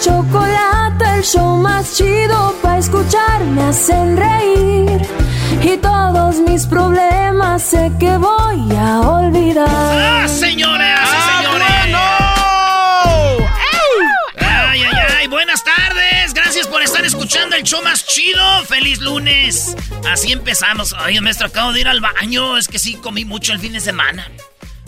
chocolate, el show más chido para escuchar. Me hacen reír y todos mis problemas sé que voy a olvidar. ¡Ah, señoras y señores! ¡Ay, ay, ay! Buenas tardes. Gracias por estar escuchando el show más chido. ¡Feliz lunes! Así empezamos. Ay, maestro, acabo de ir al baño. Es que sí comí mucho el fin de semana.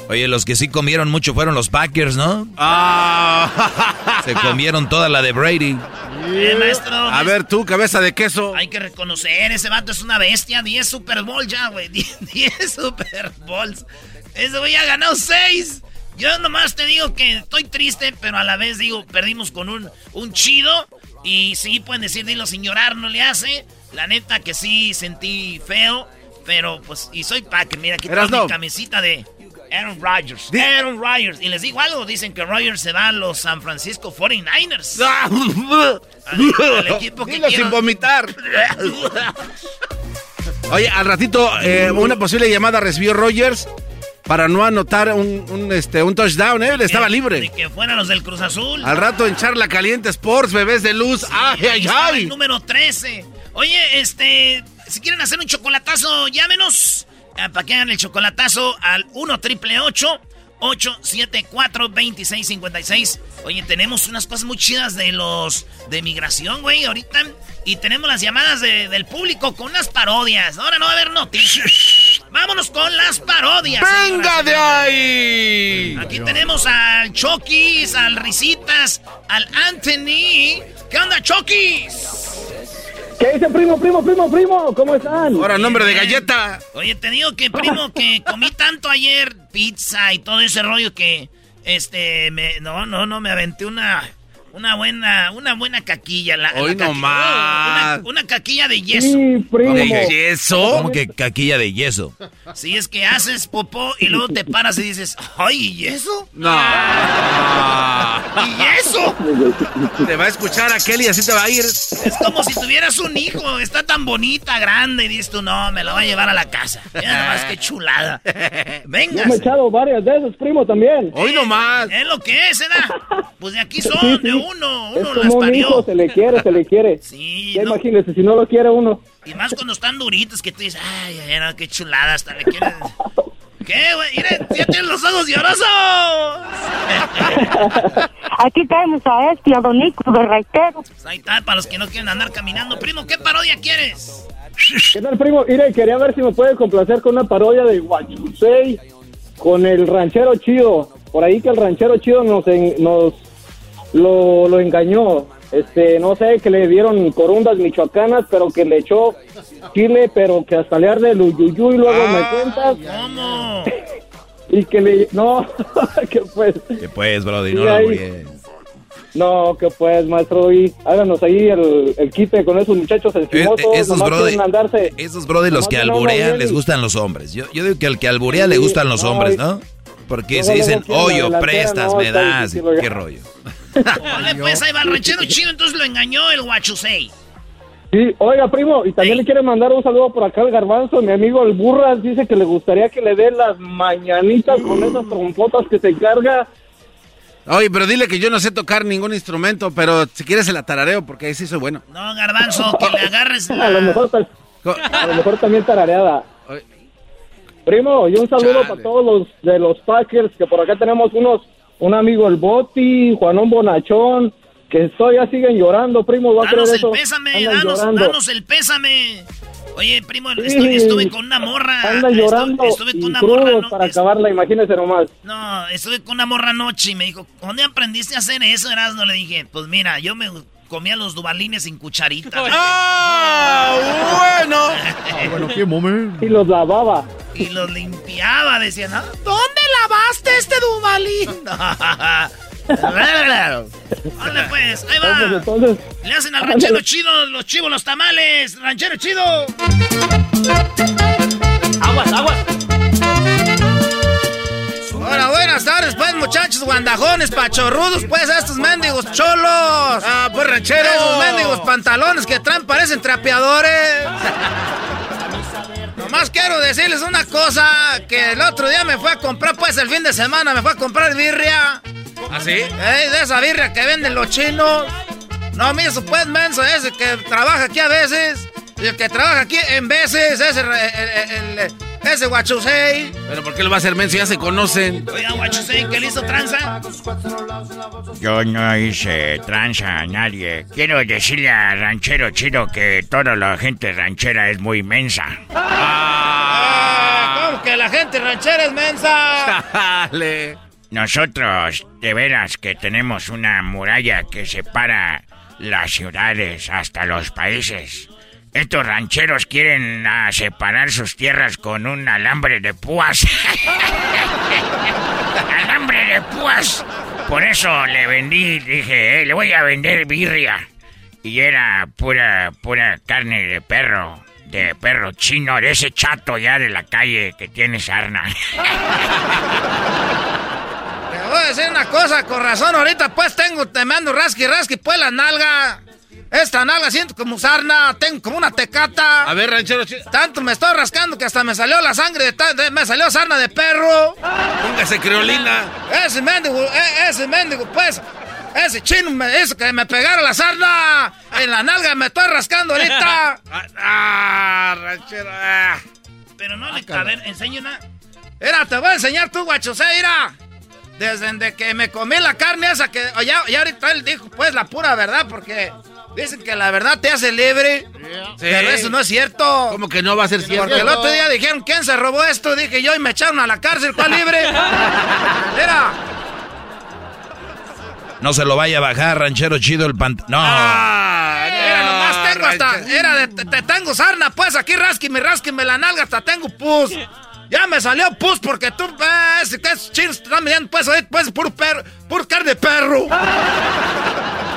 Oye, los que sí comieron mucho fueron los Packers, ¿no? Ah. Se comieron toda la de Brady. Eh, maestro. A ver tú, cabeza de queso. Hay que reconocer, ese vato es una bestia. 10 Super Bowl ya, güey. 10 Super Bowls. Ese güey ha ganado 6. Yo nomás te digo que estoy triste, pero a la vez digo, perdimos con un, un chido. Y sí, pueden decir, dilo sin llorar, no le hace. La neta que sí sentí feo. Pero pues, y soy Packer. Mira, aquí tengo mi camisita de Aaron Rodgers. Aaron Rodgers. Y les digo algo, dicen que Rodgers se va a los San Francisco 49ers. Al, al equipo que Dilo quiero. sin vomitar. Oye, al ratito eh, una posible llamada recibió Rogers para no anotar un, un, este, un touchdown, ¿eh? Él estaba De libre. que fueran los del Cruz Azul. Al rato en Charla Caliente Sports, bebés de luz. ¡Ay, Ahí ay, estaba el ay! número 13. Oye, este, si quieren hacer un chocolatazo, llámenos. Ah, Para que hagan el chocolatazo al 1 triple 874 2656 Oye, tenemos unas cosas muy chidas de los de migración, güey, ahorita. Y tenemos las llamadas de- del público con unas parodias. Ahora no va a haber noticias. Vámonos con las parodias. ¡Venga señoras de ahí! Aquí tenemos al Chokis, al Risitas, al Anthony. ¿Qué onda, Chokis? ¿Qué dice primo, primo, primo, primo? ¿Cómo están? Ahora nombre de galleta. Oye, te digo que, primo, que comí tanto ayer pizza y todo ese rollo que, este, me, no, no, no, me aventé una, una buena, una buena caquilla. La, Hoy la nomás. Una, una caquilla de yeso. Sí, primo. ¿De ¿Yeso? ¿Cómo que caquilla de yeso? Si es que haces popó y luego te paras y dices, ay, ¿y eso? No. ¿Y eso? Te va a escuchar aquel y así te va a ir. Es como si tuvieras un hijo, está tan bonita, grande, y dices tú, no, me la voy a llevar a la casa. Mira nomás qué chulada. Venga. Yo me he echado varias de esas, primo, también. Hoy nomás. Es lo que es, ¿verdad? Pues de aquí son, Sí, sí. de uno, Es uno las como un hijo, se le quiere, se le quiere. Sí, Ya no, imagínese, si no lo quiere uno. y más cuando están duritos que tú dices, ay, ay, no, qué chulada, hasta le quieres... ¿Qué, güey? Miren, ya tienen los ojos llorosos. Aquí tenemos a este, a Don Nico de Raitero. Pues Ahí está, para los que no quieren andar caminando. Primo, ¿qué parodia quieres? ¿Qué tal, primo? Mire, quería ver si me puede complacer con una parodia de Guachusei con el ranchero chido. Por ahí que el ranchero chido nos, en- nos lo, lo engañó. Este, no sé, que le dieron corundas michoacanas, pero que le echó chile, pero que hasta le arde el uyuyuy, luego me cuentas. ¿Cómo? Y que le... No, que pues... Que pues, Brody, no lo ahí. bien. No, que pues, maestro, y háganos ahí el, el quite con esos muchachos encimosos. Eh, eh, esos brody, andarse. esos brody, los que alburean les gustan los hombres. Yo, yo digo que al que alburea le gustan los no, hombres, ¿no? Porque se dicen, delantera, prestas, me das. ¿Qué rollo? Órale, pues ahí va el ranchero chido, entonces lo engañó el guachusei. Sí, oiga, primo, y también le quiere mandar un saludo por acá al garbanzo. Mi amigo el Burras dice que le gustaría que le dé las mañanitas con esas trompotas que se carga. Oye, pero dile que yo no sé tocar ningún instrumento, pero si quieres se la tarareo, porque ahí sí soy bueno. No, garbanzo, que le agarres A lo mejor, a lo mejor también tarareada. Primo, y un saludo Chale. para todos los de los Packers, que por acá tenemos unos, un amigo el Boti, Juanón Bonachón, que todavía siguen llorando, primo, va a creer Danos el eso. pésame, danos, llorando. danos el pésame. Oye, primo, Sí. estuve, estuve con una morra. Andan llorando Estuve, con una morra. No, para acabarla, imagínese nomás. no, estuve con una morra anoche y me dijo, ¿dónde aprendiste a hacer eso, Erasmo? Le dije, pues mira, yo me comía los dubalines sin cucharita. ¡Ah, bueno! Y los lavaba. Y los limpiaba, decían, ¿no? ¿dónde lavaste este dubalín? Vale, pues, ahí va. entonces, Le hacen al ranchero chido, los chivos, los tamales. Ranchero chido. Aguas, aguas. Hola, buenas tardes, pues, muchachos guandajones, pachorrudos, pues, estos mendigos cholos. ¡Ah, pues ranchero! Esos mendigos pantalones que traen parecen trapeadores. Nomás quiero decirles una cosa, que el otro día me fue a comprar, pues, el fin de semana me fue a comprar birria. ¿Ah, sí? Ey, de esa birria que venden los chinos. No, mi eso pues menso, ese que trabaja aquí a veces. Y el que trabaja aquí en veces, ese, el, el- el- ese guachusei. ¿Pero por qué lo va a hacer menso? Ya se conocen. Oiga, guachusei, que le hizo tranza. Yo no hice tranza a nadie. Quiero decirle a ranchero chido que toda la gente ranchera es muy mensa. Ah, ¿Cómo que la gente ranchera es mensa? Dale. Nosotros, de veras, que tenemos una muralla que separa las ciudades hasta los países. Estos rancheros quieren ah, separar sus tierras con un alambre de púas. alambre de púas. Por eso le vendí, dije, eh, le voy a vender birria. Y era pura, pura carne de perro. De perro chino, de ese chato ya de la calle que tiene sarna. Te voy a decir una cosa, con razón, ahorita pues tengo, te mando rasqui rasqui pues la nalga. Esta nalga siento como sarna, tengo como una tecata. A ver, ranchero chido. Tanto me estoy rascando que hasta me salió la sangre de, de- me salió sarna de perro. Póngase creolina. Ese mendigo, e- ese mendigo, pues, ese chino me hizo que me pegara la sarna. En la nalga me estoy rascando ahorita. Ah, ah, ranchero. ah. Pero no le a ver, enseño una. Mira, te voy a enseñar tú, guachosé, mira. Desde que me comí la carne esa que ya, ya ahorita él dijo pues la pura verdad porque dicen que la verdad te hace libre. Pero eso no es cierto. ¿Cómo que no va a ser cierto? Porque el otro día dijeron quién se robó esto, dije yo y me echaron a la cárcel, ¿cuál libre? Mira, No se lo vaya a bajar, ranchero chido, el pant... No. Ah, mira, nomás tengo hasta, era de, te, te tengo sarna, pues aquí rasquime, rasquime la nalga, hasta tengo pus. Ya me salió pus porque tú, esos chinos te están mirando, pues, ahí, pues, puro perro, puro carne de perro.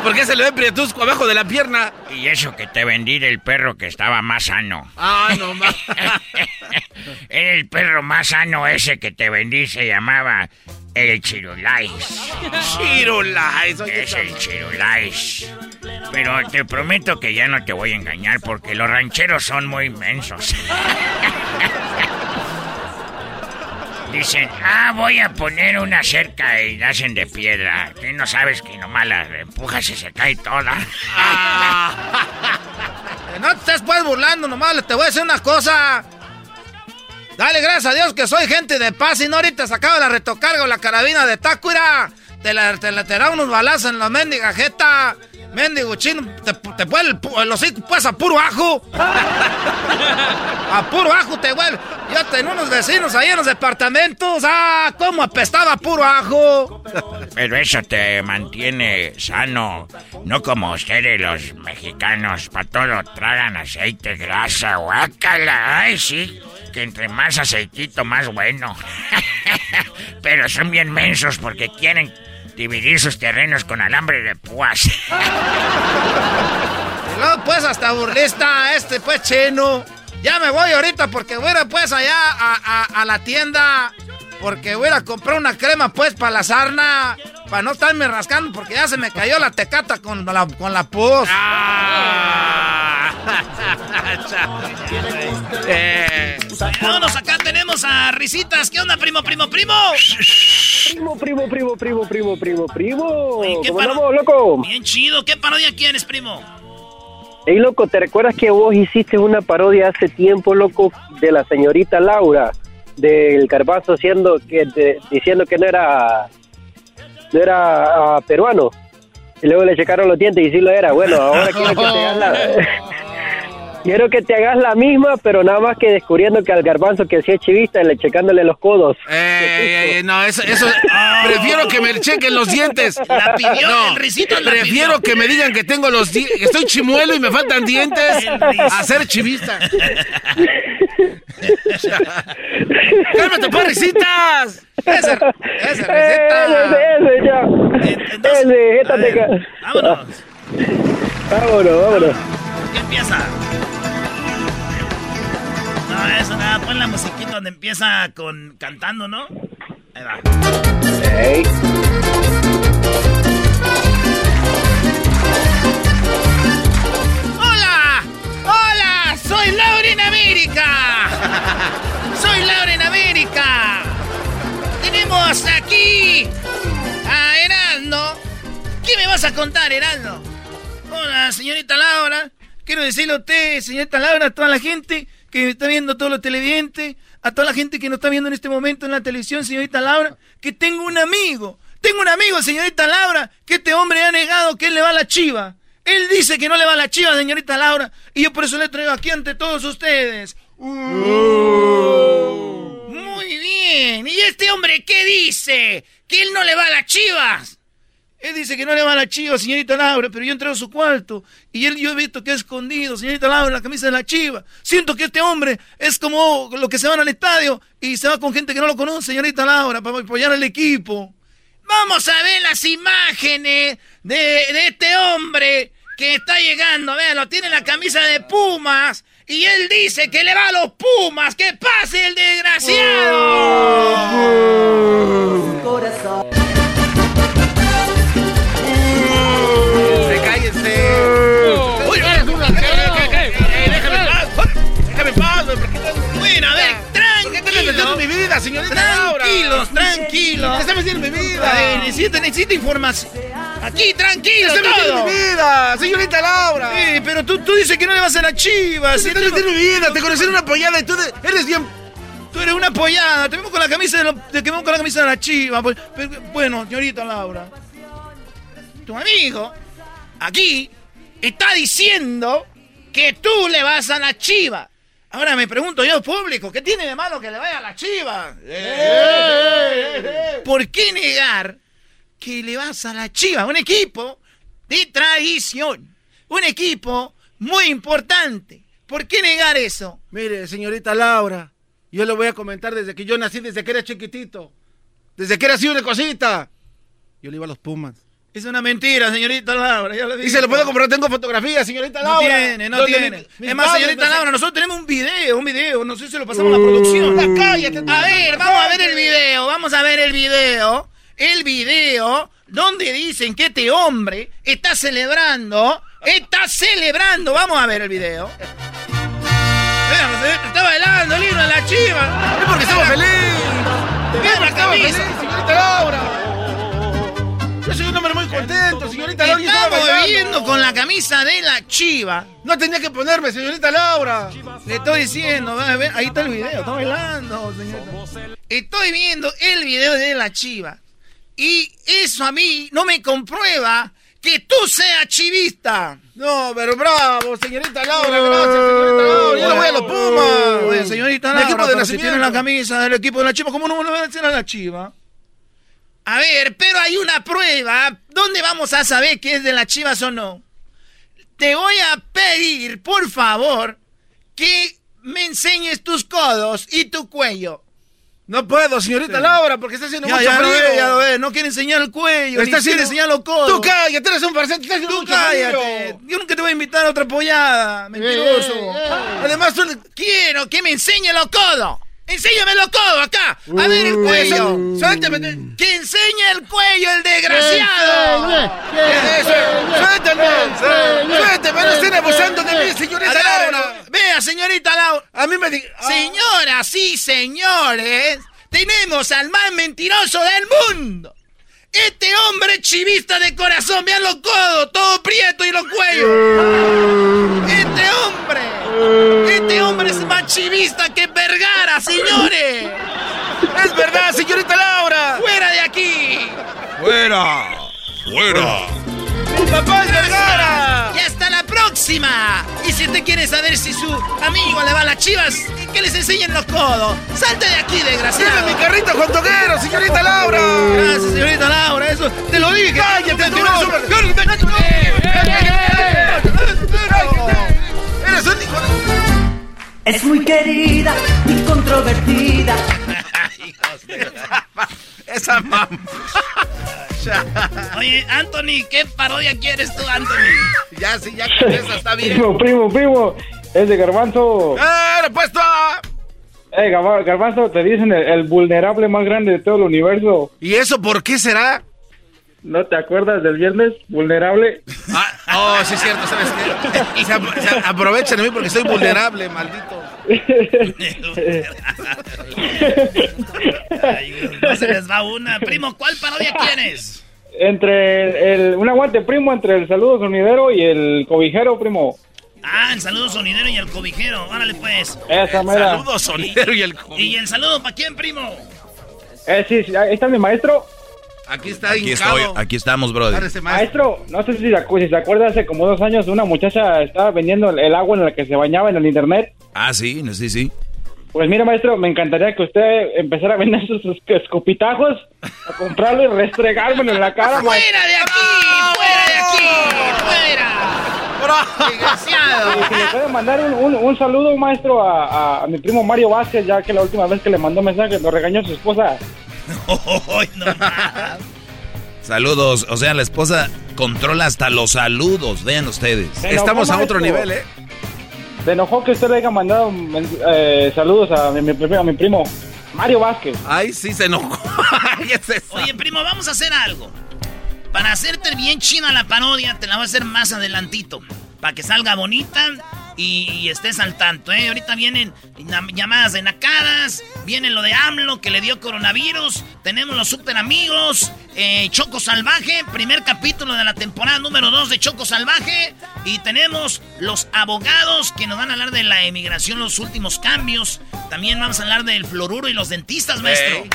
¿Por qué se le ve prietusco abajo de la pierna? Y eso que te vendí del perro que estaba más sano. Ah, no más. Era el perro más sano ese que te vendí, se llamaba el Chirulais. Chirulais, Es el Chirulais. Pero te prometo que ya no te voy a engañar porque los rancheros son muy mensos. Dicen, ah, voy a poner una cerca y la hacen de piedra. Tú no sabes que nomás la empujas y se cae toda. Que no te estés pues burlando, nomás te voy a decir una cosa. Dale gracias a Dios que soy gente de paz y no ahorita sacaba la retocarga o la carabina de Tácura. Te la, te la te da unos balazos en la mendiga jeta. Mendigo chino, te, te vuelve el, el hocico pues a puro ajo. a puro ajo te vuelve. Yo tenía unos vecinos ahí en los departamentos. Ah, cómo apestaba puro ajo. Pero eso te mantiene sano. No como ustedes los mexicanos. Para todo tragan aceite, grasa, guácala. Ay, sí. Que entre más aceitito, más bueno. Pero son bien mensos porque quieren dividir sus terrenos con alambre de púas. luego pues hasta burlista este pues chino. Ya me voy ahorita porque voy a ir pues allá a, a la tienda porque voy a comprar una crema, pues, para la sarna. Para no estarme rascando, porque ya se me cayó la tecata con la, con la pus. Ah. eh. Vámonos, acá tenemos a Risitas. ¿Qué onda, primo, primo, primo? Primo, primo, primo, primo, primo, primo, primo. ¿qué ¿Cómo loco? Bien chido. ¿Qué parodia quieres, primo? Ey, loco, ¿te recuerdas que vos hiciste una parodia hace tiempo, loco, de la señorita Laura? del haciendo que diciendo que no era no era uh, peruano y luego le checaron los dientes y sí lo era bueno ahora quiero que te hagas la quiero que te hagas la misma pero nada más que descubriendo que al garbanzo que hacía chivista le checándole los codos eh, no eso, eso prefiero que me chequen los dientes la pidió no, el risito prefiero que me digan que tengo los estoy chimuelo y me faltan dientes a ser chivista ¡Cálmate, pues, risitas! ¡Esa, esa receta! ¡Ese, ese, ya! Entonces, ese, vámonos. Vámonos, vámonos. ¿Qué empieza? No, eso nada, pon la musiquita donde empieza con cantando, ¿no? Ahí va. Hey. ¡Soy Laura en América! ¡Soy Laura en América! Tenemos aquí a Heraldo. ¿Qué me vas a contar, Heraldo? Hola, señorita Laura. Quiero decirle a usted, señorita Laura, a toda la gente que está viendo, todos los televidentes, a toda la gente que nos está viendo en este momento en la televisión, señorita Laura, que tengo un amigo. Tengo un amigo, señorita Laura, que este hombre ha negado que él le va a la chiva. Él dice que no le va la chiva, señorita Laura, y yo por eso le traigo aquí ante todos ustedes. Uh. Muy bien. ¿Y este hombre qué dice? Que él no le va a las chivas. Él dice que no le va a la chiva, señorita Laura, pero yo entré a su cuarto y él yo he visto que ha escondido, señorita Laura, la camisa de la chiva. Siento que este hombre es como los que se van al estadio y se va con gente que no lo conoce, señorita Laura, para apoyar al equipo. Vamos a ver las imágenes de, de este hombre que está llegando, véalo, tiene la camisa de Pumas. Y él dice que le va a los Pumas. ¡Que pase el desgraciado! Corazón. Señorita Tranquilos, tranquilos. Está metiendo mi vida. A ver, necesito, necesito información. Aquí, tranquilo, ¡Se todo. mi vida, señorita Laura! Sí, pero tú, tú dices que no le vas a la chivas. Te mi vida, te conocí en una apoyada y tú eres bien... Tú eres una apoyada, te vemos con la camisa de, lo, te vemos con la camisa de la chiva. Pues, bueno, señorita Laura, tu amigo aquí está diciendo que tú le vas a la chiva. Ahora me pregunto yo, público, ¿qué tiene de malo que le vaya a la chiva? Eh, eh, eh, ¿Por qué negar que le vas a la Chiva, un equipo de tradición, un equipo muy importante. ¿Por qué negar eso? Mire, señorita Laura, yo le voy a comentar desde que yo nací, desde que era chiquitito, desde que era así una cosita. Yo le iba a los Pumas. Es una mentira, señorita Laura. Ya lo y se lo puedo comprar, tengo fotografías, señorita Laura. No tiene, no tiene. es más, señorita Laura, nosotros tenemos un video, un video, no sé si lo pasamos a la producción. a ver, vamos a ver el video, vamos a ver el video el video donde dicen que este hombre está celebrando, está celebrando, vamos a ver el video. Está bailando el himno de la chiva. Es porque estamos felices. Vean la camisa. señorita Laura. Contento, señorita Laura. Estamos viviendo con la camisa de la chiva. No tenía que ponerme, señorita Laura. Le estoy diciendo, ahí está el video, está bailando, señorita. Estoy viendo el video de la chiva. Y eso a mí no me comprueba que tú seas chivista. No, pero bravo, señorita Laura, gracias, señorita Laura. Yo le voy a los Pumas. Oye, señorita Laura, el equipo de si tiene la camisa del equipo de la Chiva, ¿cómo no me va a decir a la Chiva? A ver, pero hay una prueba. ¿Dónde vamos a saber que es de las Chivas o no? Te voy a pedir, por favor, que me enseñes tus codos y tu cuello. No puedo, señorita Laura, porque está haciendo Ya, mucho ya lo frío. ve, ya lo ve. No quiere enseñar el cuello, Está quiere haciendo- enseñar los codos. Tú cállate, eres un farsante, está haciendo Tú mucho cállate. frío. Yo nunca te voy a invitar a otra pollada, mentiroso. Eh, eh, eh. Además, quiero que me enseñe los codos. Enséñame los codos acá. A ver el cuello. Suéltame. Que enseñe el cuello, el desgraciado. Suéltame. Suéltame. No estén abusando de mí, señorita. Laura. Vea, señorita Laura. A mí me ah. Señoras y señores, tenemos al más mentiroso del mundo. Este hombre chivista de corazón, vean los codos, todo prieto y los cuellos. Este hombre, este hombre es más chivista que Vergara, señores. Es verdad, señorita Laura. ¡Fuera de aquí! ¡Fuera! ¡Fuera! ¡Mi papá es Vergara! ¡Y hasta la próxima! Y si usted quiere saber si su amigo le va a las chivas, que les enseñen los codos. ¡Salte de aquí, ¡Dime desgraciado! mi carrito con toquero, señorita Laura! Gracias, señorita Laura, eso te lo dije. ¡Cállate, tú eres un... ¡Eres un hijo de... Es muy querida y controvertida. Esa mamá. Oye, Anthony, ¿qué parodia quieres tú, Anthony? Ya, sí, ya con esa está bien. Primo, primo, primo. Es de Garbanzo. ¡Eh, puesto! Eh, Garba- Garbanzo, te dicen el, el vulnerable más grande de todo el universo. ¿Y eso por qué será? ¿No te acuerdas del viernes? Vulnerable. Ah, oh, sí es cierto, ¿sabes qué? Se, ap- se aprovechan de mí porque soy vulnerable, maldito. Ay, no se les va una. Primo, ¿cuál parodia quieres? entre el, el- un aguante primo entre el saludo sonidero y el cobijero primo. Ah, el saludo sonidero y el cobijero. Órale, pues. Esa mera. Saludos, sonidero y el... ¿Y el saludo para quién, primo? Eh, sí, sí, ahí está mi maestro. Aquí está Aquí hincado. estoy, aquí estamos, brother. Maestro. Maestro, no sé si se, acu- si se acuerda, hace como dos años una muchacha estaba vendiendo el, agua en la que se bañaba en el internet. Ah, sí, sí, sí. Pues mira, maestro, me encantaría que usted empezara a vender sus, escopitajos, a comprarlo y restregármelo en la cara. ¡Fuera de aquí! ¡Fuera de aquí! ¡Fuera! ¡Desgraciado! Y si le puede mandar un, un- un saludo, maestro, a, a- a mi primo Mario Vázquez, ya que la última vez que le mandó mensaje lo regañó su esposa. No más. Saludos. O sea, la esposa controla hasta los saludos. Vean ustedes. Estamos a otro nivel, ¿eh? Se enojó que usted le haya mandado eh, saludos a mi, mi- a mi primo Mario Vázquez. Ay, sí se enojó. Ay, es eso. Oye, primo, vamos a hacer algo. Para hacerte bien china la parodia, te la voy a hacer más adelantito. Para que salga bonita y, y estés al tanto, ¿eh? Ahorita vienen llamadas de nacadas, viene lo de AMLO que le dio coronavirus, tenemos los super amigos, eh, Choco Salvaje, primer capítulo de la temporada número 2 de Choco Salvaje, y tenemos los abogados que nos van a hablar de la emigración, los últimos cambios. También vamos a hablar del fluoruro y los dentistas, maestro.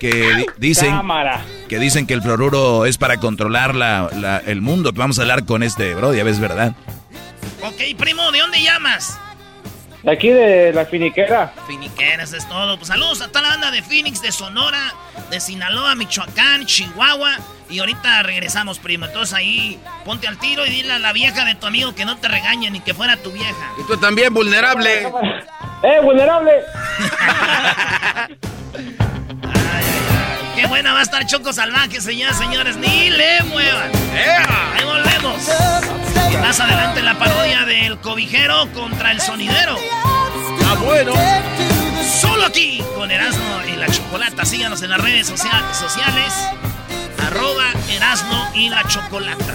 Que di- dicen Cámara. Que dicen que el fluoruro es para controlar la, la- el mundo. Vamos a hablar con este bro, ya ves, ¿verdad? Ok, primo, ¿de dónde llamas? De aquí de la finiquera. Finiqueras es todo. Pues saludos a toda la banda de Phoenix, de Sonora, de Sinaloa, Michoacán, Chihuahua. Y ahorita regresamos, primo. Entonces ahí ponte al tiro y dile a la vieja de tu amigo que no te regañe ni que fuera tu vieja. Y tú también, vulnerable. ¡Eh, vulnerable! Qué buena va a estar Choco Salvaje, señoras señores. Ni le muevan. Ahí volvemos. Y más adelante la parodia del cobijero contra el sonidero. Ah, bueno. Solo aquí con Erasmo y la Chocolata. Síganos en las redes socia- sociales. Arroba Erasmo y la Chocolata.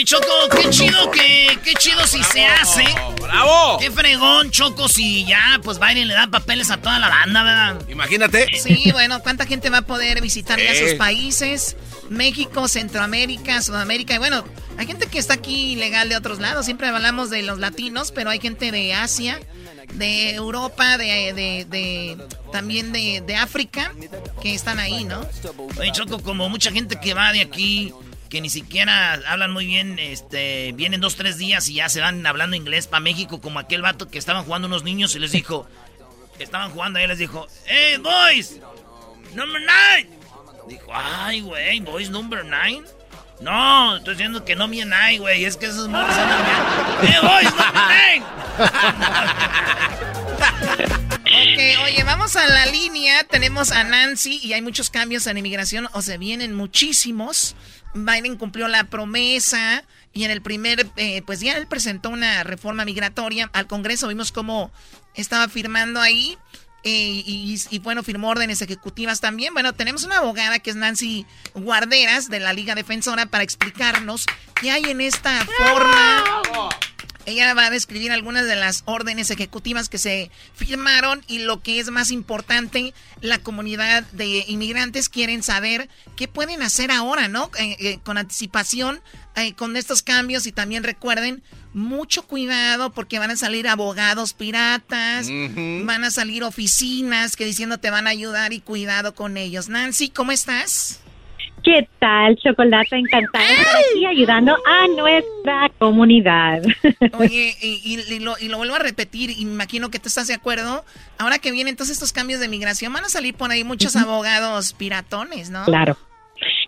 Oye, Choco, qué chido que, qué chido si se hace. ¡Bravo! Qué fregón, Choco, si ya, pues Biden le da papeles a toda la banda, ¿verdad? Imagínate. Sí, bueno, ¿cuánta gente va a poder visitar ya Eh. sus países? México, Centroamérica, Sudamérica, y bueno, hay gente que está aquí ilegal de otros lados. Siempre hablamos de los latinos, pero hay gente de Asia, de Europa, de, de- de- también de, de África, que están ahí, ¿no? Oye, Choco, como mucha gente que va de aquí, que ni siquiera hablan muy bien, este, vienen dos, tres días y ya se van hablando inglés para México, como aquel vato que estaban jugando unos niños y les dijo, estaban jugando y les dijo, ¡Hey, boys! ¡Number nine! Dijo, ay, güey, boys number nine. No, estoy diciendo que no me nine, güey, es que esos morros andan bien. ¡Eh, boys number nine! Ok, oye, vamos a la línea. Tenemos a Nancy y hay muchos cambios en inmigración, o se vienen muchísimos. Biden cumplió la promesa y en el primer, eh, pues ya él presentó una reforma migratoria al Congreso. Vimos cómo estaba firmando ahí. Eh, y, y, bueno, firmó órdenes ejecutivas también. Bueno, tenemos una abogada que es Nancy Guarderas de la Liga Defensora para explicarnos qué hay en esta forma ella va a describir algunas de las órdenes ejecutivas que se firmaron y lo que es más importante, la comunidad de inmigrantes quieren saber qué pueden hacer ahora, ¿no? Eh, eh, con anticipación, eh, con estos cambios y también recuerden, mucho cuidado porque van a salir abogados piratas, van a salir oficinas que diciendo te van a ayudar y cuidado con ellos. Nancy, ¿cómo estás? ¿Qué tal, Chocolata? Encantada de estar aquí ayudando a nuestra comunidad. Oye, y, y- y lo, y lo vuelvo a repetir, y me imagino que tú estás de acuerdo. Ahora que vienen todos estos cambios de migración, van a salir por ahí muchos abogados piratones, ¿no? Claro.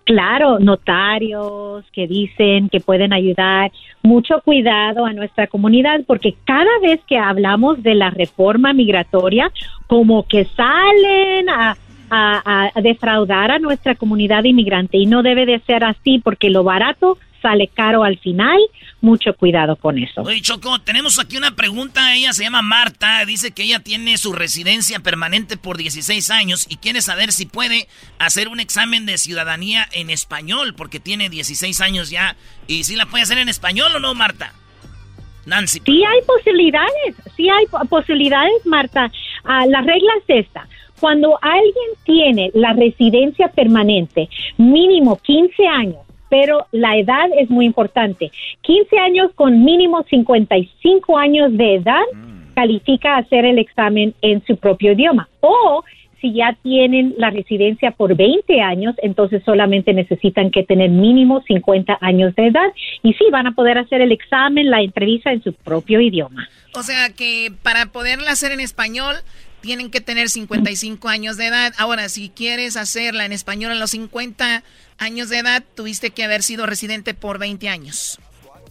Claro, notarios que dicen que pueden ayudar. Mucho cuidado a nuestra comunidad porque cada vez que hablamos de la reforma migratoria, como que salen a, a- a defraudar a nuestra comunidad inmigrante y no debe de ser así porque lo barato sale caro al final. Mucho cuidado con eso. Oye, Choco, tenemos aquí una pregunta. Ella se llama Marta. Dice que ella tiene su residencia permanente por 16 años y quiere saber si puede hacer un examen de ciudadanía en español, porque tiene 16 años ya. ¿Y si la puede hacer en español o no, Marta? Nancy. Sí hay posibilidades, sí hay po- posibilidades, Marta. Ah, la regla es esta. Cuando alguien tiene la residencia permanente, mínimo 15 años, pero la edad es muy importante. 15 años con mínimo 55 años de edad califica a hacer el examen en su propio idioma. O si ya tienen la residencia por 20 años, entonces solamente necesitan que tener mínimo 50 años de edad y sí van a poder hacer el examen, la entrevista en su propio idioma. O sea que para poderla hacer en español, tienen que tener 55 años de edad. Ahora, si quieres hacerla en español a los 50 años de edad, tuviste que haber sido residente por 20 años.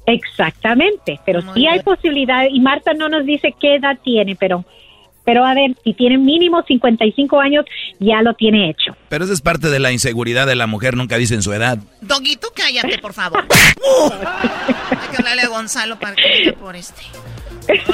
Exactamente, pero Muy sí hay posibilidad y Marta no nos dice qué edad tiene, pero pero a ver, si tiene mínimo 55 años, ya lo tiene hecho. Pero eso es parte de la inseguridad de la mujer, nunca dicen su edad. Doguito, cállate, por favor. Hay que hablarle a Gonzalo para que venga por este.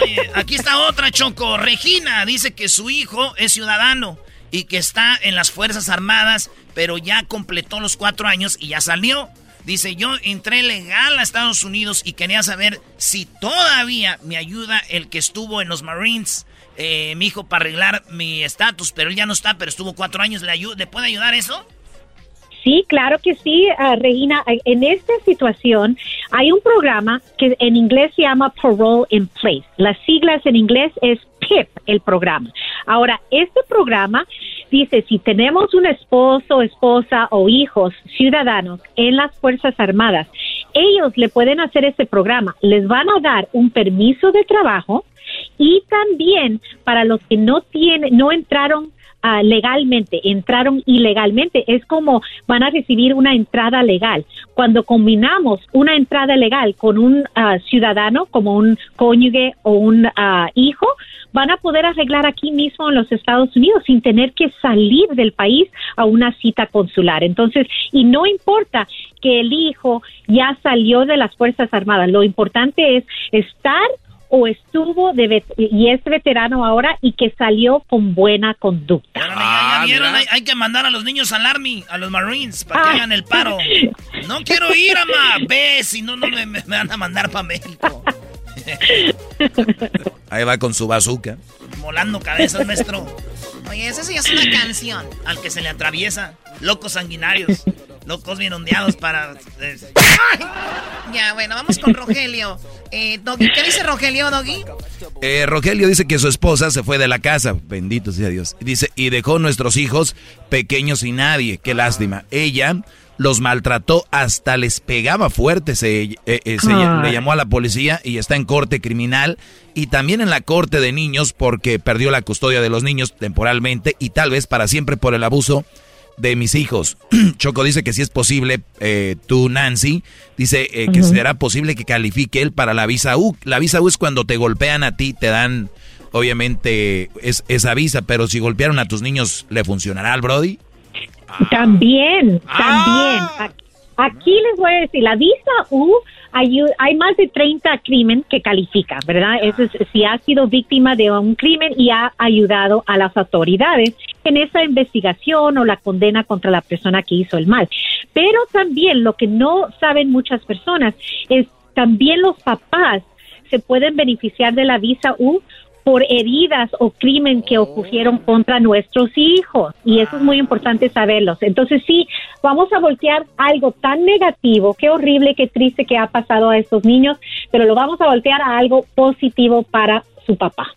Oye, aquí está otra, Choco. Regina dice que su hijo es ciudadano y que está en las Fuerzas Armadas, pero ya completó los cuatro años y ya salió. Dice, yo entré legal a Estados Unidos y quería saber si todavía me ayuda el que estuvo en los Marines, eh, mi hijo, para arreglar mi estatus, pero él ya no está, pero estuvo cuatro años. ¿Le, ¿le puede ayudar eso? Sí, claro que sí, ah, Regina. En esta situación hay un programa que en inglés se llama Parole in Place. Las siglas en inglés es PIP, el programa. Ahora, este programa dice, si tenemos un esposo, esposa o hijos ciudadanos en las Fuerzas Armadas, ellos le pueden hacer este programa. Les van a dar un permiso de trabajo y también para los que no tienen, no entraron ah, legalmente, entraron ilegalmente, es como van a recibir una entrada legal. Cuando combinamos una entrada legal con un ah, ciudadano, como un cónyuge o un ah, hijo, van a poder arreglar aquí mismo en los Estados Unidos sin tener que salir del país a una cita consular. Entonces, y no importa que el hijo ya salió de las Fuerzas Armadas, lo importante es estar o estuvo de y es veterano ahora y que salió con buena conducta. Ya vieron, hay, hay que mandar a los niños al Army, a los Marines, para que hagan el paro. No quiero ir, ama. Ve, si no, no me, me van a mandar para México. Ahí va con su bazooka. Volando cabezas, maestro. Oye, esa sí es una canción. Al que se le atraviesa. Locos sanguinarios. Locos bien ondeados para... Ya, bueno, vamos con Rogelio. Eh, Doggy, ¿qué dice Rogelio, Doggy? Eh, Rogelio dice que su esposa se fue de la casa, bendito sea Dios. Dice, y dejó nuestros hijos pequeños y nadie, qué lástima. Ella los maltrató, hasta les pegaba fuerte, se, eh, eh, se le llamó a la policía y está en corte criminal y también en la corte de niños porque perdió la custodia de los niños temporalmente y tal vez para siempre por el abuso de mis hijos. Choco dice que si es posible, eh, tú Nancy, dice eh, que será posible que califique él para la visa U. La visa U es cuando te golpean a ti, te dan, obviamente, es, esa visa, pero si golpearon a tus niños, ¿le funcionará al Brody? También, también. Ac- Aquí les voy a decir, la visa U, ayu- hay más de 30 crimen que califica, ¿verdad? Eso es, si ha sido víctima de un crimen y ha ayudado a las autoridades en esa investigación o la condena contra la persona que hizo el mal. Pero también lo que no saben muchas personas es también los papás se pueden beneficiar de la visa U por heridas o crimen que ocurrieron contra nuestros hijos. Y eso es muy importante saberlos. Entonces sí, vamos a voltear algo tan negativo, qué horrible, qué triste que ha pasado a estos niños, pero lo vamos a voltear a algo positivo para su papá.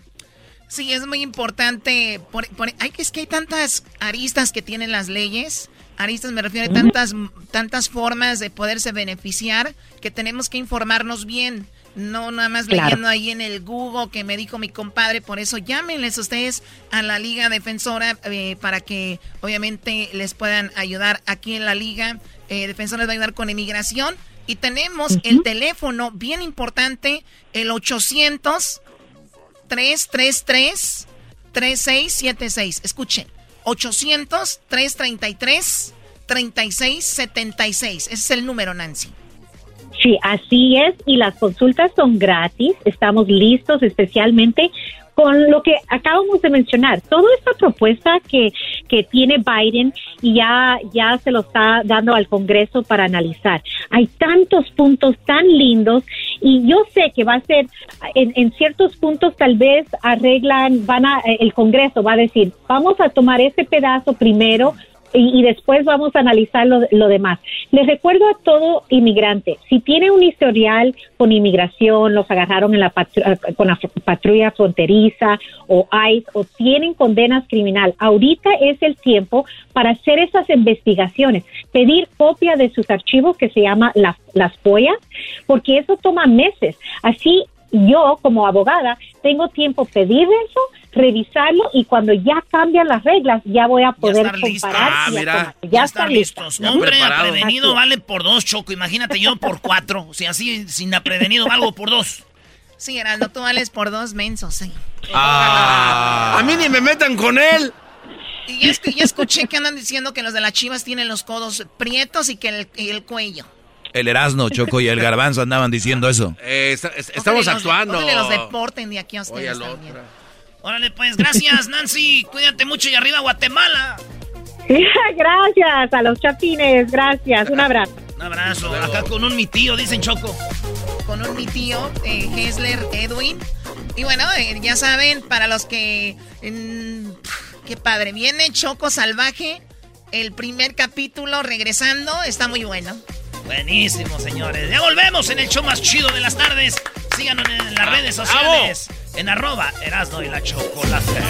Sí, es muy importante. Por, por- hay, es que hay tantas aristas que tienen las leyes. Aristas me refiero a tantas, tantas formas de poderse beneficiar que tenemos que informarnos bien. No nada más Claro. leyendo ahí en el Google que me dijo mi compadre. Por eso llámenles ustedes a la Liga Defensora eh, para que obviamente les puedan ayudar aquí en la Liga. Eh, Defensora les va a ayudar con inmigración. Y tenemos el teléfono bien importante, el 800 333 3676. Escuchen. 800 333 3676. Ese es el número, Nancy. Sí, así es, y las consultas son gratis. Estamos listos especialmente con lo que acabamos de mencionar. Toda esta propuesta que, que tiene Biden y ya, ya se lo está dando al Congreso para analizar. Hay tantos puntos tan lindos y yo sé que va a ser, en, en ciertos puntos tal vez arreglan, van a, el Congreso va a decir, vamos a tomar este pedazo primero y, y después vamos a analizar lo, lo demás. Les recuerdo a todo inmigrante, si tiene un historial con inmigración, los agarraron en la eh, con la patrulla fronteriza o ICE o tienen condenas criminal, ahorita es el tiempo para hacer esas investigaciones, pedir copia de sus archivos que se llama las, las FOIA, porque eso toma meses. Así yo como abogada tengo tiempo pedir eso, revisarlo y cuando ya cambian las reglas ya voy a poder estar listo. comparar. Ah, mira. Ya, ya están está listo. listos. Hombre, Así es. vale por dos, Choco. Imagínate yo por cuatro. O sea, así sin aprevenido valgo por dos. Sí, Geraldo, tú vales por dos mensos, sí. A mí ni me metan con él. Y ya, escu- ya escuché que andan diciendo que los de las chivas tienen los codos prietos y que el, y el cuello. El Erasno, Choco y el Garbanzo andaban diciendo eso. Eh, está- es- estamos Ojalá los- actuando. ojalá los deporten de aquí a ustedes Oye, también. Órale, pues, gracias, Nancy. Cuídate mucho y arriba Guatemala. gracias a los chapines, gracias. Un abrazo. Un abrazo. Acá con un mi tío, dicen Choco. Con un mi tío, eh, Hesler Edwin. Y bueno, eh, ya saben, para los que... qué padre. Viene Choco Salvaje. El primer capítulo regresando. Está muy bueno. Buenísimo, señores. Ya volvemos en el show más chido de las tardes. Síganos en las redes sociales. En arroba Erasno y la Chocolate.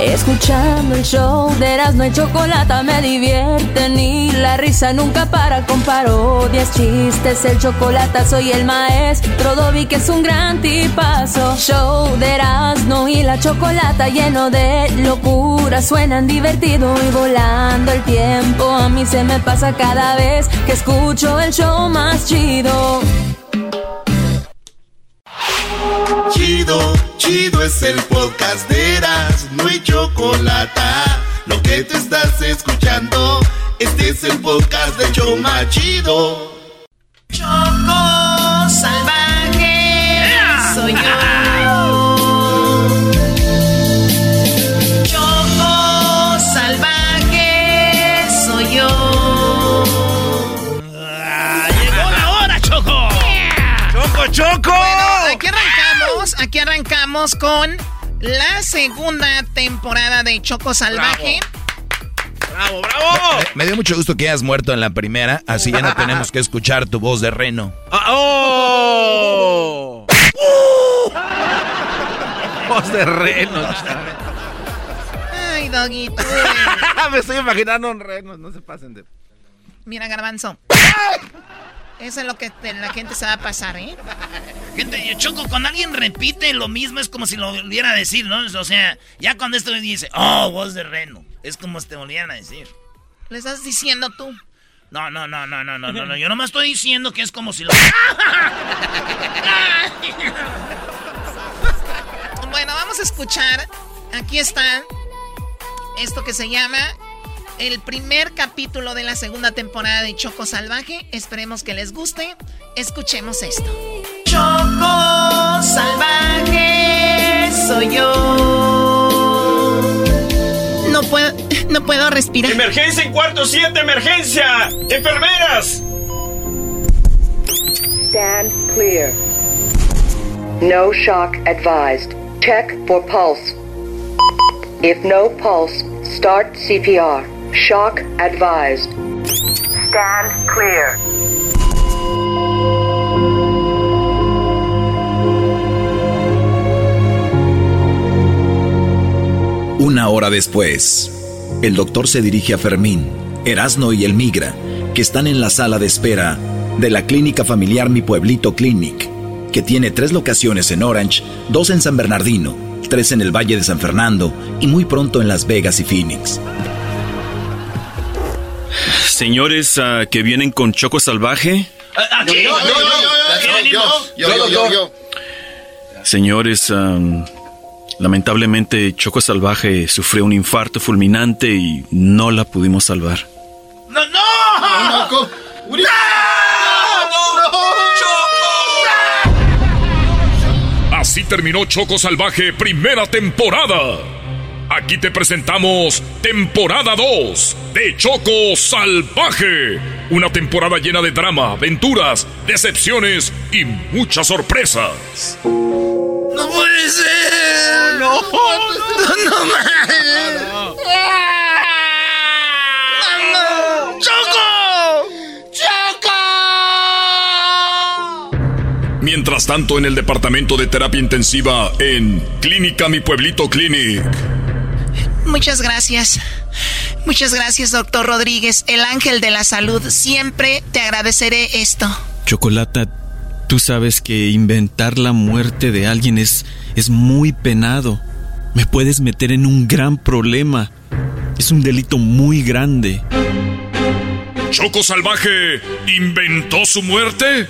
Escuchando el show de Erasmo y Chocolata me divierte ni la risa nunca para con parodias, chistes, el chocolate soy el maestro Dobby que es un gran tipazo. Show de Erasmo y la Chocolata lleno de locura, suenan divertido y volando el tiempo a mí se me pasa cada vez que escucho el show más chido. Chido, chido es el podcast de Eras, no hay chocolate. Lo que te estás escuchando, este es el podcast de Choma Chido. Choco salvaje, soy yo. Choco salvaje, soy yo. ¡Llegó la hora, Choco! ¡Choco, Choco! Aquí arrancamos, con la segunda temporada de Choco Salvaje. ¡Bravo, bravo! Me, me dio mucho gusto que hayas muerto en la primera, así ya no tenemos que escuchar tu voz de reno. Ah, ¡Oh! Voz de reno. Ay, Doguito. Me estoy imaginando un reno, no se pasen de... Mira, Garbanzo. Eso es lo que la gente se va a pasar, ¿eh? Gente, yo Choco, cuando alguien repite lo mismo es como si lo volviera a decir, ¿no? O sea, ya cuando esto dice, oh, voz de reno, es como si te volvieran a decir. Le estás diciendo tú. No, no, no, no, no, no, no, no. Yo nomás estoy diciendo que es como si lo. Bueno, vamos a escuchar. Aquí está esto que se llama el primer capítulo de la segunda temporada de Choco Salvaje. Esperemos que les guste. Escuchemos esto. Choco Salvaje soy yo. No puedo, no puedo respirar. ¡Emergencia en cuarto 7! ¡Emergencia! ¡Enfermeras! Stand clear. No shock advised. Check for pulse. If no pulse, start CPR. Shock advised. Stand clear. Una hora después, el doctor se dirige a Fermín, Erasno y el Migra, que están en la sala de espera de la clínica familiar Mi Pueblito Clinic, que tiene tres locaciones en Orange, dos en San Bernardino, tres en el Valle de San Fernando y muy pronto en Las Vegas y Phoenix señores ah, que vienen con Choco Salvaje? Señores, lamentablemente Choco Salvaje sufrió un infarto fulminante y no la pudimos salvar. ¡No! ¡No! ¡No! ¡Choco! Así terminó Choco Salvaje primera temporada. Aquí te presentamos temporada 2 de Choco Salvaje. Una temporada llena de drama, aventuras, decepciones y muchas sorpresas. ¡No puede ser! ¡No! ¡No, no más! ¡Mamá! ¡Choco! ¡Choco! Mientras tanto, en el departamento de terapia intensiva en Clínica Mi Pueblito Clinic. Muchas gracias. Muchas gracias, doctor Rodríguez, el ángel de la salud. Siempre te agradeceré esto. Chocolata, tú sabes que inventar la muerte de alguien es, es muy penado. Me puedes meter en un gran problema. Es un delito muy grande. ¿Choco Salvaje inventó su muerte?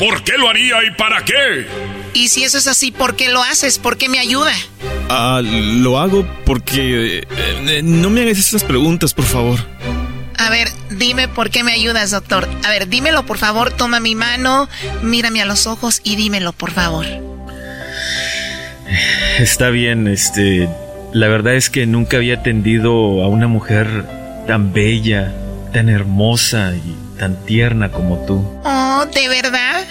¿Por qué lo haría y para qué? Y si eso es así, ¿por qué lo haces? ¿Por qué me ayuda? Ah, lo hago porque... eh, eh, no me hagas esas preguntas, por favor. A ver, dime por qué me ayudas, doctor. A ver, dímelo, por favor. Toma mi mano, mírame a los ojos y dímelo, por favor. Está bien, este... La verdad es que nunca había atendido a una mujer tan bella, tan hermosa y tan tierna como tú. Oh, ¿de verdad?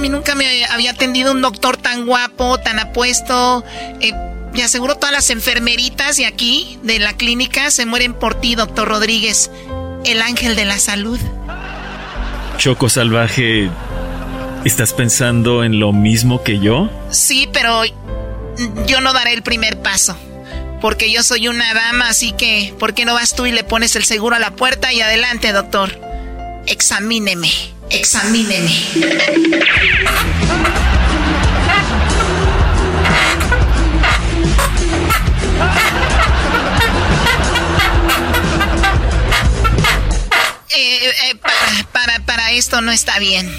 Mí nunca me había atendido un doctor tan guapo, tan apuesto. Eh, me aseguro todas las enfermeritas de aquí, de la clínica, se mueren por ti, doctor Rodríguez, el ángel de la salud. Choco Salvaje, ¿estás pensando en lo mismo que yo? Sí, pero yo no daré el primer paso. porque yo soy una dama, así que, ¿por qué no vas tú y le pones el seguro a la puerta y adelante, doctor? Examíneme, examíneme. Eh, eh, para, para, para esto no está bien.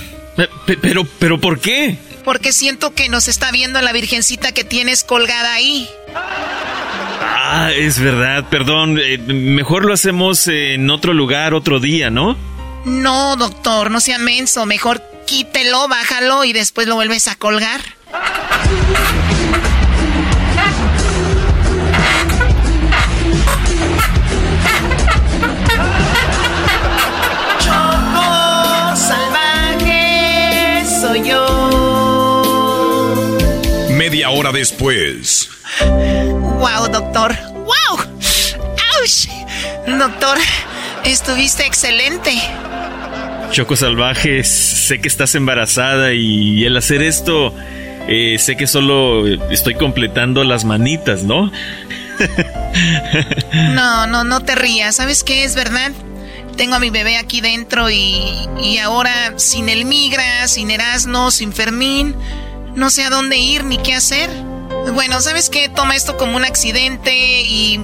Pero, pero, ¿por qué? Porque siento que nos está viendo la virgencita que tienes colgada ahí. Ah, es verdad, perdón. Eh, mejor lo hacemos en otro lugar, otro día, ¿no? No, doctor, no sea menso. Mejor quítelo, bájalo y después lo vuelves a colgar. Choco salvaje soy yo. Media hora después. Wow, doctor. Wow. ¡Auch! Doctor, estuviste excelente. Choco Salvaje, sé que estás embarazada y el hacer esto, eh, sé que solo estoy completando las manitas, ¿no? No, no, no te rías. ¿Sabes qué? Es verdad. Tengo a mi bebé aquí dentro y, y ahora sin el migra, sin Erasmo, sin Fermín, no sé a dónde ir ni qué hacer. Bueno, ¿sabes qué? Toma esto como un accidente y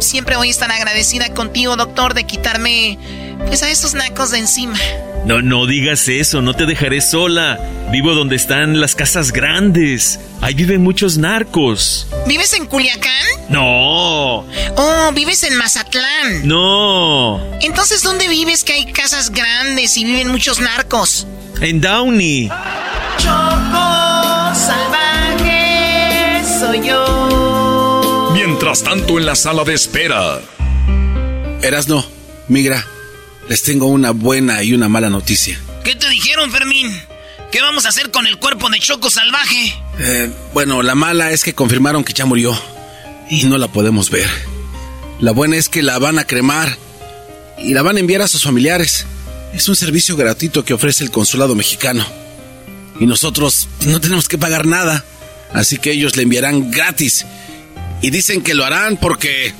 siempre voy a estar agradecida contigo, doctor, de quitarme pues a estos nacos de encima. No, no digas eso, no te dejaré sola. Vivo donde están las casas grandes. Ahí viven muchos narcos. ¿Vives en Culiacán? No. Oh, vives en Mazatlán. No. Entonces, ¿dónde vives que hay casas grandes y viven muchos narcos? En Downey. Mientras tanto en la sala de espera. Erasno, migra, les tengo una buena y una mala noticia. ¿Qué te dijeron, Fermín? ¿Qué vamos a hacer con el cuerpo de Choco Salvaje? Eh, bueno, la mala es que confirmaron que ya murió y no la podemos ver. La buena es que la van a cremar y la van a enviar a sus familiares. Es un servicio gratuito que ofrece el consulado mexicano. Y nosotros no tenemos que pagar nada. Así que ellos le enviarán gratis. Y dicen que lo harán porque...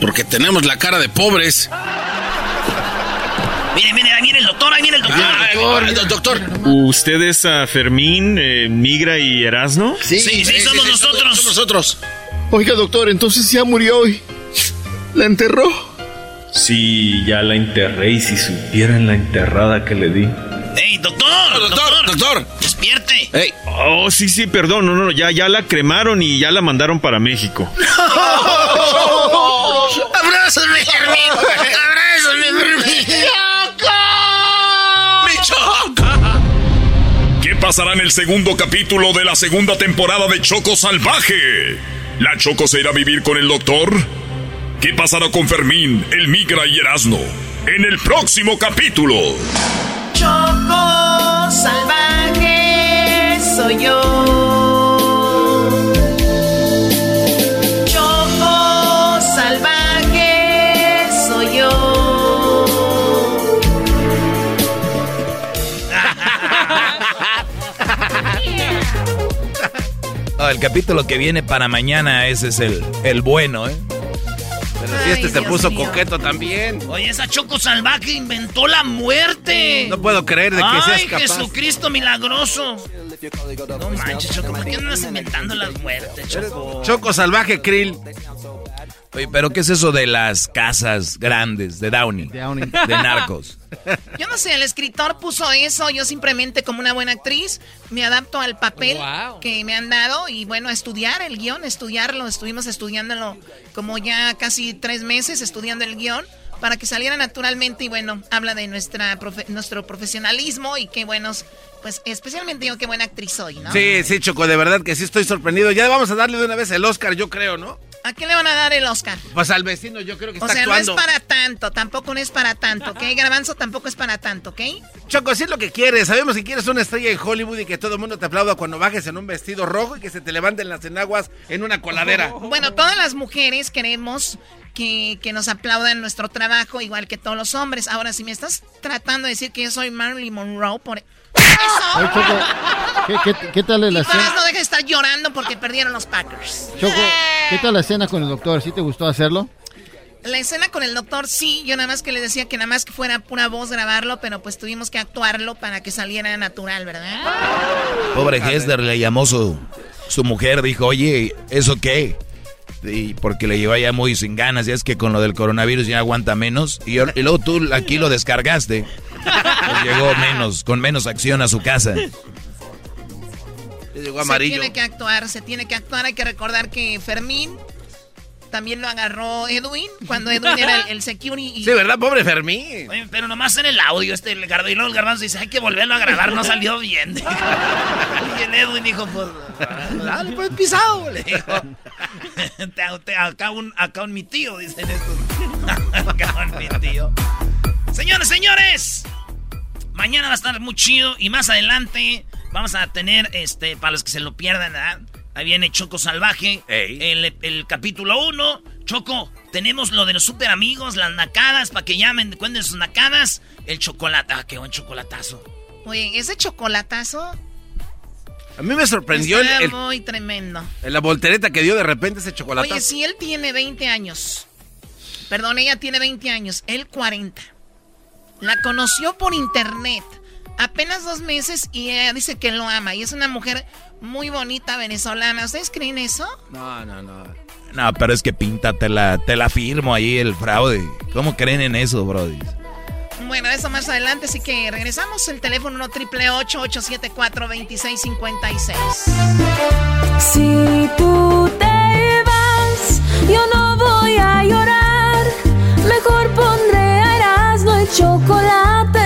Porque tenemos la cara de pobres. Mire, mire, ahí viene el doctor, ahí viene el doctor. Ah, doctor, doctor. ¿Usted es a Fermín, eh, Migra y Erasno? Sí, sí, somos nosotros. Somos nosotros. Oiga, doctor, entonces ya murió hoy. ¿La enterró? Sí, ya la enterré y si supieran la enterrada que le di. ¡Ey, doctor! doctor! ¡Doctor! ¡Despierte! ¡Ey! Oh, sí, sí, perdón, no, no, ya, ya la cremaron y ya la mandaron para México. ¡Abrázame, Fermín! ¡Abrázame, Fermín! ¡Mi Choco! ¿Qué pasará en el segundo capítulo de la segunda temporada de Choco Salvaje? ¿La Choco se irá a vivir con el doctor? ¿Qué pasará con Fermín, el Migra y Erasno? En el próximo capítulo. Choco salvaje yo. Choco salvaje soy yo. Oh, el capítulo que viene para mañana, ese es el, el bueno, ¿eh? Pero si este se puso coqueto también. Oye, esa Choco Salvaje inventó la muerte. No puedo creer de que Ay, seas capaz. Jesucristo milagroso. No manches, Choco, ¿por qué andas inventando las muertes, Choco? Choco salvaje krill. Oye, pero ¿qué es eso de las casas grandes de Downey? De, narcos. Yo no sé, el escritor puso eso, yo simplemente como una buena actriz me adapto al papel que me han dado y bueno, estudiar el guion, estudiarlo, estuvimos estudiándolo como ya casi tres meses estudiando el guion para que saliera naturalmente y bueno, habla de nuestra profe- nuestro profesionalismo y qué buenos, pues especialmente yo qué buena actriz soy, ¿no? Sí, sí, Choco, de verdad que sí estoy sorprendido. Ya vamos a darle de una vez el Oscar, yo creo, ¿no? ¿A qué le van a dar el Oscar? Pues al vecino yo creo que O está sea, actuando. no es para tanto, tampoco no es para tanto, ¿ok? Garbanzo tampoco es para tanto, ¿ok? Choco, sí es lo que quieres. Sabemos que quieres una estrella en Hollywood y que todo el mundo te aplauda cuando bajes en un vestido rojo y que se te levanten las enaguas en una coladera. Bueno, todas las mujeres queremos que, que nos aplaudan nuestro trabajo, igual que todos los hombres. Ahora, si me estás tratando de decir que yo soy Marilyn Monroe, por eso, Choco, ¿qué, qué, qué tal la escena? no deja de estar llorando porque perdieron los Packers. Choco, ¿Qué tal la escena con el doctor? ¿Sí te gustó hacerlo? La escena con el doctor, sí, yo nada más que le decía que nada más que fuera pura voz grabarlo, pero pues tuvimos que actuarlo para que saliera natural, ¿verdad? Pobre Hester le llamó su, su mujer, dijo, oye, ¿eso qué? Y porque le lleva ya muy sin ganas, ya es que con lo del coronavirus ya aguanta menos. Y, y luego tú aquí lo descargaste. Pues llegó menos, con menos acción a su casa. Llegó amarillo. Se tiene que actuar, se tiene que actuar. Hay que recordar que Fermín también lo agarró Edwin, cuando Edwin era el, security. Sí, ¿verdad? Pobre Fermín. pero nomás en el audio, este, el y luego el garbanzo dice, hay que volverlo a grabar, no salió bien. y el Edwin dijo, pues, dale, pues pisado, le dijo. acá, un, acá un mi tío, dicen estos. acá un mi tío. Señores, señores, mañana va a estar muy chido y más adelante vamos a tener, este, para los que se lo pierdan, ¿verdad? Ahí viene Choco Salvaje. El, capítulo 1. Choco, tenemos lo de los super amigos, las nacadas, para que llamen, cuenten sus nacadas. El chocolate. Ah, qué buen chocolatazo. Oye, ese chocolatazo. A mí me sorprendió el, muy tremendo. En la voltereta que dio de repente ese chocolatazo. Oye, si él tiene 20 años. Perdón, ella tiene 20 años. Él 40. La conoció por internet. Apenas dos meses y ella dice que lo ama. Y es una mujer muy bonita venezolana. ¿Ustedes creen eso? No, no, no. No, pero es que pinta, te la, te la firmo ahí el fraude. ¿Cómo creen en eso, Brody? Bueno, eso más adelante, así que regresamos. El teléfono 1 triple 874 2656 Si tú te vas, yo no voy a llorar. Mejor pondré a Erasmo y chocolate,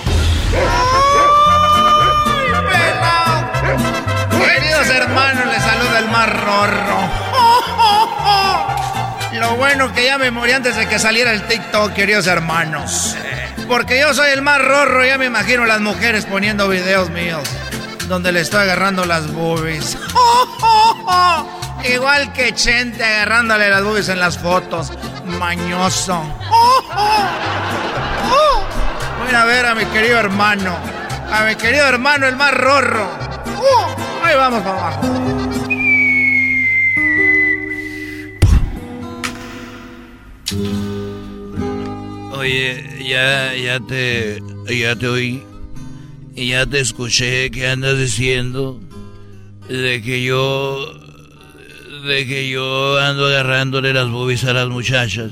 Queridos hermanos, les saluda el más rorro. Lo bueno que ya me morí antes de que saliera el TikTok, queridos hermanos. Porque yo soy el más rorro, ya me imagino las mujeres poniendo videos míos donde le estoy agarrando las boobies. Igual que Chente agarrándole las boobies en las fotos. Mañoso. A ver a mi querido hermano. A mi querido hermano, el más rorro. Uh, ahí vamos para abajo. Oye, ya, ya te, ya te oí y ya te escuché que andas diciendo de que yo, de que yo ando agarrándole las boobies a las muchachas.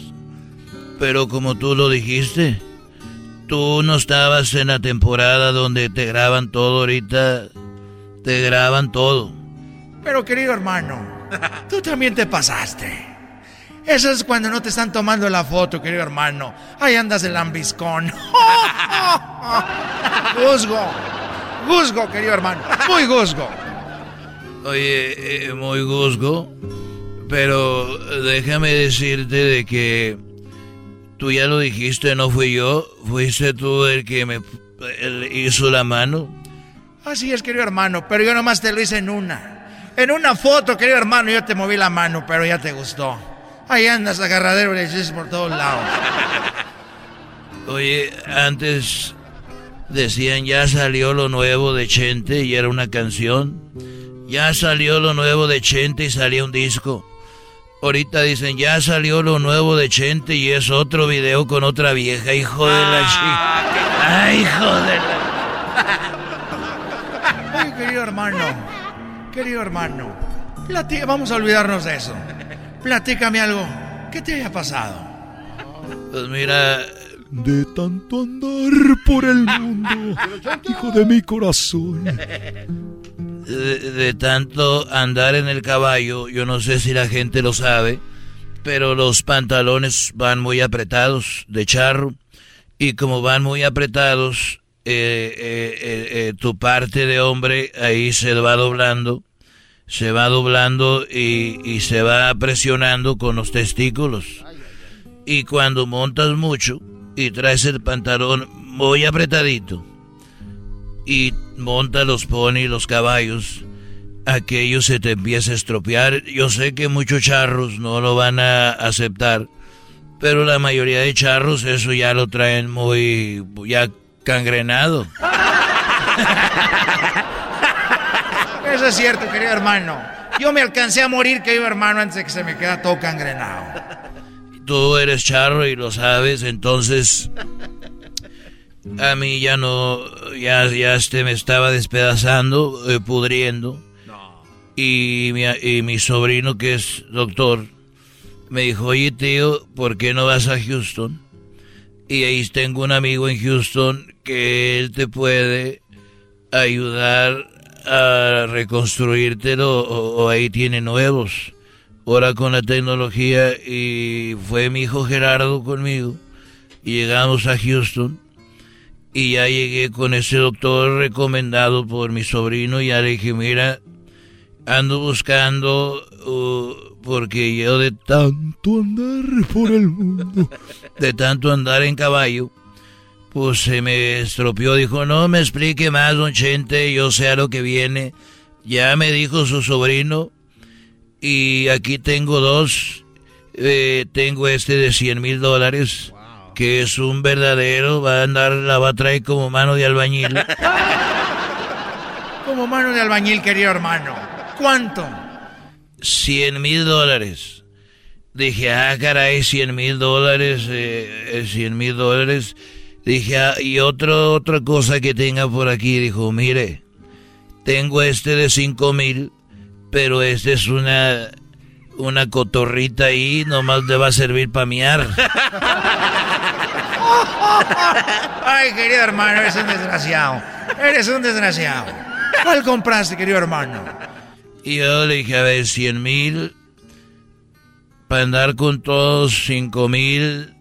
Pero como tú lo dijiste, tú no estabas en la temporada donde te graban todo ahorita. Te graban todo. Pero querido hermano, tú también te pasaste. Eso es cuando no te están tomando la foto, querido hermano. Ahí andas el lambiscón. Guzgo. Guzgo, querido hermano. Muy guzgo. Oye, eh, muy guzgo. Pero déjame decirte de que Tú ya lo dijiste, no fui yo. Fuiste tú el que me hizo la mano. Así es, querido hermano, pero yo nomás te lo hice en una. En una foto, querido hermano, yo te moví la mano, pero ya te gustó. Ahí andas agarradero y por todos lados. Oye, antes decían ya salió lo nuevo de Chente y era una canción. Ya salió lo nuevo de Chente y salía un disco. Ahorita dicen, ya salió lo nuevo de Chente y es otro video con otra vieja, hijo de la ah, chica. Ay, hijo de la... Ay, querido hermano, querido hermano, vamos a olvidarnos de eso. Platícame algo. ¿Qué te haya pasado? Pues mira, de tanto andar por el mundo, hijo de mi corazón. De, tanto andar en el caballo, yo no sé si la gente lo sabe, pero los pantalones van muy apretados de charro. Y como van muy apretados, eh, eh, eh, tu parte de hombre ahí se va doblando, se va doblando y, y se va presionando con los testículos. Y cuando montas mucho, y traes el pantalón muy apretadito y monta los pony, los caballos, aquello se te empieza a estropear. Yo sé que muchos charros no lo van a aceptar, pero la mayoría de charros eso ya lo traen muy ya cangrenado. Eso es cierto, querido hermano. Yo me alcancé a morir, querido hermano, antes de que se me queda todo cangrenado tú eres charro y lo sabes, entonces a mí ya no, ya, ya este me estaba despedazando, eh, pudriendo. Y mi, y mi sobrino que es doctor me dijo, oye tío, ¿por qué no vas a Houston? Y ahí tengo un amigo en Houston que él te puede ayudar a reconstruírtelo o ahí tiene nuevos ahora con la tecnología y fue mi hijo Gerardo conmigo y llegamos a Houston y ya llegué con ese doctor recomendado por mi sobrino y ya le dije, mira, ando buscando uh, porque yo de tanto andar por el mundo, de tanto andar en caballo, pues se me estropeó, dijo, no me explique más, don Chente, yo sé a lo que viene. Ya me dijo su sobrino y aquí tengo dos. Eh, tengo este de 100 mil dólares, que es un verdadero, va a andar, la va a traer como mano de albañil. como mano de albañil, querido hermano. ¿Cuánto? 100 mil dólares. Dije, ah, caray, 100 mil dólares, eh, 100 eh, mil dólares. Dije, ah, y otro, otra cosa que tenga por aquí, dijo, mire, tengo este de 5 mil pero esta es una, una cotorrita ahí, nomás le va a servir para miar. Ay, querido hermano, eres un desgraciado. Eres un desgraciado. ¿Cuál compraste, querido hermano? Y yo le dije, a ver, 100 mil. Para andar con todos, 5 mil.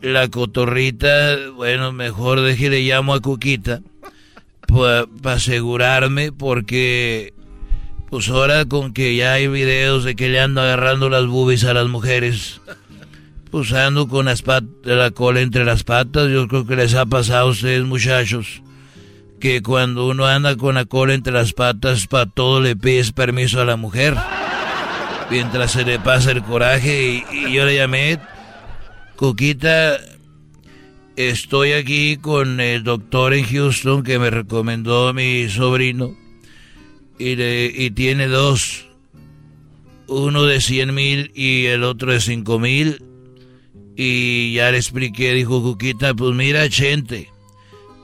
La cotorrita, bueno, mejor deje le llamo a Cuquita. Para asegurarme, porque pues ahora con que ya hay videos de que le ando agarrando las boobies a las mujeres, pues ando con las la cola entre las patas, yo creo que les ha pasado a ustedes muchachos, que cuando uno anda con la cola entre las patas, para todo le pides permiso a la mujer, mientras se le pasa el coraje. Y, y yo le llamé, Coquita, estoy aquí con el doctor en Houston que me recomendó mi sobrino y, tiene dos, uno de 100 mil y el otro de 5 mil. Y ya le expliqué, dijo Cuquita, pues mira, gente,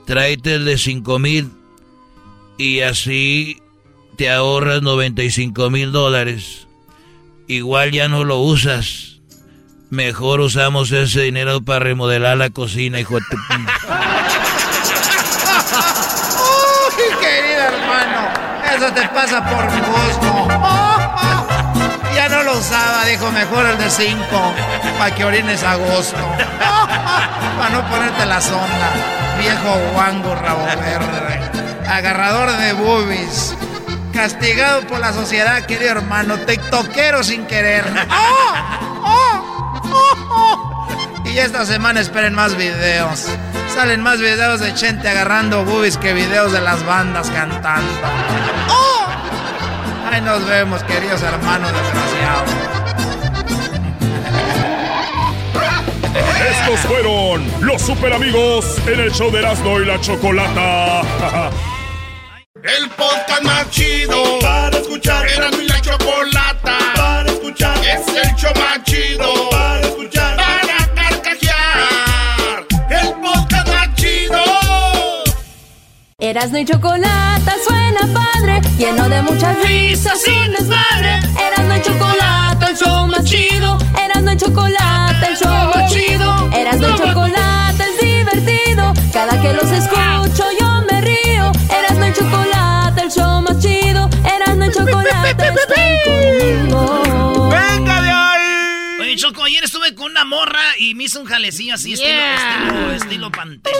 tráete el de 5 mil y así te ahorras 95 mil dólares. Igual ya no lo usas. Mejor usamos ese dinero para remodelar la cocina, hijo de. querido hermano! Eso te pasa por gusto. Ya no lo usaba, dijo, mejor el de 5, para que orines a gusto. Para no ponerte la sonda. Viejo guango rabo verde. Agarrador de boobies. Castigado por la sociedad, querido hermano. Tiktoquero sin querer. Y esta semana esperen más videos. Salen más videos de gente agarrando boobies que videos de las bandas cantando. ¡Oh! Ahí nos vemos, queridos hermanos desgraciados. Estos fueron los super amigos en el show de Erasmo y la Chocolata. el podcast más chido para escuchar. Erasmo y la Chocolata para escuchar. Es el show más chido para escuchar. Erasno y chocolate suena padre, lleno de muchas risas y desmadre. Erasno y chocolate, el show más chido. Erasno y chocolate, el show más chido. Erasno y chocolate es divertido. Cada que los escucho yo me río. Erasno y chocolate, el show más chido. Erasno y chocolate están conmigo. Choco, ayer estuve con una morra y me hizo un jalecillo así, Yeah. estilo, estilo, estilo pantene.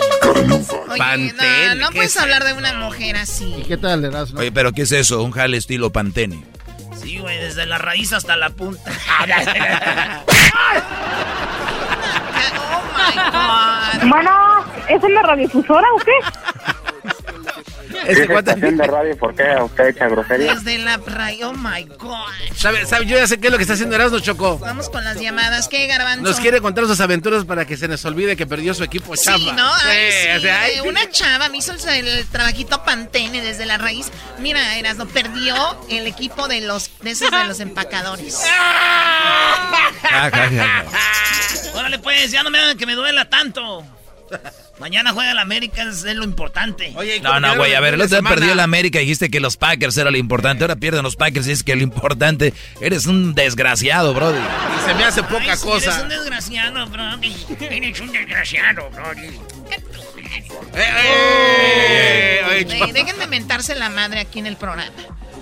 Oye, Pantene, no, no ¿qué puedes es hablar de una mujer así. ¿Y qué tal, Erasmo? Oye, pero ¿qué es eso? Un jale estilo Pantene. Sí, güey, desde la raíz hasta la punta. Bueno, ¿es en la radiodifusora o qué? Este cuate- estación de radio, ¿por qué usted echa grosería? Desde la raíz, oh my god. ¿Sabe, sabe, yo ya sé qué es lo que está haciendo Erasmo Choco. Vamos con las llamadas. ¿Qué, Garbanzo? Nos quiere contar sus aventuras para que se nos olvide que perdió su equipo chamba. Sí, ¿no? Ay, Sí, sí, o sea, ay, eh, una chava me hizo el, el trabajito Pantene desde la raíz. Mira, Erasno, perdió el equipo de los de esos de los empacadores. Órale, pues, ya no me hagan que me duela tanto. Mañana juega el América, es, lo importante. Oye, No, no, güey, a ver, el otro día perdió el América y dijiste que los Packers era lo importante. Ahora pierden los Packers y es que lo importante. Eres un desgraciado, brody. Y se me hace poca Ay, sí, cosa. Eres un desgraciado, brody. Eres un desgraciado, Brody. Eh, Eh, déjenme mentarse la madre aquí en el programa.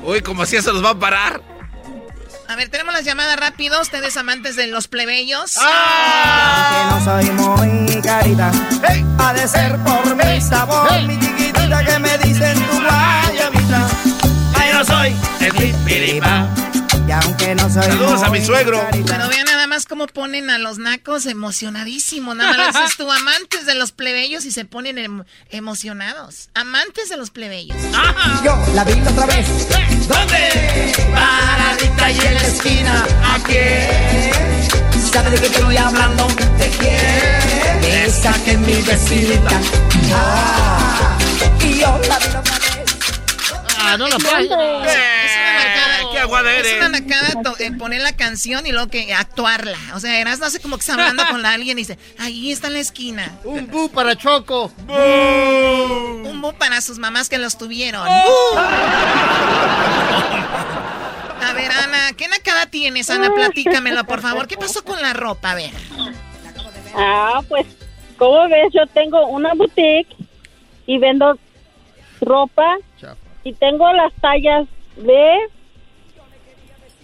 Uy, como si eso los va a parar. A ver, tenemos las llamadas rápido. Ustedes amantes de los plebeyos. Que no soy muy carita. Ha de ser por mi sabor, mi chiquitita que me dicen tu guayabita. Ay, no soy el pipiripa. Y aunque no soy Saludos a mi suegro. Pero vean nada más cómo ponen a los nacos emocionadísimos. Nada más dices tú, amantes de los plebeyos y se ponen em- emocionados. Amantes de los plebeyos. Yo la vi la otra vez. ¿Dónde? Paradita y en la esquina. ¿A quién? ¿Sabe de qué estoy hablando? ¿De quién? Esa que es mi vecinita. Ah, y yo la vi otra vez. Ah, no la Es puedes. una nacada. qué aguada Es eres. una nacada eh, poner la canción y luego que actuarla. O sea, eras no sé como que está hablando con alguien y dice, ahí está en la esquina. Un bu para Choco. Un bu para sus mamás que los tuvieron. A ver, Ana, ¿qué nacada tienes, Ana? Platícamelo, por favor. ¿Qué pasó con la ropa? A ver. Ah, pues, como ves, yo tengo una boutique y vendo ropa y tengo las tallas de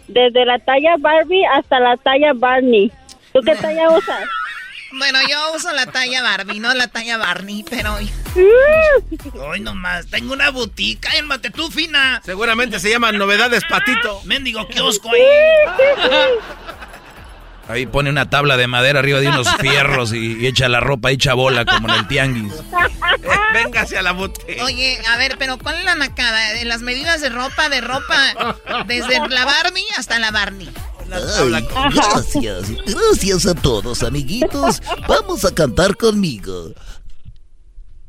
desde la talla Barbie hasta la talla Barney. ¿Tú qué talla usas? Bueno, yo uso la talla Barbie, no la talla Barney, pero... Hoy nomás, tengo una boutique. Cálmate tú, fina. Seguramente se llama Novedades Patito. Mendigo kiosco ahí. Ahí pone una tabla de madera arriba de unos fierros y, y echa la ropa hecha bola como en el tianguis. Véngase a la boutique. Oye, a ver, pero ¿cuál es la nacada? En las medidas de ropa, de ropa, desde la Barbie hasta la Barney. Ay, gracias, gracias a todos, amiguitos. Vamos a cantar conmigo.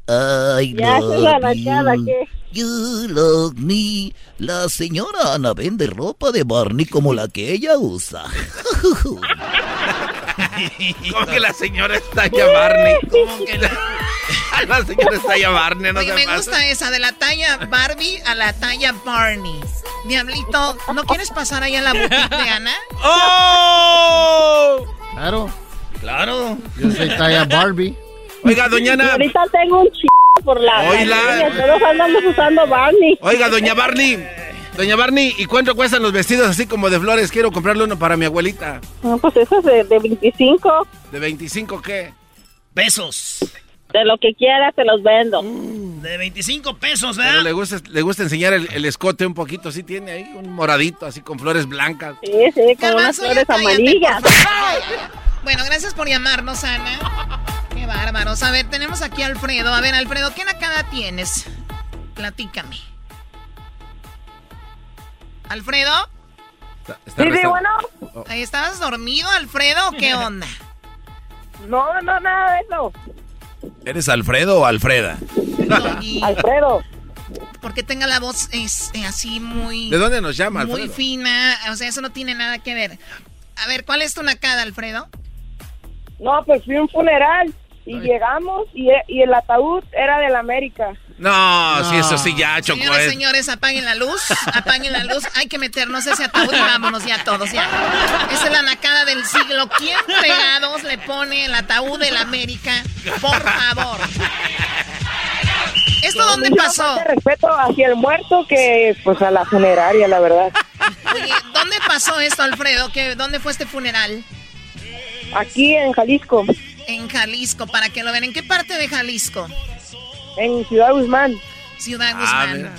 I Ya, you, love me. La señora Ana vende ropa de Barney como la que ella usa. Como que la señora está ya Barney. Como que la... la señora está ya Barney, no Oye, me pasa. gusta esa, de la talla Barbie a la talla Barney. Diablito, ¿no quieres pasar ahí a la boutique de Ana? ¡Oh! Claro. Claro. Yo soy talla Barbie. Oiga, doña Y Ana. ahorita tengo un ch... por la. Barney, Todos andamos usando Barney. Oiga, doña Barney. Doña Barney, ¿y cuánto cuestan los vestidos así como de flores? Quiero comprarle uno para mi abuelita. No, pues eso es de, de 25. ¿De 25 qué? Pesos. De lo que quiera te los vendo. De 25 pesos, Pero ¿verdad? le gusta, le gusta enseñar el, el escote un poquito. Sí tiene ahí un moradito, así con flores blancas. Sí, sí, con unas flores amarillas. Bueno, gracias por llamarnos, Ana. Qué bárbaros. A ver, tenemos aquí a Alfredo. A ver, Alfredo, ¿qué nacada tienes? Platícame. ¿Alfredo? Está- está Sí, sí, bueno. Ahí ¿Estabas dormido, Alfredo, o qué onda? No, no, nada de eso. ¿Eres Alfredo o Alfreda? Y- Alfredo. Porque tenga la voz es, eh, así muy... ¿De dónde nos llama, Muy Alfredo? fina. O sea, eso no tiene nada que ver. A ver, ¿cuál es tu nacada, Alfredo? No, pues fui a un funeral y llegamos y, y el ataúd era del América. No, sí, eso sí, ya, Choco. Señoras, es- señores, apaguen la luz, apaguen la luz. Hay que meternos ese ataúd y vámonos ya todos, ya. Esa es la nacada del siglo. ¿Quién fregados le pone el ataúd del América? Por favor. ¿Esto dónde pasó? más de respeto hacia el muerto que pues a la funeraria, la verdad. Oye, ¿dónde pasó esto, Alfredo? ¿Qué, ¿Dónde fue este funeral? Aquí en Jalisco. En Jalisco, para que lo vean. ¿En qué parte de Jalisco? En Ciudad Guzmán. Ciudad Ah, Guzmán. mira.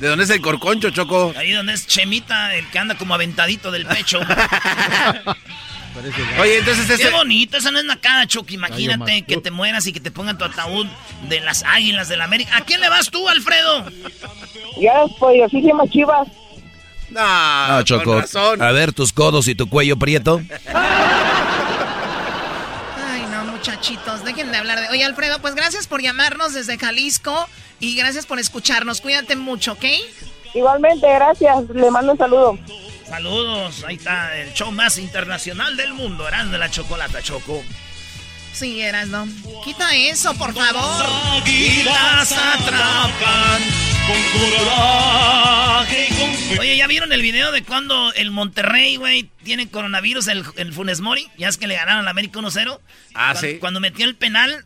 ¿De dónde es el corconcho, Choco? Ahí donde es Chemita, el que anda como aventadito del pecho. Oye, entonces Qué este... bonito, esa no es nacada, Chucky. Imagínate que te mueras y que te pongan tu ataúd de las águilas de la América. ¿A quién le vas tú, Alfredo? Ya, pues así se llama Chivas. No, No, Choco. A ver tus codos y tu cuello prieto. Muchachitos, dejen de hablar de... Oye, Alfredo, pues gracias por llamarnos desde Jalisco y gracias por escucharnos. Cuídate mucho, ¿ok? Igualmente, gracias. Le mando un saludo. Saludos, ahí está el show más internacional del mundo, Eran de la Chocolata, Choco. Sí, eras, ¿no? Quita eso, por favor. Águilas atrapan Oye, ¿ya vieron el video de cuando el Monterrey, güey, tiene coronavirus, el, el Funes Mori? Ya es que le ganaron al América 1-0. Ah, Cuando- sí. Cuando metió el penal,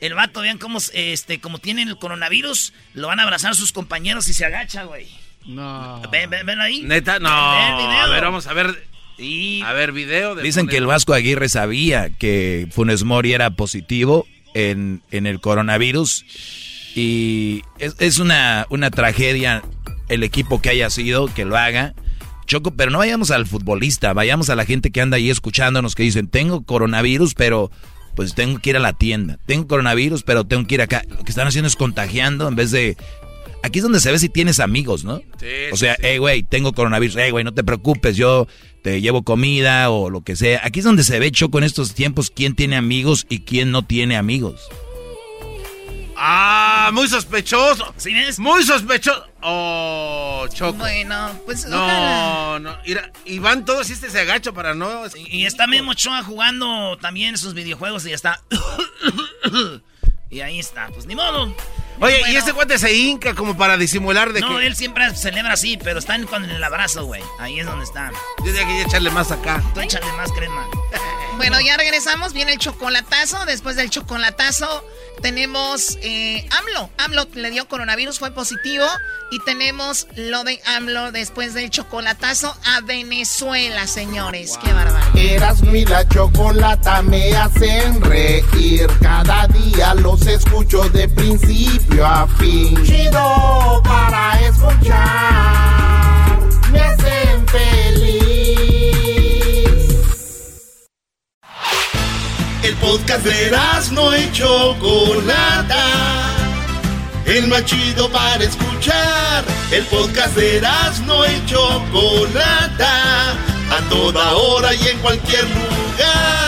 el vato, vean cómo, este, como tienen el coronavirus, lo van a abrazar sus compañeros y se agacha, güey. No. Ven, ven, ven ahí. Neta, no. A ver, vamos a ver. A ver, video. De Dicen que el Vasco Aguirre sabía que Funes Mori era positivo en, en el coronavirus. Y es, es una, una tragedia el equipo que haya sido, que lo haga. Choco, pero no vayamos al futbolista, vayamos a la gente que anda ahí escuchándonos que dicen, tengo coronavirus, pero pues tengo que ir a la tienda. Tengo coronavirus, pero tengo que ir acá. Lo que están haciendo es contagiando en vez de... Aquí es donde se ve si tienes amigos, ¿no? Sí, o sea, hey, güey, tengo coronavirus. Hey, güey, no te preocupes, yo te llevo comida o lo que sea. Aquí es donde se ve, Choco, en estos tiempos, quién tiene amigos y quién no tiene amigos. Ah, muy sospechoso. ¿Sí ves? Muy sospechoso. Oh, Choco. Bueno, pues ojalá. No, no. Mira, y van todos y este se agacha para no. Y está Memo Ochoa jugando también sus videojuegos y ya está. y ahí está, pues ni modo. Oye, y este cuate se hinca como para disimular de No, que. él siempre celebra así, pero está en- con el abrazo, güey. Ahí es donde está. Yo tenía que echarle más acá. Tú échale más crema. Bueno, ya regresamos. Viene el chocolatazo. Después del chocolatazo tenemos eh, AMLO. AMLO le dio coronavirus, fue positivo. Y tenemos lo de AMLO después del chocolatazo a Venezuela, señores. Qué barbaridad. Erasmo y la chocolata me hacen reír. Cada día los escucho de principio a fin. Chido para escuchar. Me hacen feliz. El podcast de Erasmo y chocolata. El más chido para escuchar. El podcast de Erasmo y chocolata. A toda hora y en cualquier lugar.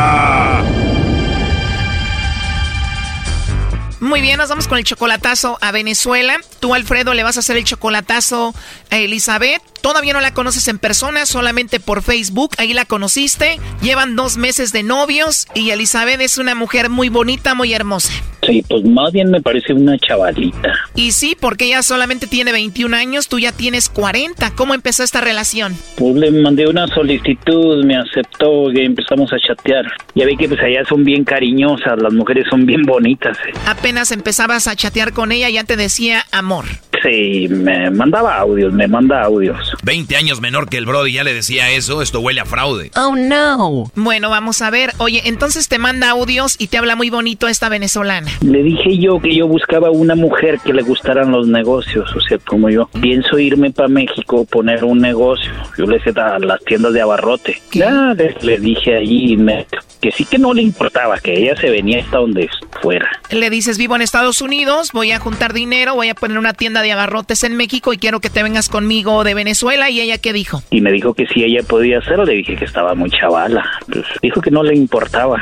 Muy bien, nos vamos con el chocolatazo a Venezuela. Tú, Alfredo, le vas a hacer el chocolatazo a Elizabeth. Todavía no la conoces en persona, solamente por Facebook. Ahí la conociste. Llevan dos meses de novios y Elizabeth es una mujer muy bonita, muy hermosa. Sí, pues más bien me parece una chavalita. Y sí, porque ella solamente tiene 21 años, tú ya tienes 40. ¿Cómo empezó esta relación? Pues le mandé una solicitud, me aceptó y empezamos a chatear. Ya ve que pues allá son bien cariñosas, las mujeres son bien bonitas. eh. Apenas empezabas a chatear con ella, ya te decía amor. Sí, me mandaba audios, me manda audios. 20 años menor que el Brody ya le decía eso, esto huele a fraude. Oh no. Bueno, vamos a ver. Oye, entonces te manda audios y te habla muy bonito esta venezolana. Le dije yo que yo buscaba una mujer que le gustaran los negocios, o sea, como yo. Pienso irme para México, poner un negocio. Yo le sé a las tiendas de abarrote. Ya le, le dije allí, me, que sí que no le importaba, que ella se venía hasta donde fuera. Le dices, vivo en Estados Unidos, voy a juntar dinero, voy a poner una tienda de abarrotes en México y quiero que te vengas conmigo de Venezuela. ¿Y ella qué dijo? Y me dijo que si ella podía hacerlo, le dije que estaba muy chavala. Pues dijo que no le importaba.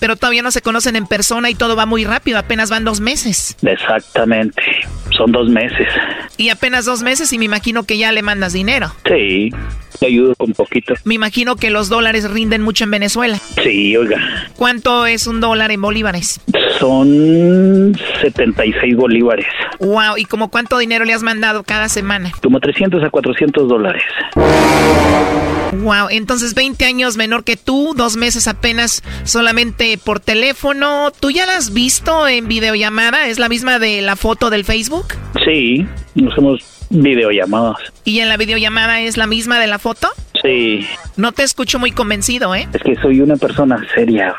Pero todavía no se conocen en persona y todo va muy rápido, apenas van dos meses. Exactamente, son dos meses. Y apenas dos meses y me imagino que ya le mandas dinero. Sí, te ayudo con poquito. Me imagino que los dólares rinden mucho en Venezuela. Sí, oiga. ¿Cuánto es un dólar en bolívares? Son 76 bolívares. Wow, ¿y como cuánto dinero le has mandado cada semana? Como 300 a 400 dólares. Wow, entonces 20 años menor que tú, dos meses apenas solamente por teléfono. ¿Tú ya la has visto en videollamada? ¿Es la misma de la foto del Facebook? Sí, nos hemos videollamadas. ¿Y en la videollamada es la misma de la foto? Sí. No te escucho muy convencido, ¿eh? Es que soy una persona seria.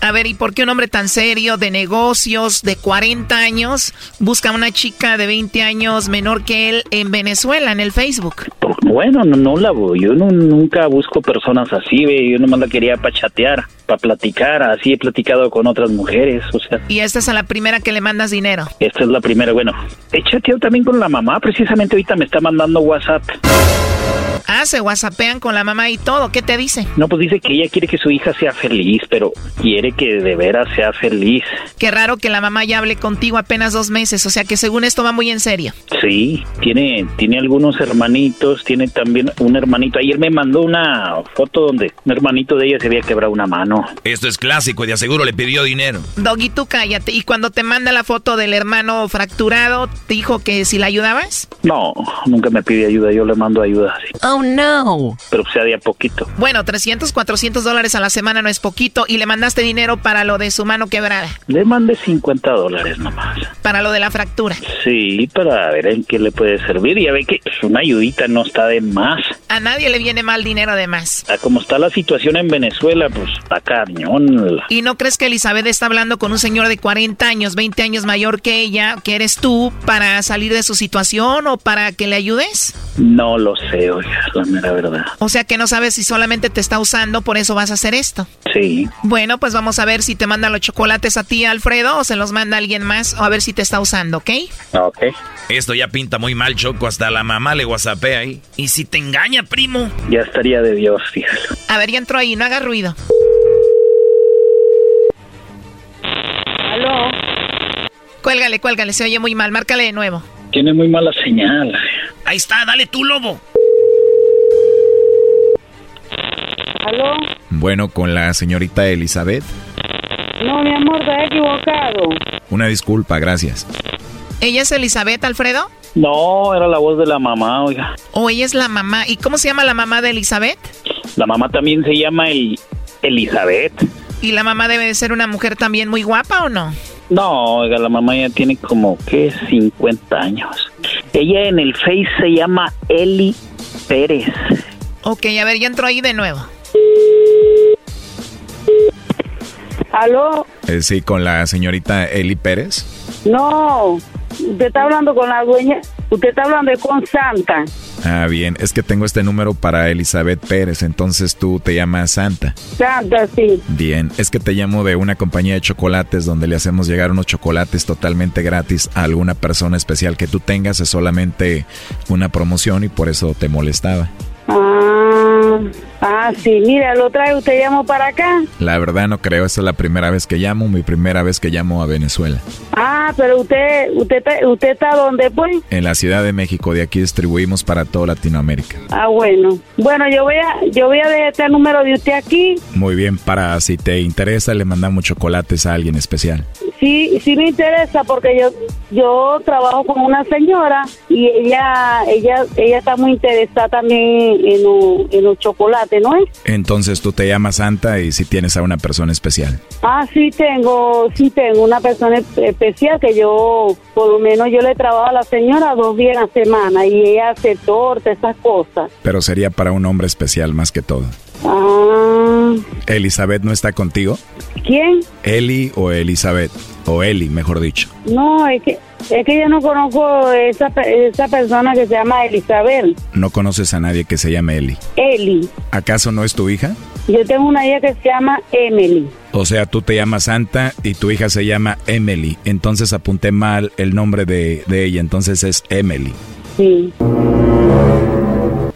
A ver, ¿y por qué un hombre tan serio, de negocios, de 40 años, busca a una chica de 20 años menor que él en Venezuela, en el Facebook? Bueno, no, no la voy. Yo no, nunca busco personas así, ve. Yo nomás la quería para chatear, para platicar. Así he platicado con otras mujeres, o sea. ¿Y esta es a la primera que le mandas dinero? Esta es la primera. Bueno, he chateado también con la mamá. Precisamente ahorita me está mandando WhatsApp. Ah, se whatsappean con la mamá y todo. ¿Qué te dice? No, pues dice que ella quiere que su hija sea feliz, pero quiere que de veras sea feliz. Qué raro que la mamá ya hable contigo apenas dos meses, o sea que según esto va muy en serio. Sí, tiene, tiene algunos hermanitos, tiene también un hermanito. Ayer me mandó una foto donde un hermanito de ella se había quebrado una mano. Esto es clásico y de aseguro le pidió dinero. Doggy, tú cállate. ¿Y cuando te manda la foto del hermano fracturado, te dijo que si la ayudabas? No, nunca me pide ayuda, yo le mando ayuda. Oh, no. Pero sea de a poquito. Bueno, 300, 400 dólares a la semana no es poquito y le mandaste dinero para lo de su mano quebrada. Le mandé 50 dólares nomás. Para lo de la fractura. Sí, para ver en qué le puede servir. Ya ve que pues, una ayudita no está de más. A nadie le viene mal dinero de más. A como está la situación en Venezuela, pues está cañón. ¿Y no crees que Elizabeth está hablando con un señor de 40 años, 20 años mayor que ella, que eres tú, para salir de su situación o para que le ayudes? No lo sé, oiga, la mera verdad. O sea que no sabes si solamente te está usando, por eso vas a hacer esto. Sí. Bueno, pues vamos a ver si te manda los chocolates a ti, Alfredo, o se los manda alguien más, o a ver si te está usando, ¿ok? Ok. Esto ya pinta muy mal, Choco. Hasta la mamá le whatsappea ahí. ¿Y si te engaña, primo? Ya estaría de Dios, fíjalo. A ver, ya entró ahí, no haga ruido. ¿Aló? Cuélgale, cuélgale, se oye muy mal, márcale de nuevo. Tiene muy mala señal. Ahí está, dale tú, lobo. ¿Aló? Bueno, con la señorita Elizabeth. No, mi amor, te he equivocado. Una disculpa, gracias. ¿Ella es Elizabeth, Alfredo? No, era la voz de la mamá, oiga. ¿O ella es la mamá? ¿Y cómo se llama la mamá de Elizabeth? La mamá también se llama el Elizabeth. ¿Y la mamá debe de ser una mujer también muy guapa o no? No, oiga, la mamá ya tiene como, ¿qué? 50 años. Ella en el Face se llama Eli Pérez. Ok, a ver, ya entró ahí de nuevo. ¿Aló? Eh, sí, con la señorita Eli Pérez. No, usted está hablando con la dueña, usted está hablando con Santa. Ah, bien, es que tengo este número para Elizabeth Pérez, entonces tú te llamas Santa. Santa, sí. Bien, es que te llamo de una compañía de chocolates donde le hacemos llegar unos chocolates totalmente gratis a alguna persona especial que tú tengas. Es solamente una promoción y por eso te molestaba. Ah, ah, sí, mira, lo trae, usted llamó para acá. La verdad no creo, esa es la primera vez que llamo, mi primera vez que llamo a Venezuela. Ah, pero usted, usted, usted está dónde, pues? En la Ciudad de México, de aquí distribuimos para toda Latinoamérica. Ah, bueno. Bueno, yo voy a, yo voy a dejar este número de usted aquí. Muy bien, para si te interesa, le mandamos chocolates a alguien especial. Sí, sí me interesa porque yo, yo trabajo con una señora y ella, ella, ella está muy interesada también en, los- en los chocolates, ¿no es? Entonces tú te llamas Santa y si tienes a una persona especial. Ah, sí tengo, sí tengo una persona es- especial que yo, por lo menos yo le trabajo a la señora dos días a la semana y ella hace torta, esas cosas. Pero sería para un hombre especial más que todo. Ah, ¿Elizabeth no está contigo? ¿quién? Eli o Elizabeth. O Eli, mejor dicho. No, es que, es que yo no conozco esa, esa persona que se llama Elizabeth. No conoces a nadie que se llame Eli. Eli. ¿Acaso no es tu hija? Yo tengo una hija que se llama Emily. O sea, tú te llamas Santa y tu hija se llama Emily. Entonces apunté mal el nombre de, de ella, entonces es Emily. Sí.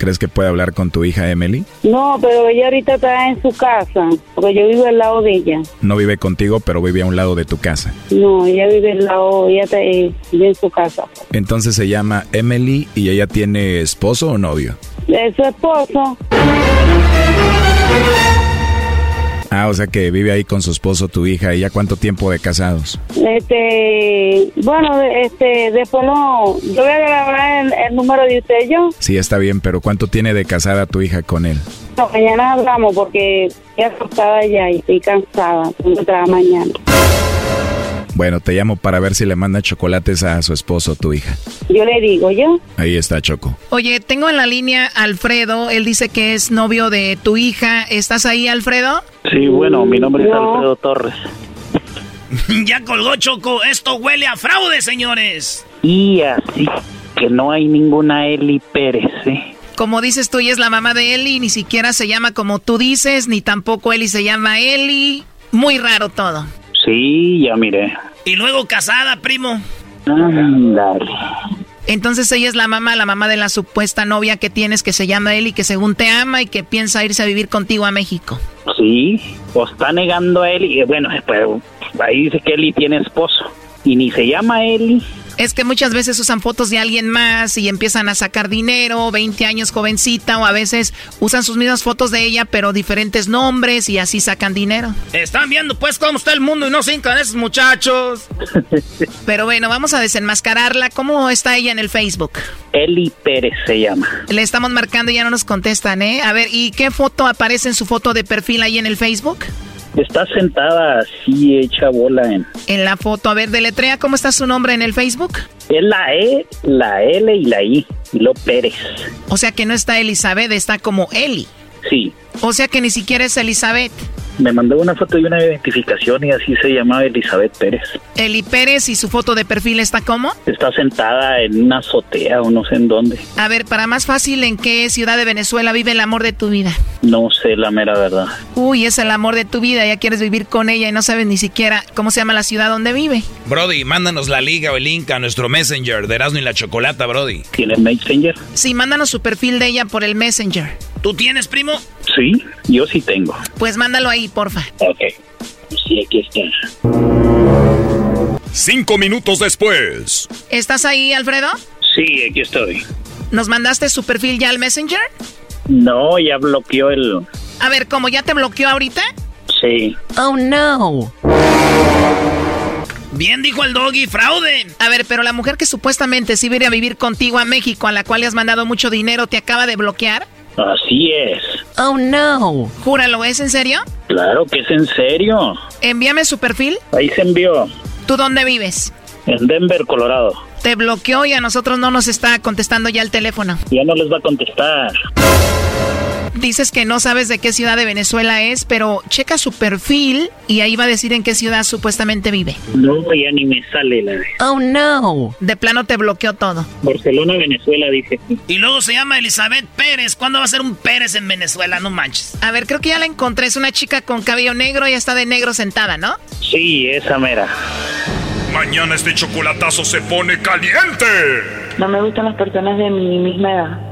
¿Crees que puede hablar con tu hija Emily? No, pero ella ahorita está en su casa, porque yo vivo al lado de ella. No vive contigo, pero vive a un lado de tu casa. No, ella vive al lado, ella está eh, vive en su casa. Entonces se llama Emily y ella tiene esposo o novio. Es su esposo. Ah, o sea que vive ahí con su esposo, tu hija. ¿Y ya cuánto tiempo de casados? Este, bueno, este, después no, yo voy a grabar el, el número de usted yo. Sí, está bien, pero ¿cuánto tiene de casada tu hija con él? No, mañana hablamos porque estoy acostada ya y estoy cansada. Trabajar mañana. Bueno, te llamo para ver si le manda chocolates a su esposo, tu hija. Yo le digo, ¿yo? Ahí está, Choco. Oye, tengo en la línea Alfredo. Él dice que es novio de tu hija. ¿Estás ahí, Alfredo? Sí, bueno, mi nombre es Alfredo Torres. ya colgó Choco. Esto huele a fraude, señores. Y así que no hay ninguna Eli Pérez, ¿eh? Como dices tú, ella es la mamá de Eli, ni siquiera se llama como tú dices, ni tampoco Eli se llama Eli. Muy raro todo. Sí, ya miré. Y luego casada, primo. Ándale. Entonces ella es la mamá, la mamá de la supuesta novia que tienes que se llama Eli, que según te ama y que piensa irse a vivir contigo a México. Sí, o está negando a Eli. eh, Bueno, pero ahí dice que Eli tiene esposo. Y ni se llama Eli. Es que muchas veces usan fotos de alguien más y empiezan a sacar dinero, 20 años jovencita, o a veces usan sus mismas fotos de ella, pero diferentes nombres y así sacan dinero. Están viendo pues cómo está el mundo y no se hincan esos muchachos. Pero bueno, vamos a desenmascararla. ¿Cómo está ella en el Facebook? Eli Pérez se llama. Le estamos marcando y ya no nos contestan, ¿eh? A ver, ¿y qué foto aparece en su foto de perfil ahí en el Facebook? Está sentada así, hecha bola en... En la foto, a ver, deletrea, ¿cómo está su nombre en el Facebook? Es la E, la L y la I. Lo Pérez. O sea que no está Elizabeth, está como Eli. Sí. O sea que ni siquiera es Elizabeth. Me mandó una foto y una identificación y así se llamaba Elizabeth Pérez. Eli Pérez y su foto de perfil está como? Está sentada en una azotea o no sé en dónde. A ver, para más fácil, ¿en qué ciudad de Venezuela vive el amor de tu vida? No sé la mera verdad. Uy, es el amor de tu vida, ya quieres vivir con ella y no sabes ni siquiera cómo se llama la ciudad donde vive. Brody, mándanos la liga o el link a nuestro Messenger de Erasmo y la Chocolata, Brody. ¿Tiene Messenger? Sí, mándanos su perfil de ella por el Messenger. ¿Tú tienes, primo? Sí, yo sí tengo. Pues mándalo ahí, porfa. Ok. Sí, aquí está. Cinco minutos después. ¿Estás ahí, Alfredo? Sí, aquí estoy. ¿Nos mandaste su perfil ya al Messenger? No, ya bloqueó el... A ver, ¿cómo ya te bloqueó ahorita? Sí. Oh, no. Bien dijo el doggy, fraude. A ver, pero la mujer que supuestamente sí viene a vivir contigo a México, a la cual le has mandado mucho dinero, ¿te acaba de bloquear? Así es. Oh, no. Júralo, ¿es en serio? Claro que es en serio. Envíame su perfil. Ahí se envió. ¿Tú dónde vives? En Denver, Colorado. Te bloqueó y a nosotros no nos está contestando ya el teléfono. Ya no les va a contestar. Dices que no sabes de qué ciudad de Venezuela es, pero checa su perfil y ahí va a decir en qué ciudad supuestamente vive. No, ya ni me sale la... Oh, no. De plano te bloqueó todo. Barcelona, Venezuela, dice. Y luego se llama Elizabeth Pérez. ¿Cuándo va a ser un Pérez en Venezuela? No manches. A ver, creo que ya la encontré. Es una chica con cabello negro y está de negro sentada, ¿no? Sí, esa mera. Mañana este chocolatazo se pone caliente. No me gustan las personas de mi misma edad.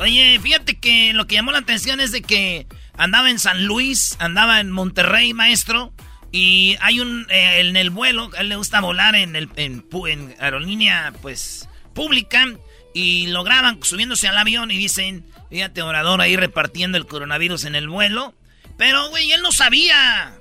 Oye, fíjate que lo que llamó la atención es de que andaba en San Luis, andaba en Monterrey, maestro, y hay un, eh, en el vuelo, a él le gusta volar en, el, en, aerolínea, pues, pública, y lo graban subiéndose al avión y dicen, fíjate, orador ahí repartiendo el coronavirus en el vuelo, pero, güey, él no sabía.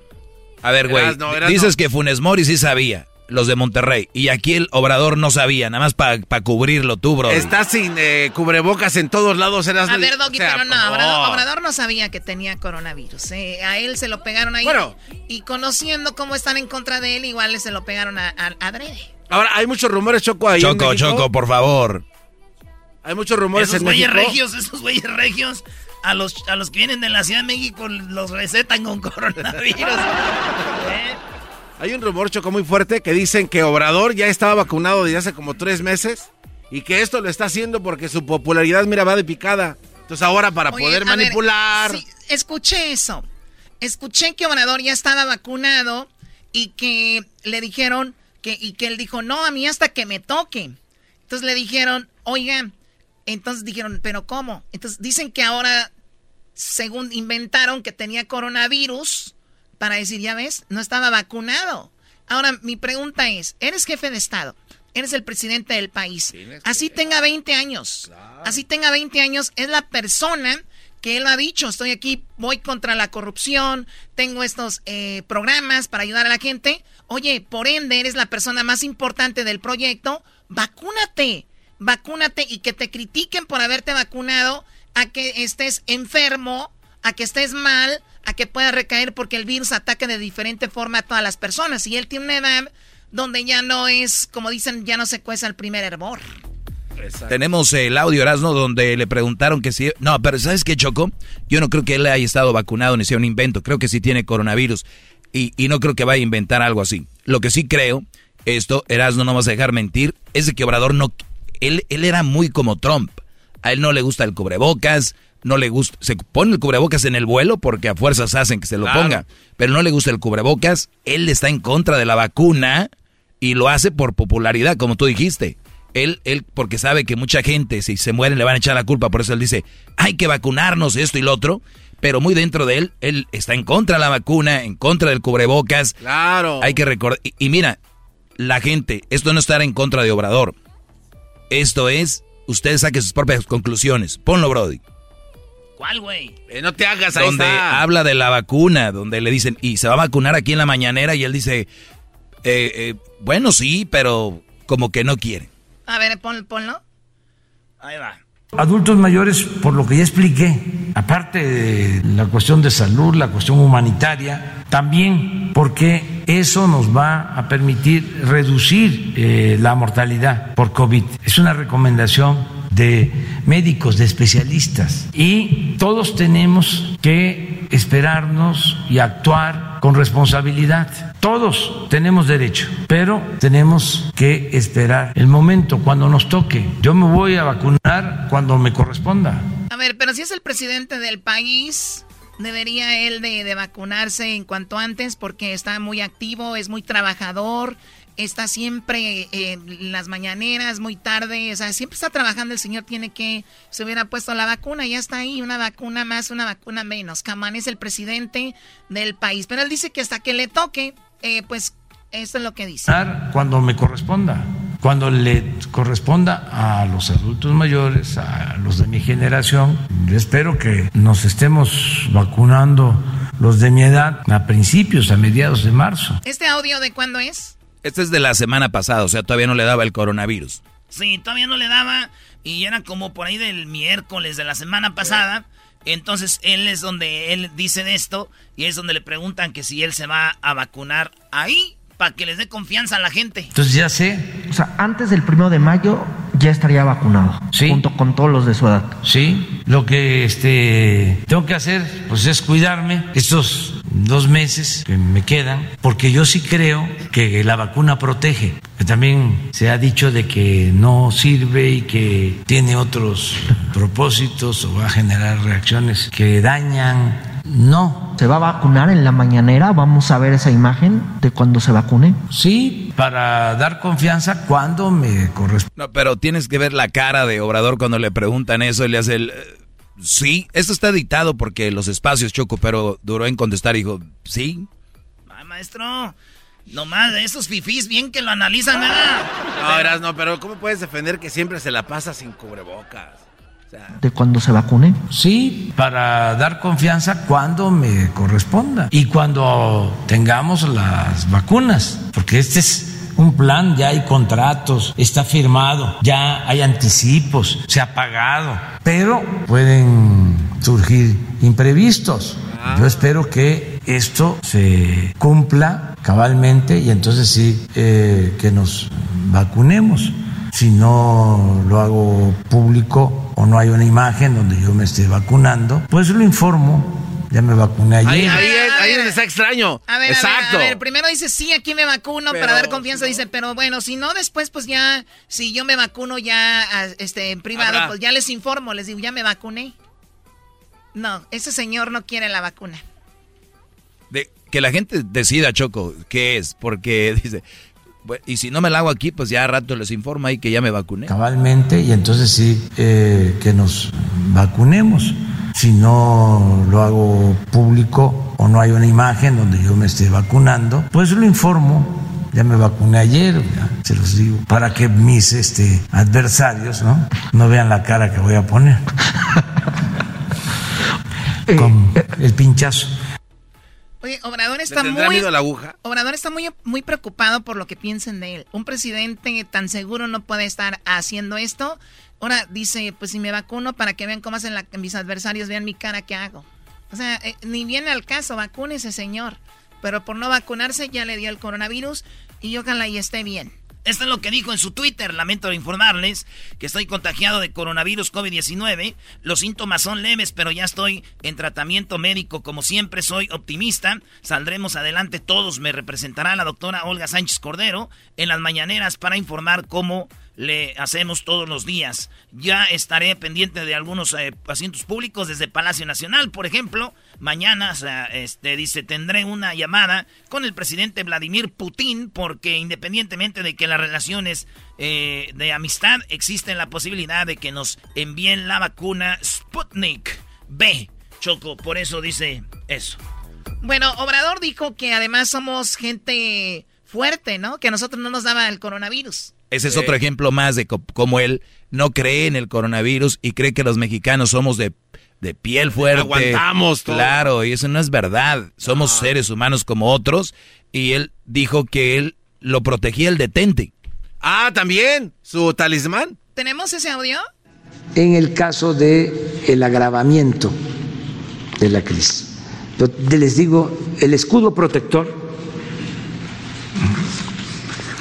A ver, güey, Erasno. dices que Funes Mori sí sabía, los de Monterrey, y aquí el Obrador no sabía, nada más para cubrirlo tú, bro. Está sin eh, cubrebocas en todos lados. Eras A ver, Doggy, o sea, pero no, no. Obrador, Obrador no sabía que tenía coronavirus. eh, A él se lo pegaron ahí. Bueno. Y conociendo cómo están en contra de él, igual se lo pegaron a, a, a Adrede. Ahora, hay muchos rumores, Choco, ahí Choco. Choco, por favor. Hay muchos rumores Esos en güeyes regios, esos güeyes regios, a los, a los que vienen de la Ciudad de México los recetan con coronavirus. ¿Eh? Hay un rumor, Choco, muy fuerte que dicen que Obrador ya estaba vacunado desde hace como tres meses y que esto lo está haciendo porque su popularidad, mira, va de picada. Entonces ahora para Oye, poder ver, manipular... sí, escuché eso. Escuché que Obrador ya estaba vacunado y que le dijeron que, y que él dijo, no, a mí hasta que me toque. Entonces le dijeron, oiga, entonces dijeron, pero ¿cómo? Entonces dicen que ahora, según inventaron que tenía coronavirus, para decir, ya ves, no estaba vacunado. Ahora, mi pregunta es, eres jefe de Estado, eres el presidente del país, así tenga 20 años, así tenga 20 años, es la persona que él ha dicho, estoy aquí, voy contra la corrupción, tengo estos eh, programas para ayudar a la gente. Oye, por ende, eres la persona más importante del proyecto, vacúnate, vacúnate y que te critiquen por haberte vacunado a que estés enfermo, a que estés mal, a que puedas recaer porque el virus ataca de diferente forma a todas las personas. Y él tiene una edad donde ya no es, como dicen, ya no se cueza el primer hervor. Tenemos el audio, Erasmo, donde le preguntaron que si... No, pero ¿sabes qué, Choco? Yo no creo que él haya estado vacunado ni sea un invento. Creo que sí tiene coronavirus. Y, y no creo que vaya a inventar algo así. Lo que sí creo, esto, Erasmo, no vas a dejar mentir, es de que Obrador no... Él, él era muy como Trump. A él no le gusta el cubrebocas, no le gusta... Se pone el cubrebocas en el vuelo porque a fuerzas hacen que se lo Claro. ponga. Pero no le gusta el cubrebocas. Él está en contra de la vacuna y lo hace por popularidad, como tú dijiste. Él, él, porque sabe que mucha gente, si se mueren, le van a echar la culpa. Por eso él dice, hay que vacunarnos, esto y lo otro. Pero muy dentro de él, él está en contra de la vacuna, en contra del cubrebocas. Claro. Hay que recordar. Y, y mira, la gente, esto no es estar en contra de Obrador. Esto es, ustedes saquen sus propias conclusiones. Ponlo, Brody. ¿Cuál, güey? Eh, no te hagas, ahí Donde está. habla de la vacuna, donde le dicen, y se va a vacunar aquí en la mañanera, y él dice, eh, eh, bueno, sí, pero como que no quiere. A ver, pon, ponlo. Ahí va. Adultos mayores, por lo que ya expliqué, aparte de la cuestión de salud, la cuestión humanitaria, también porque eso nos va a permitir reducir eh, la mortalidad por COVID. Es una recomendación de médicos, de especialistas. Y todos tenemos que esperarnos y actuar con responsabilidad. Todos tenemos derecho, pero tenemos que esperar el momento cuando nos toque. Yo me voy a vacunar cuando me corresponda. A ver, pero si es el presidente del país, debería él de, de vacunarse en cuanto antes porque está muy activo, es muy trabajador, está siempre eh, en las mañaneras, muy tarde, o sea, siempre está trabajando. El señor tiene que, se hubiera puesto la vacuna, ya está ahí, una vacuna más, una vacuna menos. Camán es el presidente del país, pero él dice que hasta que le toque, eh, pues esto es lo que dice. Cuando me corresponda. Cuando le corresponda a los adultos mayores, a los de mi generación, espero que nos estemos vacunando los de mi edad a principios, a mediados de marzo. ¿Este audio de cuándo es? Este es de la semana pasada, o sea, todavía no le daba el coronavirus. Sí, todavía no le daba y era como por ahí del miércoles de la semana pasada. Entonces él es donde él dice de esto y es donde le preguntan que si él se va a vacunar ahí para que les dé confianza a la gente. Entonces ya sé. O sea, antes del primero de mayo ya estaría vacunado. Sí. Junto con todos los de su edad. Sí. Lo que este tengo que hacer, pues es cuidarme estos dos meses que me quedan, porque yo sí creo que la vacuna protege. También se ha dicho de que no sirve y que tiene otros propósitos o va a generar reacciones que dañan. No. ¿Se va a vacunar en la mañanera? Vamos a ver esa imagen de cuando se vacune. Sí, para dar confianza cuando me corresponde. No, pero tienes que ver la cara de Obrador cuando le preguntan eso y le hace el... eh, sí, esto está dictado porque los espacios choco, pero duró en contestar y dijo, sí. Ay, maestro, nomás de esos fifís bien que lo analizan, ¿verdad? No, Eras, no, pero ¿cómo puedes defender que siempre se la pasa sin cubrebocas? De cuando se vacune. Sí, para dar confianza cuando me corresponda y cuando tengamos las vacunas, porque este es un plan, ya hay contratos, está firmado, ya hay anticipos, se ha pagado, pero pueden surgir imprevistos. Yo espero que esto se cumpla cabalmente y entonces sí eh, que nos vacunemos. Si no lo hago público o no hay una imagen donde yo me esté vacunando, pues lo informo. Ya me vacuné ayer. ahí, ahí, es- ahí es donde está extraño. A ver, Exacto. a ver, a ver, primero dice, sí, aquí me vacuno Pero, para dar confianza, dice, pero bueno, si no, después, pues ya, si yo me vacuno ya este, en privado, Habrá. pues ya les informo, les digo, ya me vacuné. No, ese señor no quiere la vacuna. De, que la gente decida, Choco, qué es, porque dice, "Bueno, y si no me la hago aquí, pues ya a rato les informo ahí que ya me vacuné. cabalmente y entonces sí eh, que nos vacunemos. Si no lo hago público o no hay una imagen donde yo me esté vacunando, pues lo informo. Ya me vacuné ayer, ya se los digo, para que mis este, adversarios ¿no? no vean la cara que voy a poner. Con el pinchazo. Oye, Obrador ¿Le está muy... miedo a la aguja? Obrador está muy, muy preocupado por lo que piensen de él. Un presidente tan seguro no puede estar haciendo esto. Ahora dice, pues si me vacuno para que vean cómo hacen la- mis adversarios, vean mi cara que hago. O sea, eh, ni viene al caso, vacúnese, señor. Pero por no vacunarse ya le dio el coronavirus y ojalá y esté bien. Esto es lo que dijo en su Twitter. Lamento informarles que estoy contagiado de coronavirus COVID-19. Los síntomas son leves, pero ya estoy en tratamiento médico. Como siempre, soy optimista. Saldremos adelante todos. Me representará la doctora Olga Sánchez Cordero en las mañaneras para informar cómo le hacemos todos los días. Ya estaré pendiente de algunos eh, asientos públicos desde Palacio Nacional, por ejemplo. Mañana, o sea, este, dice, tendré una llamada con el presidente Vladimir Putin porque independientemente de que las relaciones eh, de amistad, existe la posibilidad de que nos envíen la vacuna Sputnik B. Choco, por eso dice eso. Bueno, Obrador dijo que además somos gente fuerte, ¿no? Que a nosotros no nos daba el coronavirus. Ese es otro ejemplo más de cómo él no cree en el coronavirus y cree que los mexicanos somos de, de piel fuerte. Aguantamos todo. Claro, y eso no es verdad. Somos seres humanos como otros. Y él dijo que él lo protegía el detente. Ah, también, su talismán. ¿Tenemos ese audio? en el caso de el agravamiento de la crisis. Yo les digo, el escudo protector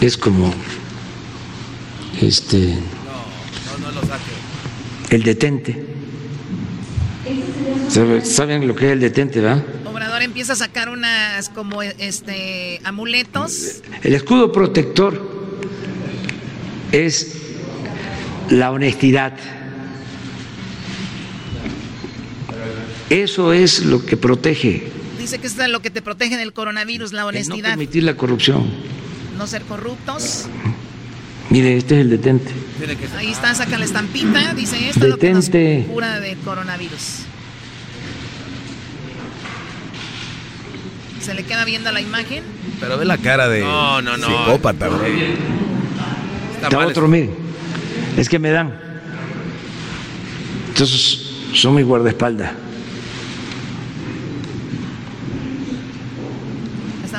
es como este el detente. ¿Sabe- ¿Saben lo que es el detente, verdad? Obrador empieza a sacar unas como este amuletos. El escudo protector es la honestidad. Eso es lo que protege, Dice que es lo que te protege del coronavirus, la el no honestidad. permitir la corrupción. No ser corruptos. Mire, este es el detente. Ahí está, saca la estampita. Dice esto es lo que nos Detente. cura del coronavirus. Se le queda viendo la imagen. Pero ve la cara de No, no, no. psicópata, güey. Da otro, miren, es que me dan. Entonces, son mi guardaespaldas.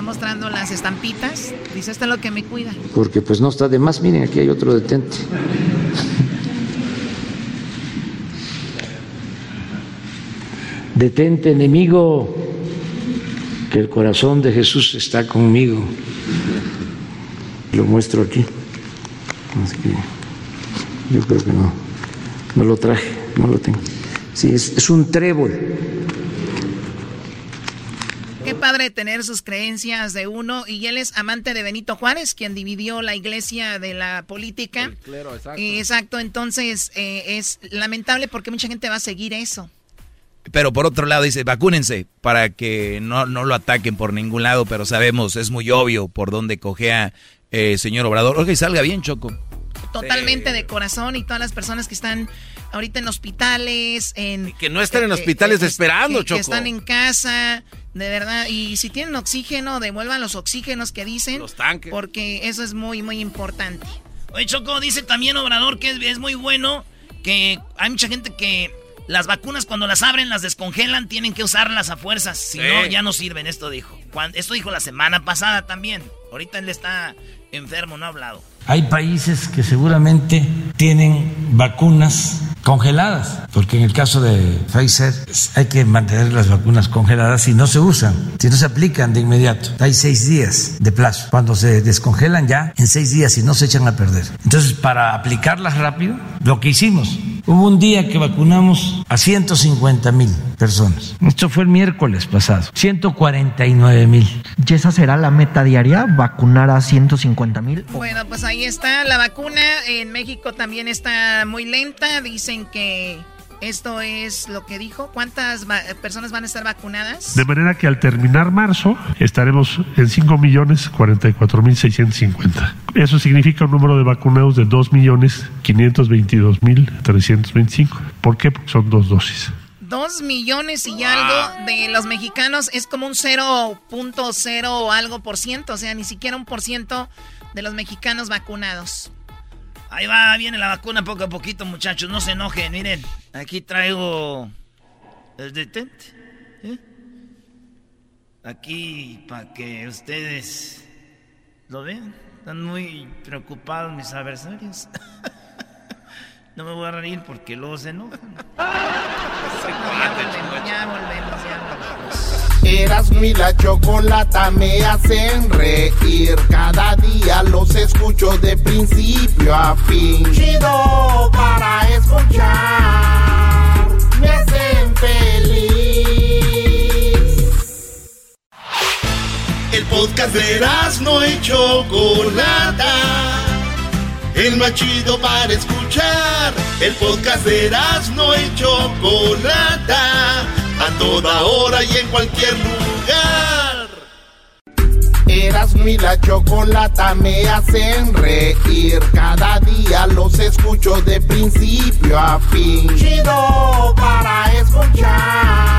Mostrando las estampitas. Dice, esto es lo que me cuida. Porque pues no está de más. Miren, aquí hay otro detente. Detente, enemigo, que el corazón de Jesús está conmigo. Lo muestro aquí. Así que yo creo que no, no lo traje, no lo tengo. Sí, es, es un trébol. Padre tener sus creencias de uno. Y él es amante de Benito Juárez, quien dividió la iglesia de la política. exacto. exacto. Entonces, eh, es lamentable porque mucha gente va a seguir eso. Pero por otro lado dice, vacúnense para que no, no lo ataquen por ningún lado, pero sabemos, es muy obvio por dónde cojea eh, señor Obrador. Oiga, y salga bien, Choco. Totalmente de corazón y todas las personas que están ahorita en hospitales, en... Que no están en hospitales esperando, que, Choco. Que están en casa, de verdad. Y si tienen oxígeno, devuelvan los oxígenos que dicen. Los tanques. Porque eso es muy, muy importante. Oye, Choco, dice también Obrador que es, es muy bueno que hay mucha gente que las vacunas cuando las abren, las descongelan, tienen que usarlas a fuerzas. Si Sí. no, ya no sirven, esto dijo. Esto dijo la semana pasada también. Ahorita él está enfermo, no ha hablado. Hay países que seguramente tienen vacunas congeladas, porque en el caso de Pfizer hay que mantener las vacunas congeladas si no se usan, si no se aplican de inmediato. Hay seis días de plazo. Cuando se descongelan ya, en seis días y no se echan a perder. Entonces, para aplicarlas rápido, lo que hicimos, hubo un día que vacunamos a 150 mil personas. Esto fue el miércoles pasado, 149 mil. ¿Y esa será la meta diaria? ¿Vacunar a 150 mil? Bueno, pues ahí está. La vacuna en México también está muy lenta. Dicen que esto es lo que dijo. ¿Cuántas va- personas van a estar vacunadas? De manera que al terminar marzo estaremos en 5.044.650. Eso significa un número de vacunados de 2.522.325. ¿Por qué? Porque son dos dosis. Dos millones y algo de los mexicanos es como un 0.0 o algo por ciento. O sea, ni siquiera un por ciento de los mexicanos vacunados. Ahí va, viene la vacuna poco a poquito, muchachos. No se enojen, miren. Aquí traigo el detente. ¿eh? Aquí para que ustedes lo vean. Están muy preocupados mis adversarios. no me voy a reír porque luego se enojan. ya volvemos, ya volvemos, ya volvemos. Erasmo y la chocolata me hacen reír. Cada día los escucho de principio a fin. Chido para escuchar. Me hacen feliz. El podcast de Erasmo y chocolata. El más chido para escuchar. El podcast de Erasmo y chocolata. A toda hora y en cualquier lugar. Erasmo y la chocolata me hacen reír. Cada día los escucho de principio a fin. Chido para escuchar.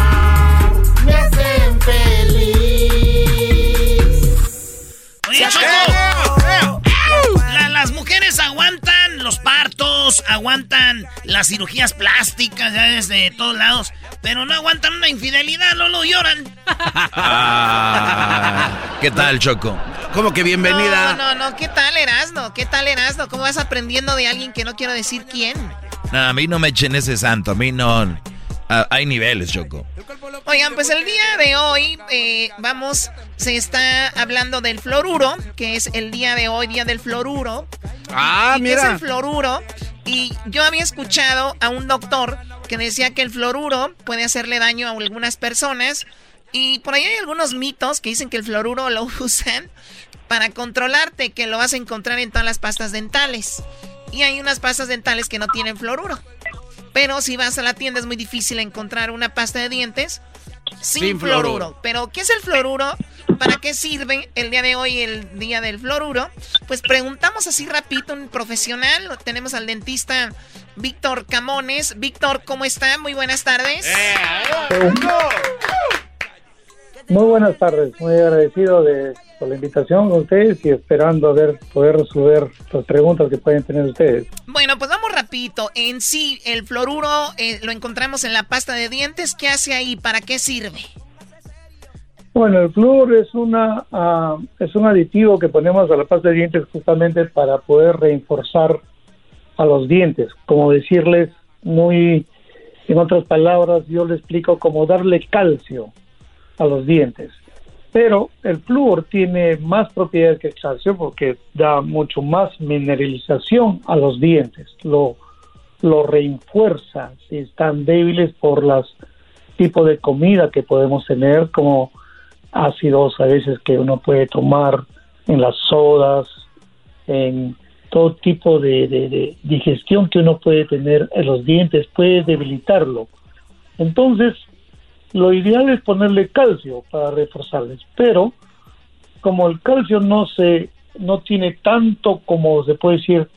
Me hacen feliz. Oye, Choco, partos, aguantan las cirugías plásticas, ya desde todos lados, pero no aguantan una infidelidad, no lo lloran. Ah, ¿Qué tal, Choco? ¿Cómo que bienvenida? No, no, no. ¿Qué tal, Erasno? ¿Qué tal, Erasno? ¿Cómo vas aprendiendo de alguien que no quiero decir quién? No, a mí no me echen ese santo, a mí no. Ah, hay niveles, Choco. Oigan, pues el día de hoy eh, vamos, se está hablando del fluoruro, que es el día de hoy, día del fluoruro. Ah, ¿Y qué mira. es el fluoruro? Y yo había escuchado a un doctor que decía que el fluoruro puede hacerle daño a algunas personas. Y por ahí hay algunos mitos que dicen que el fluoruro lo usan para controlarte, que lo vas a encontrar en todas las pastas dentales. Y hay unas pastas dentales que no tienen fluoruro. Pero si vas a la tienda es muy difícil encontrar una pasta de dientes sin, Sin fluoruro. fluoruro. Pero, ¿qué es el fluoruro? ¿Para qué sirve el día de hoy, el día del fluoruro? Pues preguntamos así rapidito un profesional. Tenemos al dentista Víctor Camones. Víctor, ¿cómo está? Muy buenas tardes. Muy buenas tardes, muy agradecido de por la invitación con ustedes y esperando a ver poder resolver las preguntas que pueden tener ustedes. Bueno, pues vamos rapidito. En sí, el fluoruro eh, lo encontramos en la pasta de dientes. ¿Qué hace ahí? ¿Para qué sirve? Bueno, el flúor es una ah, es un aditivo que ponemos a la pasta de dientes justamente para poder reforzar a los dientes, como decirles muy en otras palabras, yo le explico como darle calcio a los dientes. Pero el flúor tiene más propiedades que el calcio porque da mucho más mineralización a los dientes, lo, lo refuerza si están débiles por los tipos de comida que podemos tener, como ácidos a veces que uno puede tomar en las sodas, en todo tipo de, digestión que uno puede tener en los dientes, puede debilitarlo. Entonces, lo ideal es ponerle calcio para reforzarles, pero como el calcio no se no tiene tanto como se puede decir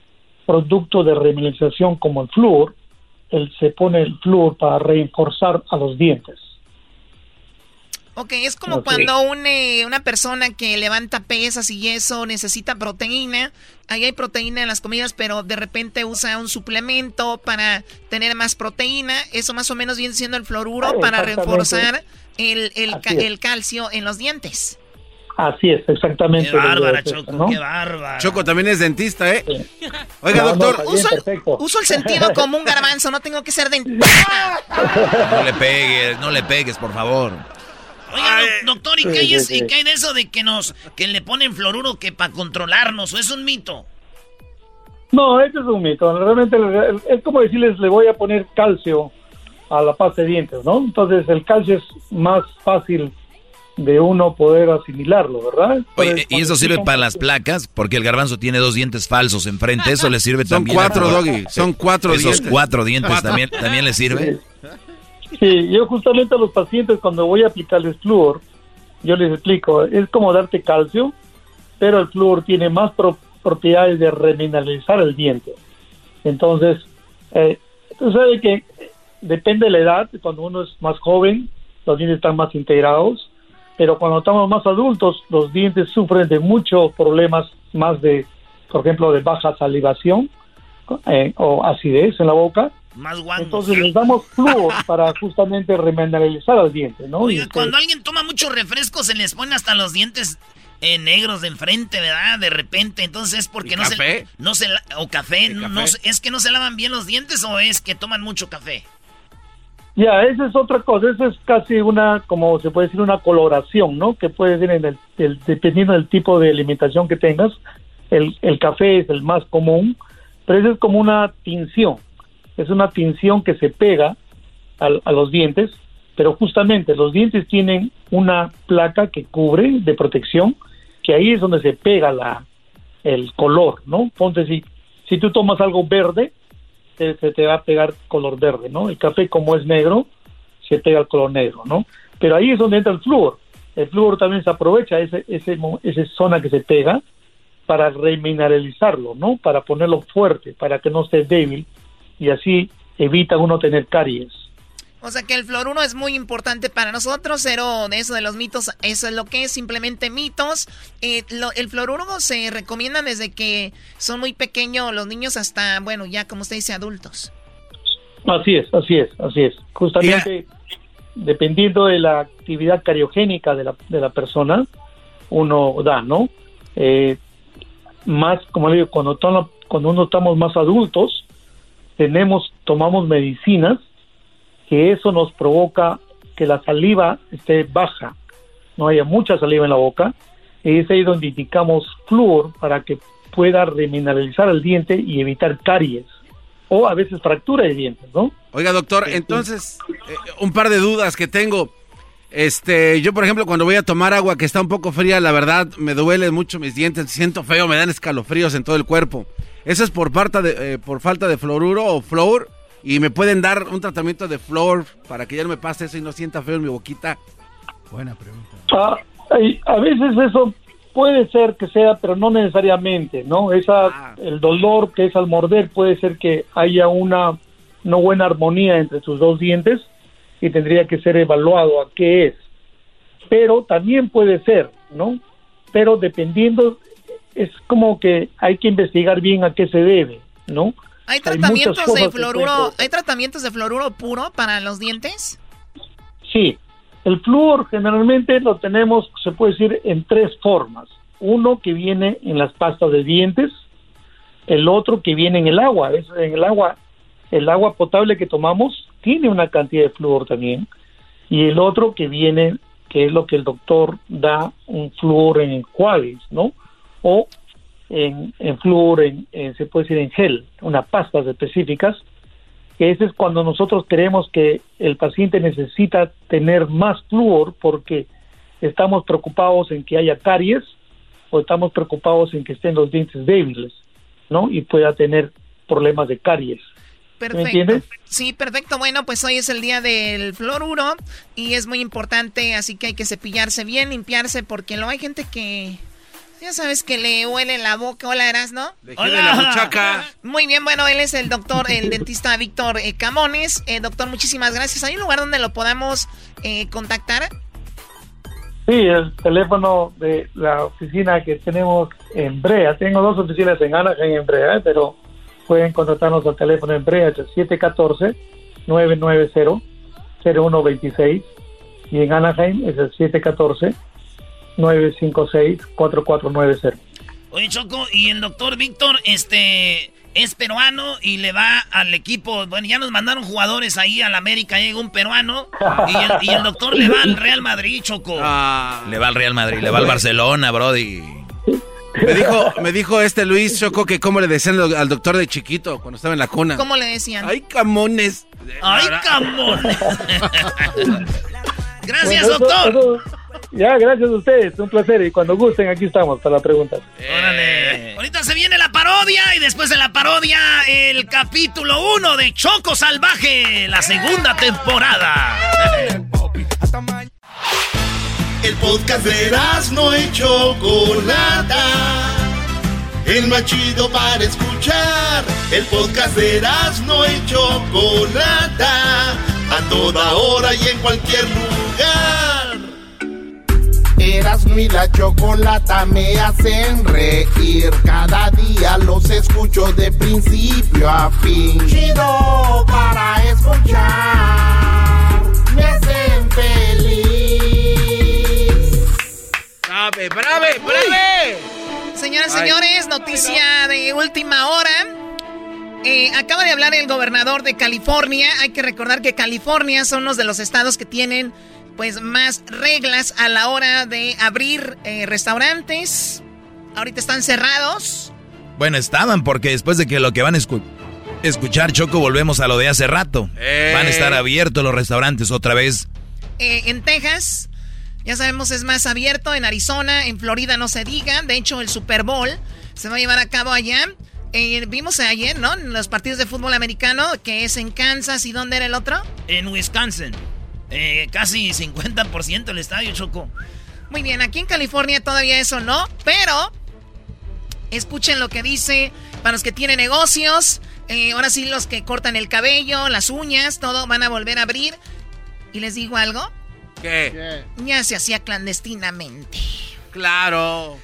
producto de remineralización como el flúor, él se pone el flúor para reforzar a los dientes. Ok, es como cuando eh, una persona que levanta pesas y eso necesita proteína. Ahí hay proteína en las comidas, pero de repente usa un suplemento para tener más proteína. Eso más o menos viene siendo el fluoruro para reforzar el, el, calcio en los dientes. Así es, exactamente. Qué bárbara, Choco, qué bárbara. Choco también es dentista, ¿eh? Oiga, doctor. uso, el, sentido como un garbanzo, no tengo que ser dentista. No le pegues, no le pegues, por favor. Oiga, doctor, ¿y qué, hay, de eso de que nos que le ponen fluoruro que para controlarnos? ¿O es un mito? No, eso es un mito. Realmente es como decirles, le voy a poner calcio a la pasta de dientes, ¿no? Entonces el calcio es más fácil de uno poder asimilarlo, ¿verdad? Oye, ¿y eso sirve para las placas? Porque el garbanzo tiene dos dientes falsos enfrente, ¿eso le sirve son también? Cuatro, Doggy, son cuatro Esos cuatro dientes también, también le sirve. Sí, yo justamente a los pacientes cuando voy a aplicarles flúor, yo les explico, es como darte calcio, pero el flúor tiene más propiedades de remineralizar el diente. Entonces, eh, tú sabes que depende de la edad, cuando uno es más joven, los dientes están más integrados, pero cuando estamos más adultos, los dientes sufren de muchos problemas más de, por ejemplo, de baja salivación eh, o acidez en la boca, más Entonces les damos flúor para justamente remineralizar al diente, ¿no? Oiga, cuando alguien toma mucho refresco se les pone hasta los dientes eh, negros de enfrente, ¿verdad? De repente, entonces es porque no se no se o café, no es que no se lavan bien los dientes o es que toman mucho café. Ya, esa es otra cosa, esa es casi una, como se puede decir, una coloración, ¿no? Que puede ser en el, dependiendo del tipo de alimentación que tengas. El, el café es el más común, pero eso es como una tinción es una tinción que se pega a, los dientes, pero justamente los dientes tienen una placa que cubre de protección, que ahí es donde se pega la, el color, ¿no? Ponte si, si tú tomas algo verde, se, te va a pegar color verde, ¿no? El café como es negro, se pega el color negro, ¿no? Pero ahí es donde entra el flúor. El flúor también se aprovecha ese, ese, esa zona que se pega para remineralizarlo, ¿no? Para ponerlo fuerte, para que no esté débil y así evita uno tener caries. O sea que el fluoruro es muy importante para nosotros, cero de eso de los mitos, eso es lo que es simplemente mitos. Eh, el fluoruro se recomienda desde que son muy pequeños los niños hasta, bueno, ya como usted dice, adultos. Así es, así es, así es. Justamente dependiendo de la actividad cariogénica de la, de la persona, uno da, ¿no? Eh, más, como le digo, cuando, cuando uno estamos más adultos, tenemos, tomamos medicinas que eso nos provoca que la saliva esté baja, no haya mucha saliva en la boca, y es ahí donde indicamos flúor para que pueda remineralizar el diente y evitar caries o a veces fractura de dientes, ¿no? Oiga, doctor, entonces, eh, un par de dudas que tengo. Este, yo por ejemplo cuando voy a tomar agua que está un poco fría, la verdad me duele mucho mis dientes, siento feo, me dan escalofríos en todo el cuerpo. Eso es por, falta de, eh, por falta de fluoruro o flor y me pueden dar un tratamiento de flor para que ya no me pase eso y no sienta feo en mi boquita. Buena pregunta. Ah, a veces eso puede ser que sea, pero no necesariamente, ¿no? Esa, ah. El dolor que es al morder puede ser que haya una no buena armonía entre sus dos dientes y tendría que ser evaluado a qué es. Pero también puede ser, ¿no? pero dependiendo, es como que hay que investigar bien a qué se debe, ¿no? ¿Hay tratamientos de fluoruro, hay tratamientos de fluoruro puro para los dientes? Sí, el flúor generalmente lo tenemos, se puede decir, en tres formas. Uno que viene en las pastas de dientes, el otro que viene en el agua. En el agua, el agua potable que tomamos tiene una cantidad de flúor también. Y el otro que viene, que es lo que el doctor da, un flúor en enjuagues, ¿no? O en, en flúor, en, se puede decir en gel, unas pastas específicas, que ese es cuando nosotros creemos que el paciente necesita tener más flúor porque estamos preocupados en que haya caries o estamos preocupados en que estén los dientes débiles, ¿no? Y pueda tener problemas de caries. Perfecto. ¿Me entiendes? Sí, perfecto. Bueno, pues hoy es el día del fluoruro y es muy importante, así que hay que cepillarse bien, limpiarse, porque no hay gente que ya sabes que le huele la boca. Hola, Eras, ¿no? Hola. la muchaca. Muy bien, bueno, él es el doctor, el dentista Víctor eh, Camones. Eh, doctor, muchísimas gracias. ¿Hay un lugar donde lo podamos eh, contactar? Sí, el teléfono de la oficina que tenemos en Brea. Tengo dos oficinas en Anaheim y en Brea, pero pueden contactarnos al teléfono en Brea, es 714-990-0126. Y en Anaheim es el 714 956-4490. Oye, Choco, y el doctor Víctor, este, es peruano y le va al equipo. Bueno, ya nos mandaron jugadores ahí al América, llega un peruano. Y el, doctor le va al Real Madrid, Choco. Ah. Le va al Real Madrid, le va al Barcelona, Brody. Me dijo, me dijo este Luis Choco que cómo le decían al doctor de chiquito cuando estaba en la cuna. ¿Cómo le decían? ¡Ay, camones! ¡Ay, camones! Gracias, doctor. Ya, gracias a ustedes, un placer. Y cuando gusten, aquí estamos para la pregunta. Órale. Ahorita se viene la parodia y después de la parodia, el capítulo 1 de Choco Salvaje, la segunda temporada. El podcast de no y Chocolata. El más chido para escuchar. El podcast de no y Chocolata. A toda hora y en cualquier lugar. Erasmo y la chocolata me hacen reír. Cada día los escucho de principio a fin. Chido para escuchar. Me hacen feliz. Brave, brave, brave. Señoras y señores, noticia de última hora. Eh, acaba de hablar el gobernador de California. Hay que recordar que California son uno de los estados que tienen pues más reglas a la hora de abrir eh, restaurantes. Ahorita están cerrados. Bueno, estaban porque después de que lo que van a escuchar Choco volvemos a lo de hace rato. Van a estar abiertos los restaurantes otra vez. Eh, en Texas, ya sabemos, es más abierto. En Arizona, en Florida no se diga. De hecho, el Super Bowl se va a llevar a cabo allá. Eh, vimos ayer, ¿no? En los partidos de fútbol americano, que es en Kansas y ¿dónde era el otro? En Wisconsin. Eh, casi 50% el estadio, Choco. Muy bien, aquí en California todavía eso no, pero escuchen lo que dice para los que tienen negocios. Eh, ahora sí, los que cortan el cabello, las uñas, todo van a volver a abrir. Y les digo algo. ¿Qué? Ya se hacía clandestinamente. Claro.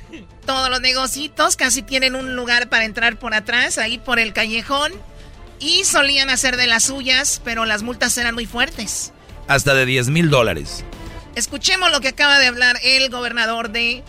Todos los negocitos casi tienen un lugar para entrar por atrás, ahí por el callejón. Y solían hacer de las suyas, pero las multas eran muy fuertes hasta de 10 mil dólares. Escuchemos lo que acaba de hablar el gobernador de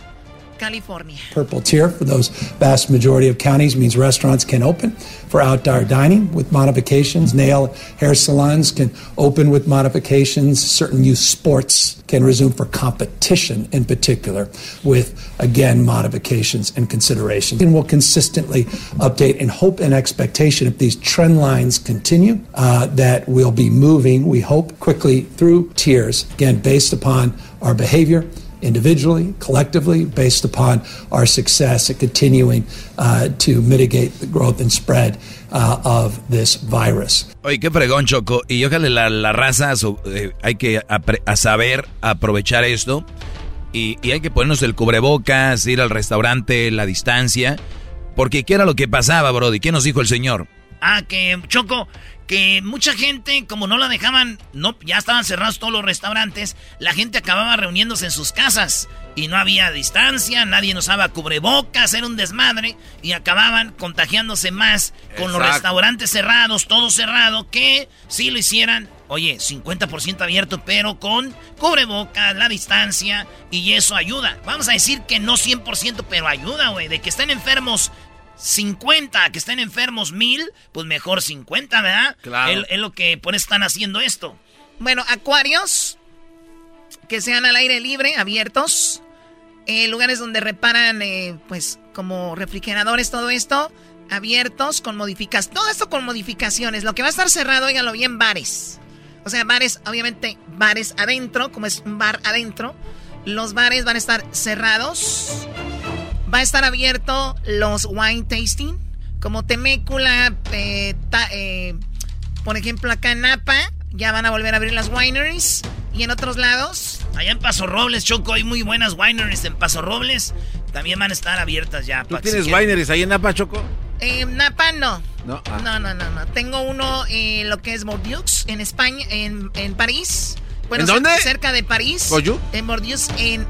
California. Purple tier for those vast majority of counties means restaurants can open for outdoor dining with modifications. Nail hair salons can open with modifications. Certain youth sports can resume for competition in particular with, again, modifications and considerations. And we'll consistently update in hope and expectation if these trend lines continue uh, that we'll be moving, we hope, quickly through tiers, again, based upon our behavior individually, collectively, based upon our success at continuing uh, to mitigate the growth and spread uh, of this virus. Oye, qué fregón, Choco. Y ojalá la, la raza, eh, hay que a saber aprovechar esto. Y, y, hay que ponernos el cubrebocas, ir al restaurante, la distancia. Porque ¿qué era lo que pasaba, Brody? ¿Qué nos dijo el señor? Ah, que Choco, que mucha gente, como no la dejaban, no, ya estaban cerrados todos los restaurantes, la gente acababa reuniéndose en sus casas. y no había distancia, nadie usaba cubrebocas, era un desmadre y acababan contagiándose más con los restaurantes cerrados, todo cerrado, que si lo hicieran, oye, 50% abierto, pero con cubrebocas, la distancia y eso ayuda. Vamos a decir que no 100%, pero ayuda, güey, de que estén enfermos 50, que estén enfermos 1000, pues mejor 50, ¿verdad? Claro. Es, es lo que por eso están haciendo esto. Bueno, acuarios que sean al aire libre, abiertos. eh, lugares donde reparan, eh, pues, como refrigeradores, todo esto, abiertos, con modificaciones. Todo esto con modificaciones. Lo que va a estar cerrado, óiganlo bien, bares. O sea, bares, obviamente, bares adentro, como es un bar adentro. Los bares van a estar cerrados. Va a estar abierto los wine tasting, como Temécula, eh, ta- eh, por ejemplo, acá en Napa, ya van a volver a abrir las wineries. Y en otros lados, Allá en Paso Robles, Choco, hay muy buenas wineries en Paso Robles. También van a estar abiertas ya. ¿Tú tienes si wineries ahí en Napa, Choco? eh, Napa no. No. ah. No, no, no, no. Tengo uno en lo que es Bordeaux, en España, en, en París. ¿En dónde? Cerca de París. ¿Bordeaux? En Bordeaux, en,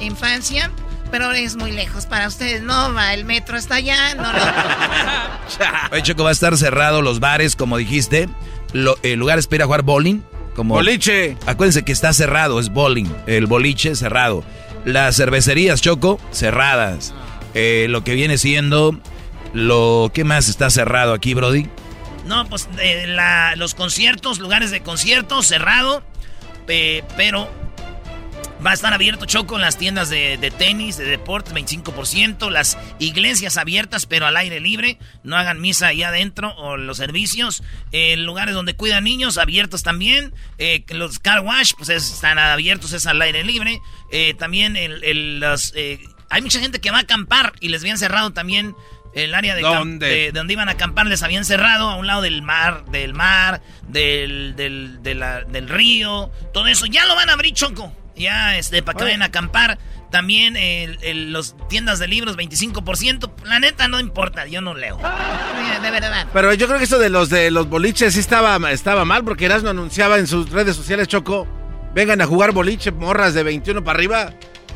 en Francia. Pero es muy lejos para ustedes. No, va, el metro está allá. No, no. Oye, Choco, va a estar cerrado los bares, como dijiste. Lo- el lugar es para ir a jugar bowling. Como, Boliche. Acuérdense que está cerrado, es bowling. El boliche cerrado. Las cervecerías, Choco, cerradas. Eh, lo que viene siendo... Lo, ¿Qué más está cerrado aquí, Brody? No, pues eh, la- los conciertos, lugares de conciertos, cerrado. pe- pero va a estar abierto Choco en las tiendas de, de tenis, de deportes, 25%. Las iglesias abiertas, pero al aire libre. No hagan misa ahí adentro o los servicios. Eh, lugares donde cuidan niños, abiertos también. Eh, los car wash, pues es- están abiertos, es al aire libre. Eh, también el, el- los, eh, hay mucha gente que va a acampar y les habían cerrado también el área de, ¿Dónde? de- de donde iban a acampar les habían cerrado a un lado del mar, del mar, del, del, de la- del río, todo eso. Ya lo van a abrir, Choco. Ya, este, para que Oye. vayan a acampar. También el, el- los tiendas de libros, 25%. La neta no importa, yo no leo. De verdad. Pero yo creo que eso de los de los boliches sí estaba, estaba mal, porque Erasmo anunciaba en sus redes sociales, Choco, vengan a jugar boliche, morras de 21 para arriba.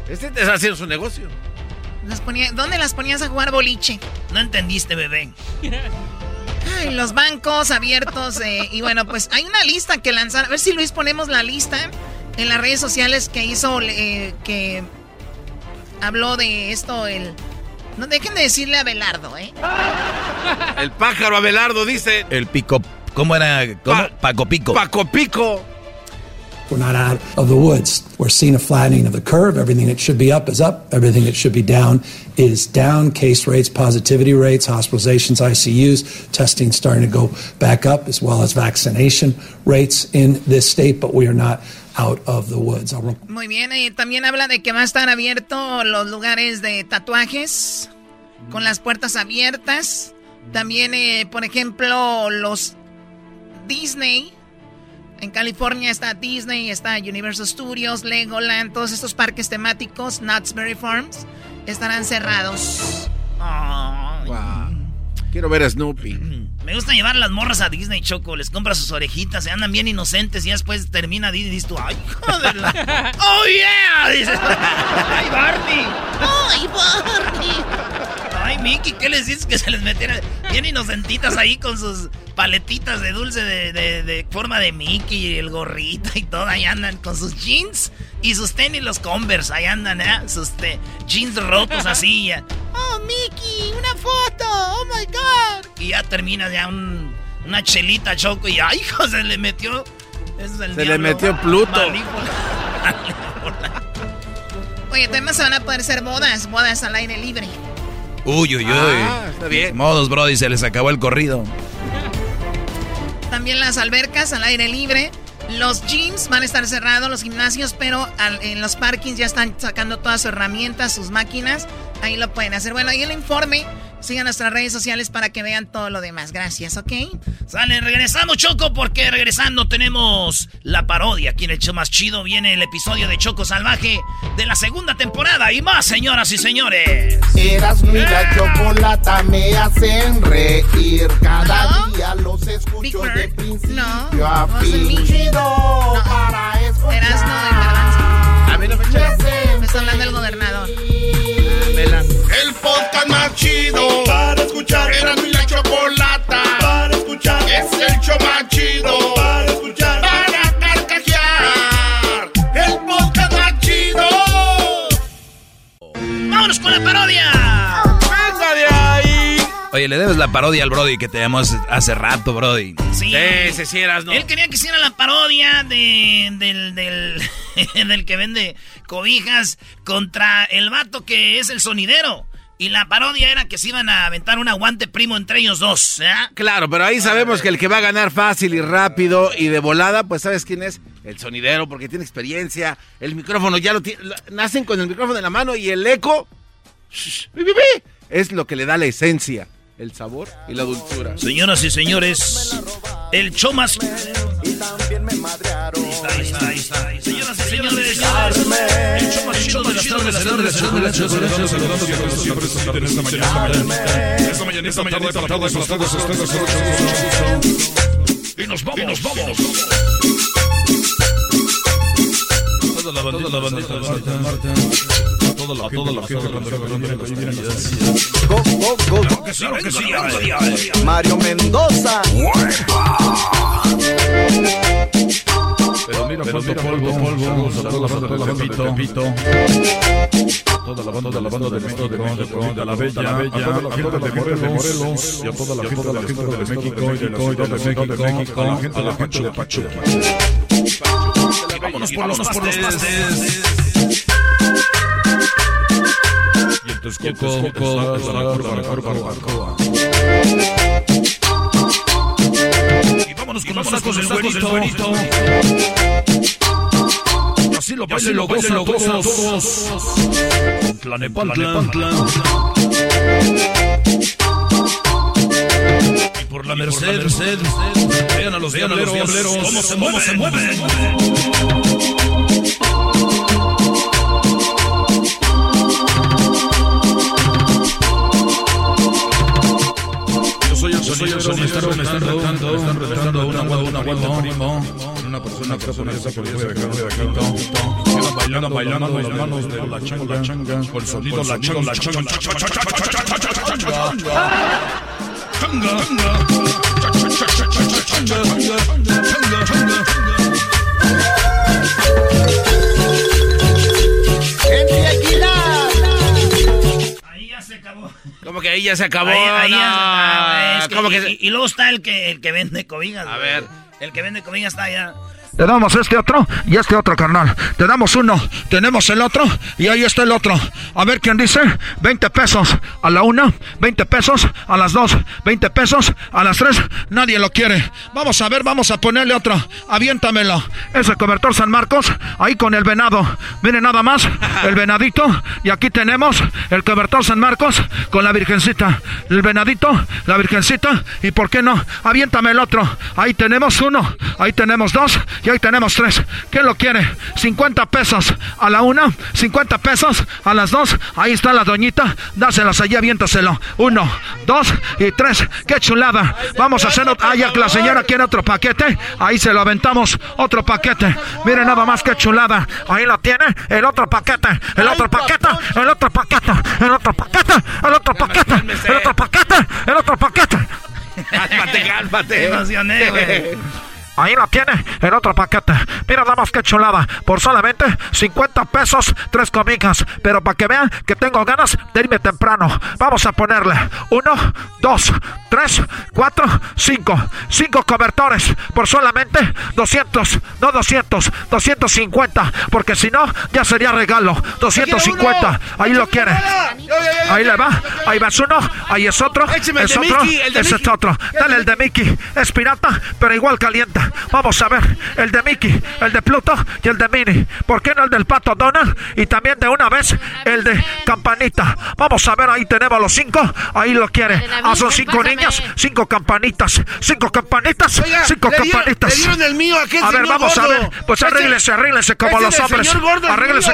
Este está haciendo su negocio. Las ponía- ¿Dónde las ponías a jugar boliche? No entendiste, bebé. Ay, los bancos abiertos. eh, y bueno, pues hay una lista que lanzaron. A ver si Luis ponemos la lista en las redes sociales que hizo, eh, que habló de esto el... No dejen de decirle a Belardo, ¿eh? El pájaro Abelardo dice. El pico... ¿Cómo era? ¿Cómo? Paco Pico. Paco Pico. We're not out of the woods. We're seeing a flattening of the curve. Everything that should be up is up. Everything that should be down is down. Case rates, positivity rates, hospitalizations, ICUs, testing starting to go back up, as well as vaccination rates in this state, but we are not out of the woods. Muy bien, eh, también habla de que va a estar abierto los lugares de tatuajes con las puertas abiertas. También, eh, por ejemplo, los Disney. En California está Disney, está Universal Studios, Legoland, todos estos parques temáticos, Knott's Berry Farms, estarán cerrados. Quiero ver a Snoopy. Me gusta llevar las morras a Disney, Choco. Les compra sus orejitas, se andan bien inocentes y después termina Disney y dices tú, ¡ay, hijo de la... ¡Oh, yeah! Dices, ¡ay, Barney! ¡Ay, Barney! Ay, Mickey, ¿qué les dices que se les metiera? Bien inocentitas ahí con sus paletitas de dulce de, de- de forma de Mickey y el gorrito y todo. Ahí andan con sus jeans y sus tenis, los Converse. Ahí andan, ¿eh? Sus te- jeans rotos así. ya. ¡Oh, Mickey! ¡Una foto! ¡Oh, my God! Y ya termina ya un- una chelita, Choco. Y ¡ay, hijo! Se le metió... es el Se le metió Pluto. Oye, además se van a poder hacer bodas, bodas al aire libre. Uy, uy, uy. Ah, está bien. Modos, Brody, se les acabó el corrido. También las albercas al aire libre. Los gyms van a estar cerrados, los gimnasios, pero al- en los parkings ya están sacando todas sus herramientas, sus máquinas. Ahí lo pueden hacer. Bueno, ahí el informe. Sigan nuestras redes sociales para que vean todo lo demás. Gracias, ¿ok? Sale, regresamos, Choco, porque regresando tenemos la parodia. Aquí en el show más chido viene el episodio de Choco Salvaje de la segunda temporada y más, señoras y señores. Eras mi la chocolata me hacen reír. Cada día los escucho de principio a fin. Chido para escuchar. Y Garbanzo. A mí no me Me está hablando el gobernador podcast más chido. Para escuchar. Era mi la chocolata. Para escuchar. Es el show más chido. Para escuchar. Para carcajear. El podcast más chido. Vámonos con la parodia. Venga de ahí. Oye, le debes la parodia al Brody que te llamamos hace rato, Brody. Sí. Sí, sí, eras, ¿no? Él quería que hiciera la parodia de, del, del, del que vende cobijas contra el vato que es el sonidero. Y la parodia era que se iban a aventar un aguante primo entre ellos dos. ¿eh? Claro, pero ahí sabemos que el que va a ganar fácil y rápido y de volada, pues ¿sabes quién es? El sonidero, porque tiene experiencia. El micrófono ya lo tiene. Nacen con el micrófono en la mano y el eco. es lo que le da la esencia, el sabor y la dulzura. Señoras y señores, el show más. Ahí está, ahí está, ahí está. Señoras y señores, el show más chido de las tardes, de las tardes, de las tardes, de las tardes. Esta mañana, esta mañana, esta tarde, esta tarde, esta tarde, esta tarde. Y nos vamos, y nos vamos. Toda la bandita, la bandita, la bandita. Toda la, toda la gente cuando Go, go, go. Mario Mendoza. Pero mira, falta polvo, polvo. Saludos a toda la banda de Pepito. Toda la banda, la banda de México, de la Bella, a toda la gente de Morelos, y a toda la gente de México, de México, y de la Ciudad de México, a la gente de Pachuca. Vámonos por los pastes. Y el Texcoco la curva, la curva, la curva. Vámonos con los sacos del güerito. Así lo bailen, lo gozan todos. Tlanepantla. Y por la Merced, vean a los diableros, cómo se mueven, me están retando, me están retando una una una persona que está esa bailando, bailando las manos de la changa, con sonido la changa, la changa, Ahí ya se acabó. Como que ahí ya se acabó. Ahí, ahí no. ya, es que- ¿Cómo y, que y- y luego está el que, el que vende cobijas. A güey. ver. El que vende cobijas está allá. Te damos este otro y este otro, carnal. Te damos uno, tenemos el otro y ahí está el otro. A ver quién dice. 20 pesos a la una, 20 pesos a las dos, 20 pesos a las tres. Nadie lo quiere. Vamos a ver, vamos a ponerle otro. Aviéntamelo. Ese cobertor San Marcos, ahí con el venado. Miren nada más, el venadito. Y aquí tenemos el cobertor San Marcos con la virgencita. El venadito, la virgencita. Y por qué no, aviéntame el otro. Ahí tenemos uno, ahí tenemos dos y ahí tenemos tres. ¿Quién lo quiere? 50 pesos a la una, 50 pesos a las dos. Ahí está la doñita. Dáselas allí, aviéntaselo. Uno, dos y tres. ¡Qué chulada! Vamos a hacer otro. Ah, ya que la señora quiere otro paquete. Ahí se lo aventamos. Otro paquete. Miren nada más que chulada. Ahí lo tiene. El otro paquete. El otro paquete. El otro paquete. El otro paquete. El otro paquete. El otro paquete. El otro paquete. Cálmate, cálmate. Me emocioné, güey. Ahí la tiene, el otro paquete. Mira nada más que chulada. Por solamente 50 pesos, tres cobijas. Pero para que vean que tengo ganas de irme temprano. Vamos a ponerle uno, dos, tres, cuatro, cinco. Cinco cobertores. Por solamente 200, no 200, 250. Porque si no, ya sería regalo. 250. Ahí lo quiere. Ahí le va. Ahí va uno. Ahí es otro. Es otro. Es otro. Dale el de Mickey. Es pirata, pero igual Vamos a ver. El de Mickey, el de Pluto y el de Minnie. ¿Por qué no el del pato Donald? Y también de una vez el de Campanita. Vamos a ver. Ahí tenemos los cinco. Ahí lo quiere. Ah, son cinco niñas. Cinco campanitas. Cinco campanitas. Oiga, cinco campanitas. le dieron el mío a ver, vamos a ver. Pues Este- arréglense, arréglense como los hombres. señor gordo es Arréglense.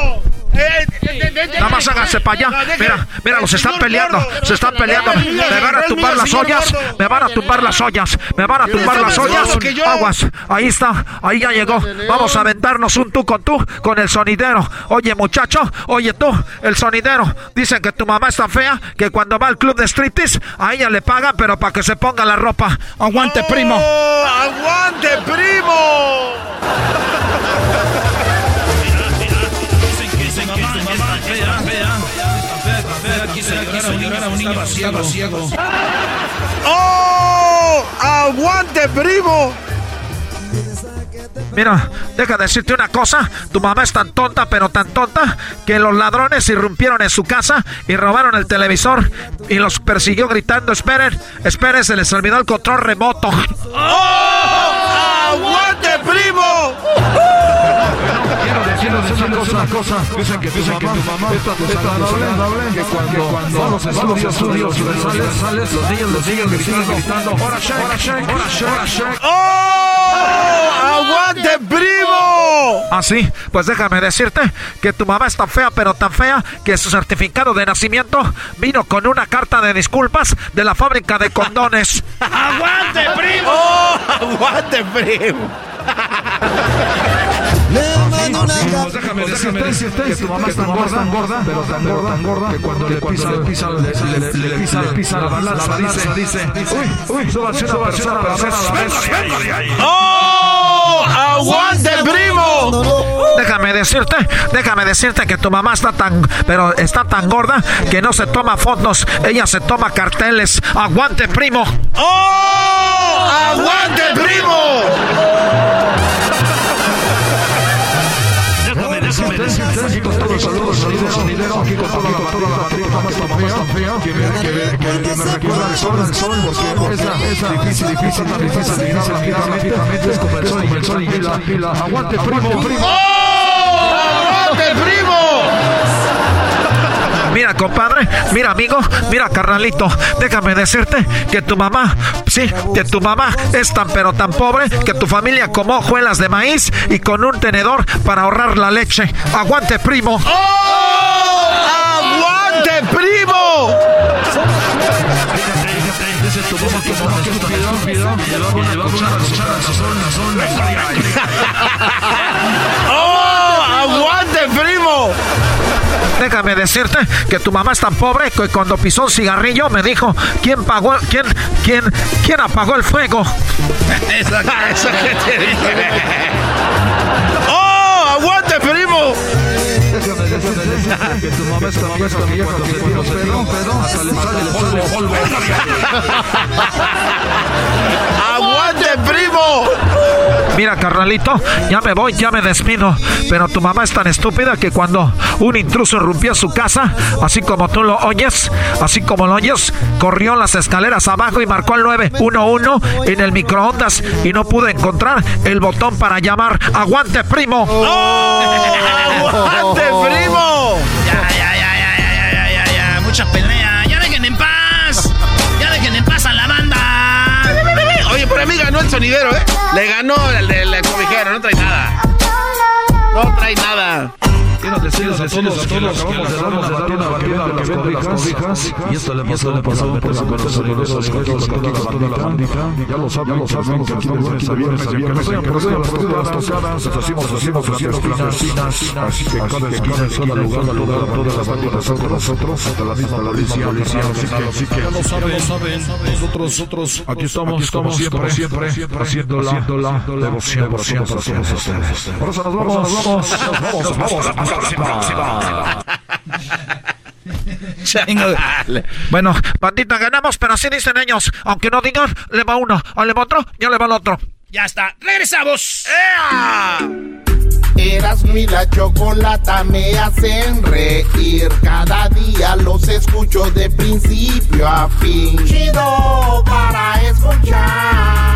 Nada más háganse para allá. Mira, mira, los están peleando. Se están peleando. Me van a tumbar las ollas. Me van a tumbar las ollas. Me van a tumbar las ollas. Aguas. Ahí está. Ahí ya llegó. Vamos a aventarnos un tú con tú con el sonidero. Oye, muchacho. Oye, tú, el sonidero. Dicen que tu mamá es tan fea que cuando va al club de striptease, a ella le pagan, pero para que se ponga la ropa. Aguante, primo. ¡Oh, ¡Aguante, primo! Llorar, un niño estaba ciego. ¡Oh! ¡Aguante, primo! Mira, deja decirte una cosa. Tu mamá es tan tonta, pero tan tonta, que los ladrones irrumpieron en su casa y robaron el televisor y los persiguió gritando, esperen, esperen, se les olvidó el control remoto. ¡Oh! ¡Aguante, primo! Quiero decirles una cosa. Dicen que tu mamá es tan desagradable que cuando van los estudios, sales, sales, los niños, los niños gritando, ¡Hora shake, hora shake, hora shake, hora shake! ¡Oh! ¡Aguante, primo! Así, pues déjame decirte que tu mamá es tan fea, pero tan fea, que su certificado de nacimiento vino con una carta de disculpas de la fábrica de condones. ¡Aguante, primo! ¡Oh! ¡Aguante, primo! Pues déjame decirte que tu mamá es tan gorda, tan gorda, pero tan gorda, tan gorda, que cuando le pisa, le pisa, le, le, le pisa, le pisa la balanza, dice, dice, uy, uy, una persona. ¡Oh! ¡Aguante, primo! Déjame decirte, déjame decirte que tu mamá está tan, pero está tan gorda que no se toma fotos, ella se toma carteles. ¡Aguante, primo! ¡Oh! ¡Aguante, primo! saludos, aquí con toda la que me el sol, sol, porque esa difícil, difícil, difícil, difícil, es aguante primo, primo, aguante primo. Mira, compadre, mira, amigo, mira, carnalito, déjame decirte que tu mamá, sí, que tu mamá es tan pero tan pobre que tu familia comió hojuelas de maíz y con un tenedor para ahorrar la leche. ¡Aguante, primo! ¡Oh! ¡Aguante, primo! Déjame decirte que tu mamá es tan pobre que cuando pisó un cigarrillo me dijo quién pagó, quién, quién, quién apagó el fuego. Eso, eso que te dije. ¡Oh! ¡Aguante, primo! que tu mamá es tan vieja que cuando se tira un pedo, pedo, hasta le sale el polvo, polvo. ¡Aguante, primo! Mira, carnalito, ya me voy, ya me despido. Pero tu mamá es tan estúpida que cuando un intruso irrumpió su casa, así como tú lo oyes, así como lo oyes, corrió las escaleras abajo y marcó el 911 en el microondas y no pudo encontrar el botón para llamar. ¡Aguante, primo! ¡Oh! ¡Aguante, primo! El ¿eh? Le ganó el del cobijero, no trae nada. No trae nada. A todos que acabamos de dar una batida las cobijas. Y esto le pasó, le pasó por su conocedores, los secretos, toda la bandita. Ya lo saben, que aquí de lunes a viernes, a viernes, en promedio las partidas tocadas, hacemos, hacemos, hacemos clandestinas. Así que cada esquina, en cada lugar, lugar, todas las bandas nosotros, nosotros, hasta la misma policía, policía, así que Ya lo saben, nosotros, nosotros, aquí estamos, estamos siempre, siempre, haciendo la devoción para todos ustedes. Por eso nos vamos, nos vamos, nos vamos, Bueno, bandita, ganamos, pero así dicen ellos. Aunque no digan, le va uno, o le va otro, ya le va el otro. Ya está. Regresamos. Eras mi la chocolata me hacen reír. Cada día los escucho de principio a fin. Chido para escuchar.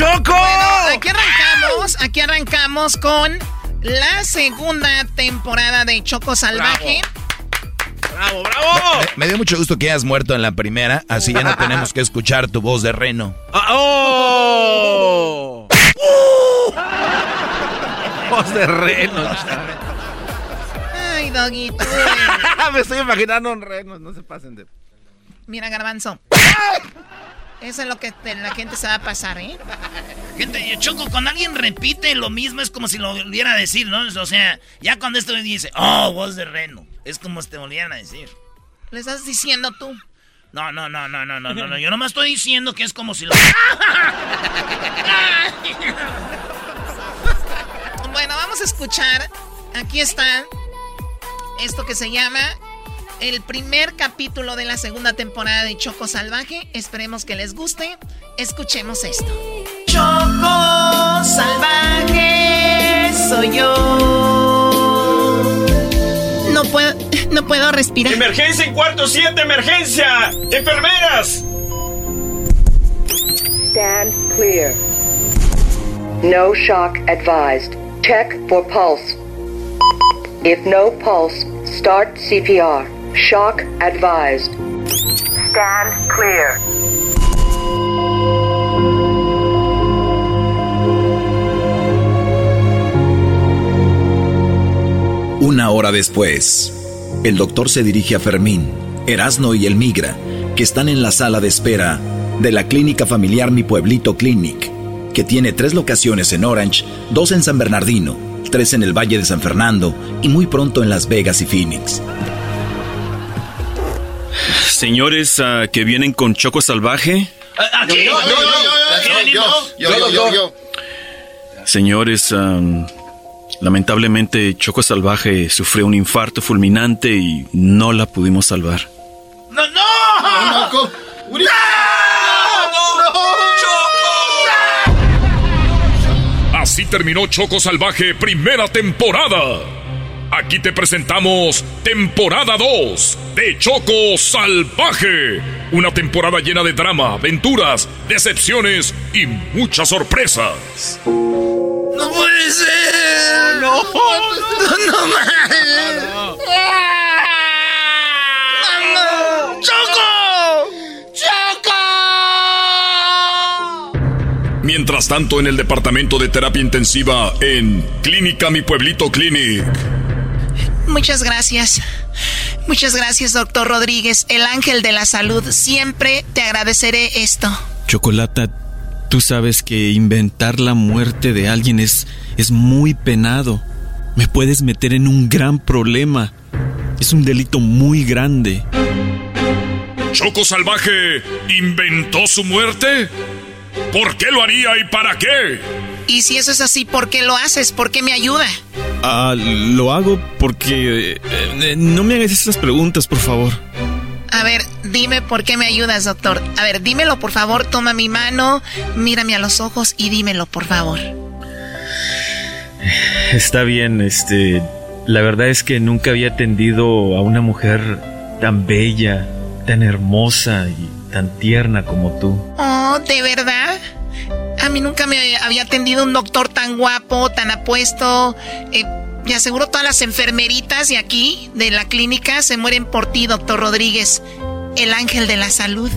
¡Choco! Bueno, aquí arrancamos, aquí arrancamos con la segunda temporada de Choco Salvaje. ¡Bravo, bravo! Me, me dio mucho gusto que hayas muerto en la primera, así ya no tenemos que escuchar tu voz de reno. Ah, ¡Oh! Voz de reno, Ay, Doggy, tú. Me estoy imaginando un reno, no se pasen de... Mira, Garbanzo. Eso es lo que la gente se va a pasar, ¿eh? Gente, choco, cuando alguien repite lo mismo es como si lo volviera a decir, ¿no? O sea, ya cuando esto dice, oh, voz de reno, es como si te volvieran a decir. ¿Le estás diciendo tú? No, no, no, no, no, no, no, no. Yo nomás estoy diciendo que es como si lo. Bueno, vamos a escuchar. Aquí está esto que se llama el primer capítulo de la segunda temporada de Choco Salvaje. Esperemos que les guste. Escuchemos esto. Choco Salvaje soy yo. No puedo, no puedo respirar. ¡Emergencia en cuarto 7! ¡Emergencia! ¡Enfermeras! Stand clear. No shock advised. Check for pulse. If no pulse, start CPR. Shock advised. Stand clear. Una hora después, el doctor se dirige a Fermín, Erasno y el Migra, que están en la sala de espera de la clínica familiar Mi Pueblito Clinic, que tiene tres locaciones en Orange, dos en San Bernardino, tres en el Valle de San Fernando y muy pronto en Las Vegas y Phoenix señores ah, que vienen con Choco Salvaje? Aquí. Yo, yo, yo. Señores, lamentablemente Choco Salvaje sufrió un infarto fulminante y no la pudimos salvar. ¡No, no! ¡No, no! no, no Así terminó Choco Salvaje, primera temporada. Aquí te presentamos temporada 2 de Choco Salvaje. Una temporada llena de drama, aventuras, decepciones y muchas sorpresas. ¡No puede ser! ¡No! ¡No, no ¡Choco! ¡Choco! Mientras tanto, en el departamento de terapia intensiva en Clínica Mi Pueblito Clinic. Muchas gracias. Muchas gracias, doctor Rodríguez, el ángel de la salud. Siempre te agradeceré esto. Chocolata, tú sabes que inventar la muerte de alguien es, es muy penado. Me puedes meter en un gran problema. Es un delito muy grande. ¿Choco Salvaje inventó su muerte? ¿Por qué lo haría y para qué? Y si eso es así, ¿por qué lo haces? ¿Por qué me ayuda? Ah, lo hago porque... eh, eh, no me hagas esas preguntas, por favor. A ver, dime por qué me ayudas, doctor. A ver, dímelo, por favor. Toma mi mano, mírame a los ojos y dímelo, por favor. Está bien, este... La verdad es que nunca había atendido a una mujer tan bella, tan hermosa y tan tierna como tú. Oh, ¿de verdad? A mí nunca me había atendido un doctor tan guapo, tan apuesto. Eh, y aseguro todas las enfermeritas de aquí, de la clínica, se mueren por ti, doctor Rodríguez, el ángel de la salud.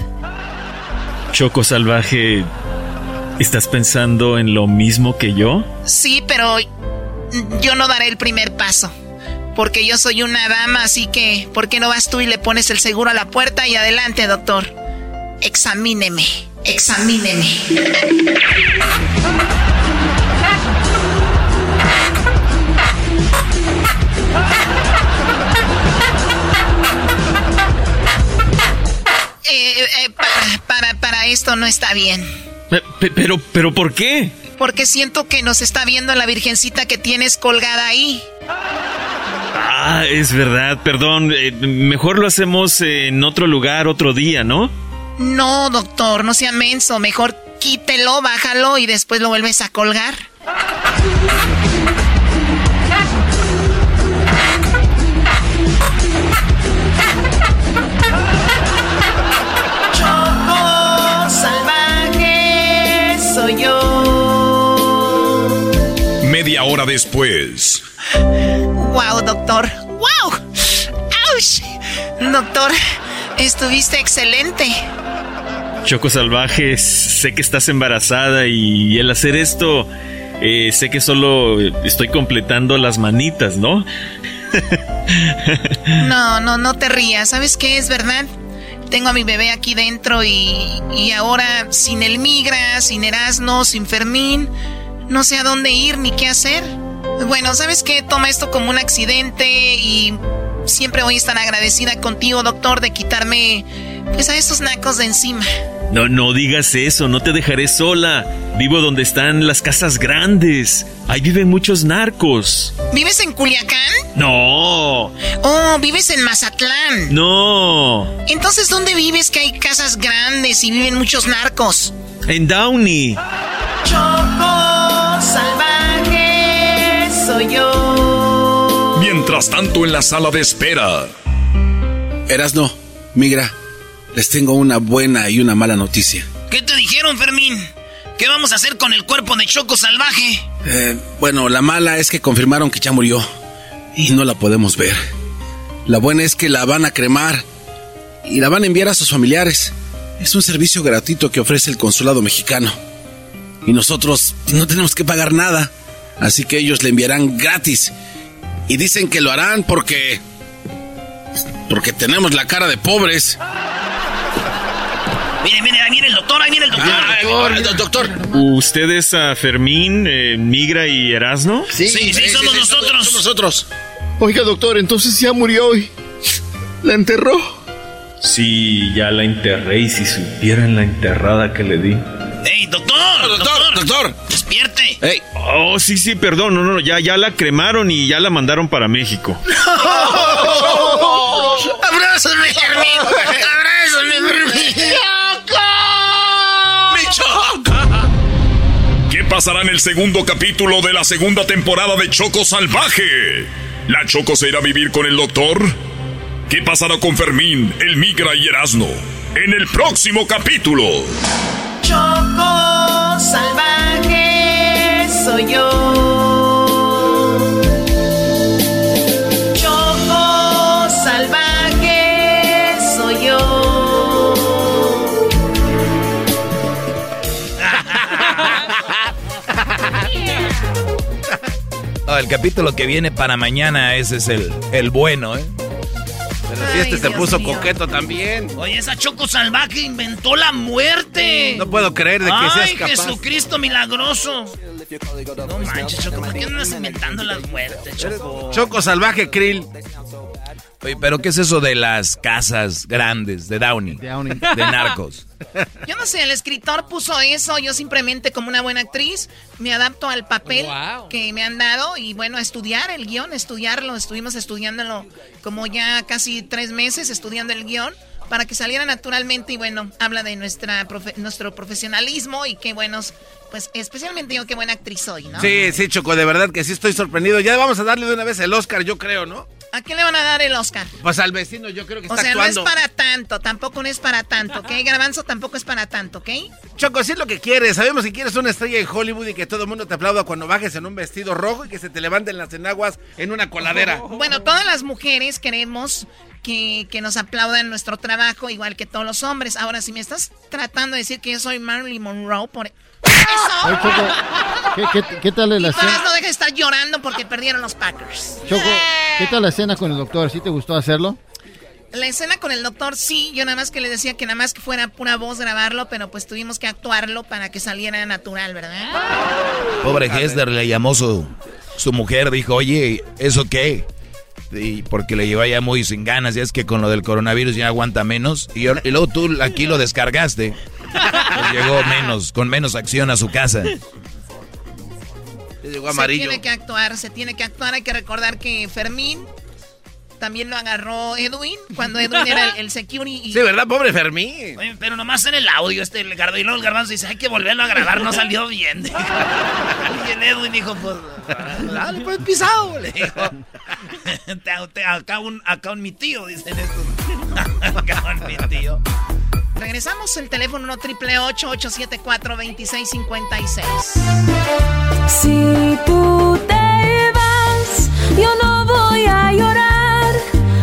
Choco Salvaje, ¿estás pensando en lo mismo que yo? Sí, pero yo no daré el primer paso. Porque yo soy una dama, así que, ¿por qué no vas tú y le pones el seguro a la puerta y adelante, doctor? Examíneme, examíneme. Eh, eh, para, para, para esto no está bien. Pe- pe- Pero, pero, ¿por qué? Porque siento que nos está viendo la virgencita que tienes colgada ahí. Ah, es verdad, perdón. eh, mejor lo hacemos en otro lugar, otro día, ¿no? No, doctor, no sea menso. Mejor quítelo, bájalo y después lo vuelves a colgar. Choco salvaje soy yo. Media hora después. Wow, doctor. Wow. ¡Auch! Doctor, estuviste excelente. Choco Salvaje, sé que estás embarazada y el hacer esto, eh, sé que solo estoy completando las manitas, ¿no? No, no, no te rías. ¿Sabes qué? Es verdad. Tengo a mi bebé aquí dentro y, y ahora sin el migra, sin Erasmo, sin Fermín, no sé a dónde ir ni qué hacer. Bueno, ¿sabes qué? Toma esto como un accidente y siempre voy a estar agradecida contigo, doctor, de quitarme pues a estos nacos de encima. No, no digas eso, no te dejaré sola. Vivo donde están las casas grandes. Ahí viven muchos narcos. ¿Vives en Culiacán? No. Oh, vives en Mazatlán. No. Entonces, ¿dónde vives que hay casas grandes y viven muchos narcos? En Downey. Mientras tanto en la sala de espera. Erasno, migra, les tengo una buena y una mala noticia. ¿Qué te dijeron, Fermín? ¿Qué vamos a hacer con el cuerpo de Choco Salvaje? Eh, bueno, la mala es que confirmaron que ya murió y no la podemos ver. La buena es que la van a cremar y la van a enviar a sus familiares. Es un servicio gratuito que ofrece el consulado mexicano. Y nosotros no tenemos que pagar nada. Así que ellos le enviarán gratis. Y dicen que lo harán porque... Porque tenemos la cara de pobres. Mire, mire, ahí viene el doctor, ahí viene el doctor. Ah, doctor. ¿Usted es a Fermín, eh, Migra y Erasno? Sí, sí, somos nosotros. Somos nosotros. Oiga, doctor, entonces ya murió hoy. ¿La enterró? Sí, ya la enterré y si supieran la enterrada que le di. ¡Ey, doctor! Doctor, doctor. ¡Despierte! Ey. Oh, sí, sí, perdón, no, no, ya, ya la cremaron y ya la mandaron para México. ¡Abrázame, Fermín! ¡Abrázame, Fermín! ¡Mi Choco! ¿Qué pasará en el segundo capítulo de la segunda temporada de Choco Salvaje? ¿La Choco se irá a vivir con el doctor? ¿Qué pasará con Fermín, el Migra y Erasno? En el próximo capítulo. Choco salvaje soy yo. Choco salvaje soy yo. El capítulo que viene para mañana, ese es el, el bueno, ¿eh? Pero si este se puso coqueto también. Oye, esa Choco Salvaje inventó la muerte. No puedo creer de que seas Ay, capaz. Jesucristo milagroso. No manches, Choco, ¿por qué no andas inventando las muertes, Choco? Choco salvaje, Krill. Oye, pero ¿qué es eso de las casas grandes de Downey? De, narcos. Yo no sé, el escritor puso eso, yo simplemente como una buena actriz me adapto al papel que me han dado y bueno, estudiar el guion, estudiarlo, estuvimos estudiándolo como ya casi tres meses estudiando el guion para que saliera naturalmente y bueno, habla de nuestra profe- nuestro profesionalismo y qué buenos, pues especialmente yo qué buena actriz soy, ¿no? Sí, sí, Choco, de verdad que sí estoy sorprendido. Ya vamos a darle de una vez el Oscar, yo creo, ¿no? ¿A quién le van a dar el Oscar? Pues al vecino yo creo que O está sea, no actuando. es para tanto, tampoco no es para tanto, ¿ok? Garbanzo tampoco es para tanto, ¿ok? Choco, sí es lo que quieres. Sabemos que quieres una estrella en Hollywood y que todo el mundo te aplauda cuando bajes en un vestido rojo y que se te levanten las enaguas en una coladera. Bueno, todas las mujeres queremos que, que nos aplaudan nuestro trabajo, igual que todos los hombres. Ahora, si me estás tratando de decir que yo soy Marilyn Monroe, por eso, Oye, Choco, ¿qué, qué, qué tal la escena? no dejes de estar llorando porque perdieron los Packers. Choco, ¿qué tal la escena con el doctor? ¿Sí te gustó hacerlo? La escena con el doctor, sí, yo nada más que le decía que nada más que fuera pura voz grabarlo, pero pues tuvimos que actuarlo para que saliera natural, ¿verdad? Pobre Hester le llamó su, su mujer, dijo, oye, ¿eso qué? Y porque le lleva ya muy sin ganas, ya es que con lo del coronavirus ya aguanta menos. Y, yo- y luego tú aquí lo descargaste. Pues llegó menos, con menos acción a su casa. Llegó Se amarillo. tiene que actuar, se tiene que actuar. Hay que recordar que Fermín también lo agarró Edwin, cuando Edwin era el, el security. y- Sí, ¿verdad? Pobre Fermín. Oye, pero nomás en el audio este el gardo y luego el garbanzo dice, hay que volverlo a grabar, no salió bien. y el Edwin dijo, pues, dale, pues pisado, le dijo. Te- te- acá, un, acá un mi tío, dicen estos. acá un mi tío. Regresamos el teléfono 1 triple 874 2656 Si tú te vas, yo no voy a llorar.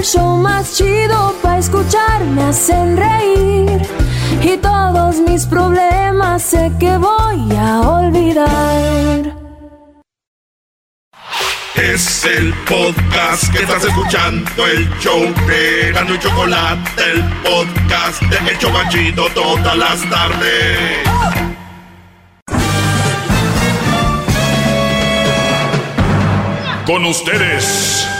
El show más chido para escuchar me hacen reír. Y todos mis problemas sé que voy a olvidar. Es el podcast que estás escuchando, el show de Gano y Chocolate, el podcast de Hecho Banchito todas las tardes. Con ustedes.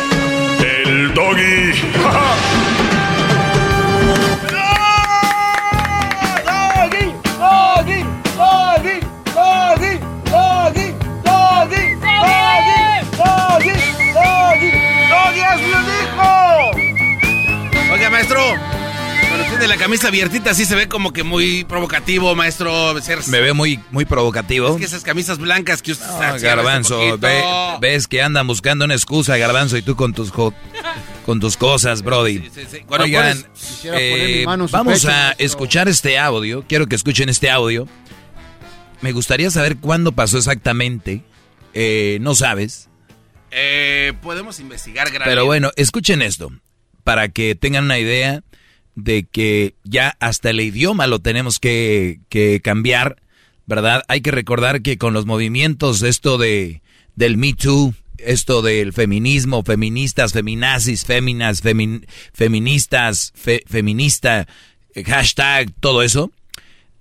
camisa abiertita, sí se ve como que muy provocativo, maestro. Me veo muy, muy provocativo. Es que esas camisas blancas que usted No, Garbanzo, ve- ves que andan buscando una excusa, Garbanzo, y tú con tus con tus cosas, Brody. Quisiera poner mi eh, vamos pecho, a escuchar este audio. Quiero que escuchen este audio. Me gustaría saber cuándo pasó exactamente. Eh, no sabes. Eh, podemos investigar, gran Pero bueno, escuchen esto. Para que tengan una idea de que ya hasta el idioma lo tenemos que, que cambiar, ¿verdad? Hay que recordar que con los movimientos, esto de del Me Too, esto del feminismo, feministas, feminazis, féminas, femin- feministas, fe- feminista, hashtag, todo eso,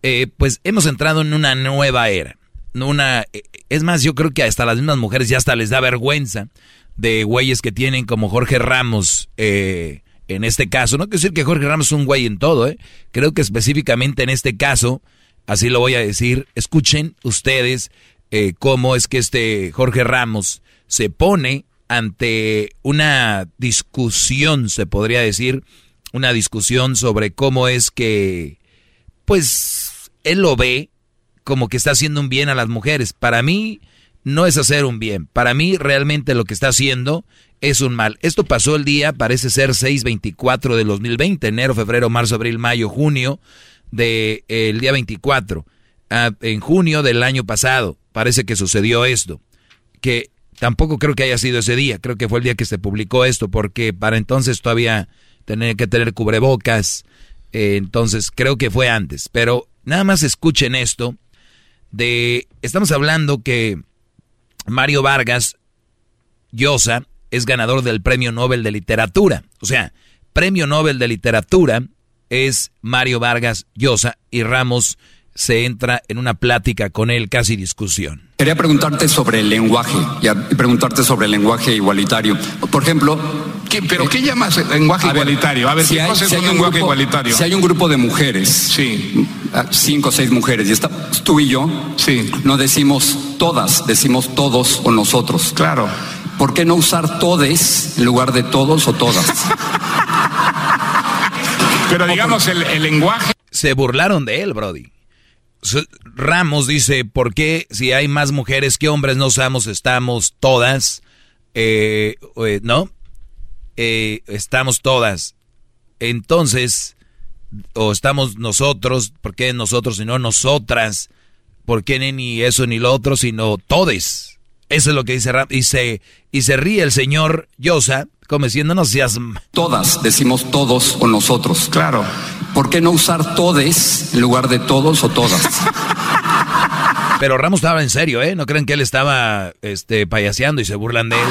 eh, pues hemos entrado en una nueva era. Una, eh, es más, yo creo que hasta las mismas mujeres ya hasta les da vergüenza de güeyes que tienen como Jorge Ramos eh, en este caso. No quiero decir que Jorge Ramos es un güey en todo, ¿eh? Creo que específicamente en este caso, así lo voy a decir, escuchen ustedes eh, cómo es que este Jorge Ramos se pone ante una discusión, se podría decir, una discusión sobre cómo es que, pues, él lo ve como que está haciendo un bien a las mujeres. Para mí no es hacer un bien. Para mí realmente lo que está haciendo es un mal. Esto pasó el día, parece ser 6-24 del 2020, enero, febrero, marzo, abril, mayo, junio, del día 24. Ah, en junio del año pasado parece que sucedió esto. Que tampoco creo que haya sido ese día, creo que fue el día que se publicó esto, porque para entonces todavía tenía que tener cubrebocas. Eh, entonces creo que fue antes. Pero nada más escuchen esto. De, estamos hablando que Mario Vargas Llosa es ganador del Premio Nobel de Literatura. O sea, Premio Nobel de Literatura es Mario Vargas Llosa y Ramos se entra en una plática con él, casi discusión. Quería preguntarte sobre el lenguaje y preguntarte sobre el lenguaje igualitario. Por ejemplo... ¿Pero qué llamas lenguaje igualitario? A ver, ¿qué cosa es un lenguaje igualitario? Si hay un grupo de mujeres, cinco o seis mujeres, y está tú y yo, no decimos todas, decimos todos o nosotros. Claro. ¿Por qué no usar todes en lugar de todos o todas? Pero digamos, el, el lenguaje... Se burlaron de él, Brody. Ramos dice, ¿por qué si hay más mujeres que hombres no usamos, estamos todas? Eh, eh, ¿No? Eh, estamos todas. Entonces, o estamos nosotros, ¿por qué nosotros y no nosotras? ¿Por qué ni eso ni lo otro, sino todes? Eso es lo que dice Ramos. Y se, y se ríe el señor Yosa, como diciendo, no seas... m-". Todas, decimos todos o nosotros. Claro. ¿Por qué no usar todes en lugar de todos o todas? Pero Ramos estaba en serio, ¿eh? No creen que él estaba este, payaseando y se burlan de él.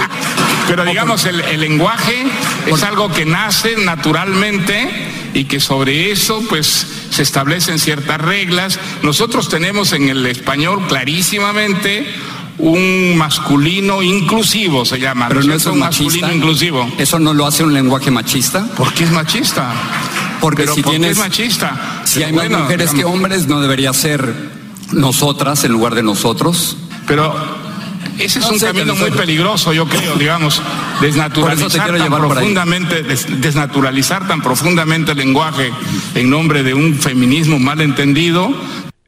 Pero digamos, el, el lenguaje es algo que nace naturalmente y que sobre eso pues se establecen ciertas reglas. Nosotros tenemos en el español clarísimamente un masculino inclusivo, se llama. Pero ¿no es un masculino machista. inclusivo. ¿Eso no lo hace un lenguaje machista? ¿Por qué es machista? Porque Pero si ¿por qué es machista? si hay Bueno, más mujeres que hombres, no debería ser nosotras en lugar de nosotros. Pero ese es No un camino muy peligroso, yo creo, digamos, Por eso te desnaturalizar tan profundamente, des- desnaturalizar tan profundamente el lenguaje en nombre de un feminismo malentendido.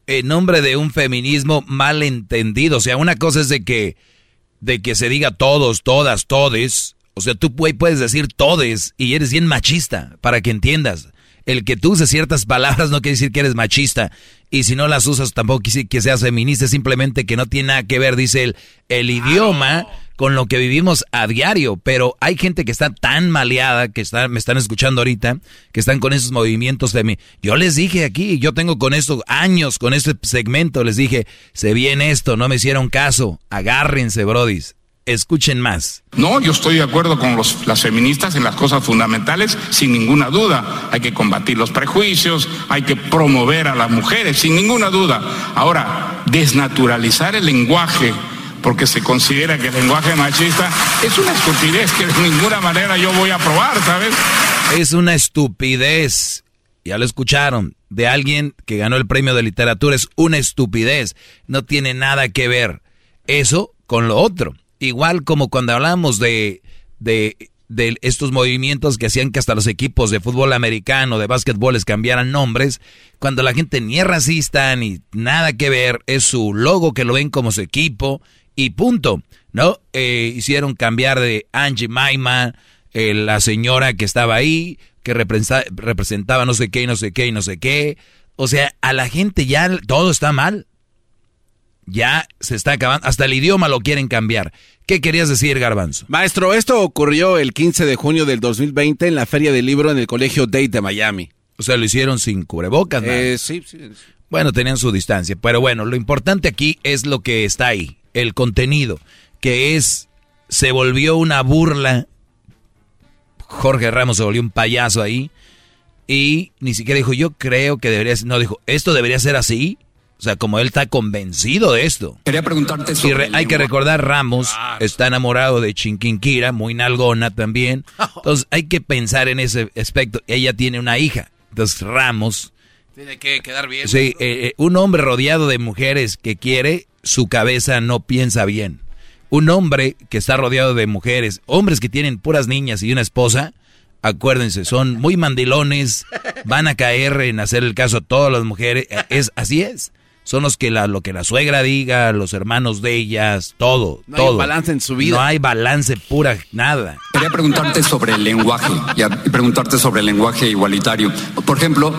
En nombre de un feminismo malentendido. O sea, una cosa es de que, de que se diga todos, todas, todes. O sea, tú puedes decir todes y eres bien machista, para que entiendas. El que tú uses ciertas palabras no quiere decir que eres machista. Y si no las usas tampoco decir que seas feminista, simplemente que no tiene nada que ver, dice el, el idioma con lo que vivimos a diario. Pero hay gente que está tan maleada, que está, me están escuchando ahorita, que están con esos movimientos de mí. Yo les dije aquí, yo tengo con esto años, con este segmento, les dije, se viene esto, no me hicieron caso, agárrense, brodis, escuchen más. No, yo estoy de acuerdo con los- las feministas en las cosas fundamentales, sin ninguna duda. Hay que combatir los prejuicios, hay que promover a las mujeres, sin ninguna duda. Ahora, desnaturalizar el lenguaje porque se considera que el lenguaje machista es una estupidez que de ninguna manera yo voy a aprobar, ¿sabes? Es una estupidez. Ya lo escucharon. De alguien que ganó el premio de literatura. Es una estupidez. No tiene nada que ver eso con lo otro. Igual como cuando hablamos de, de, de estos movimientos que hacían que hasta los equipos de fútbol americano, de básquetbol, les cambiaran nombres. Cuando la gente ni es racista ni nada que ver. Es su logo que lo ven como su equipo. Y punto. ¿No? Eh, hicieron cambiar de Angie Maima, eh, la señora que estaba ahí, que representa- representaba no sé qué y no sé qué y no sé qué. O sea, a la gente ya todo está mal. Ya se está acabando. Hasta el idioma lo quieren cambiar. ¿Qué querías decir, Garbanzo? Maestro, esto ocurrió el 15 de junio del 2020 en la Feria del Libro en el Colegio Date de Miami. O sea, lo hicieron sin cubrebocas. ¿no? Eh, sí, sí. Bueno, tenían su distancia. Pero bueno, lo importante aquí es lo que está ahí. El contenido. Que es... Se volvió una burla. Jorge Ramos se volvió un payaso ahí. Y ni siquiera dijo, yo creo que debería ser... No, dijo, esto debería ser así. O sea, como él está convencido de esto. Quería preguntarte Y sobre re- el hay que recordar, Ramos está enamorado de Chinquinquira, muy nalgona también. Entonces hay que pensar en ese aspecto. Ella tiene una hija. Entonces Ramos, Tiene que quedar bien. sí, eh, eh, un hombre rodeado de mujeres que quiere, su cabeza no piensa bien. Un hombre que está rodeado de mujeres, hombres que tienen puras niñas y una esposa, acuérdense, son muy mandilones, van a caer en hacer el caso a todas las mujeres. Eh, Es, así es. Son los que la, lo que la suegra diga, los hermanos de ellas, todo, No hay todo. balance en su vida. No hay balance pura, nada. Quería preguntarte sobre el lenguaje y, preguntarte sobre el lenguaje igualitario. Por ejemplo,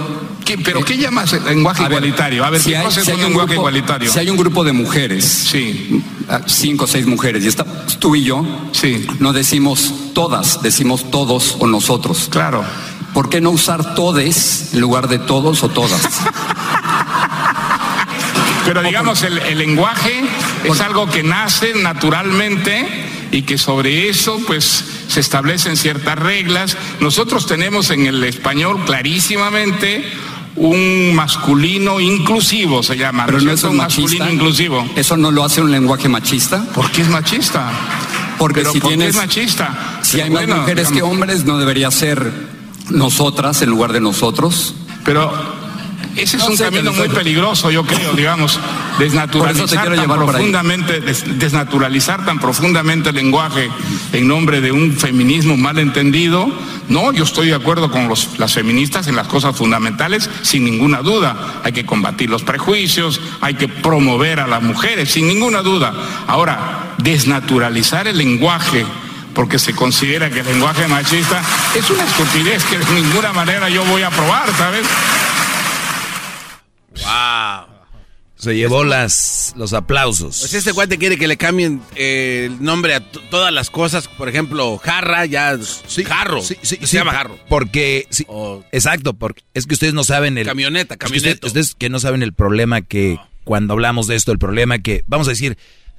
¿Qué- ¿Pero qué llamas el lenguaje a ver, igualitario? A ver, si ¿qué hay, cosa es si un hay un lenguaje grupo, igualitario? si hay un grupo de mujeres, Sí. ah, cinco o seis mujeres, y está tú y yo, Sí. no decimos todas, decimos todos o nosotros. Claro. ¿Por qué no usar todes en lugar de todos o todas? Pero digamos, el, el lenguaje es algo que nace naturalmente y que sobre eso pues se establecen ciertas reglas. Nosotros tenemos en el español clarísimamente un masculino inclusivo, se llama. Pero ¿no es un masculino inclusivo. ¿Eso no lo hace un lenguaje machista? ¿Por qué es machista? Porque Pero si ¿por qué es machista? si hay más mujeres que hombres, no debería ser nosotras en lugar de nosotros. Pero ese es No un sé, camino muy peligroso, yo creo, digamos, desnaturalizar tan profundamente, des- desnaturalizar tan profundamente el lenguaje en nombre de un feminismo malentendido. No, yo estoy de acuerdo con los- las feministas en las cosas fundamentales, sin ninguna duda. Hay que combatir los prejuicios, hay que promover a las mujeres, sin ninguna duda. Ahora, desnaturalizar el lenguaje porque se considera que el lenguaje machista es una estupidez que de ninguna manera yo voy a aprobar, ¿sabes? Wow. Se llevó las, los aplausos. Pues este cuate quiere que le cambien eh, el nombre a todas las cosas. Por ejemplo, jarra, ya. jarro. Sí, sí, se llama jarro. Porque, exacto, porque es que ustedes no saben el... Camioneta, es que camioneta. ustedes, ustedes que no saben el problema que, cuando hablamos de esto, el problema que, vamos a decir,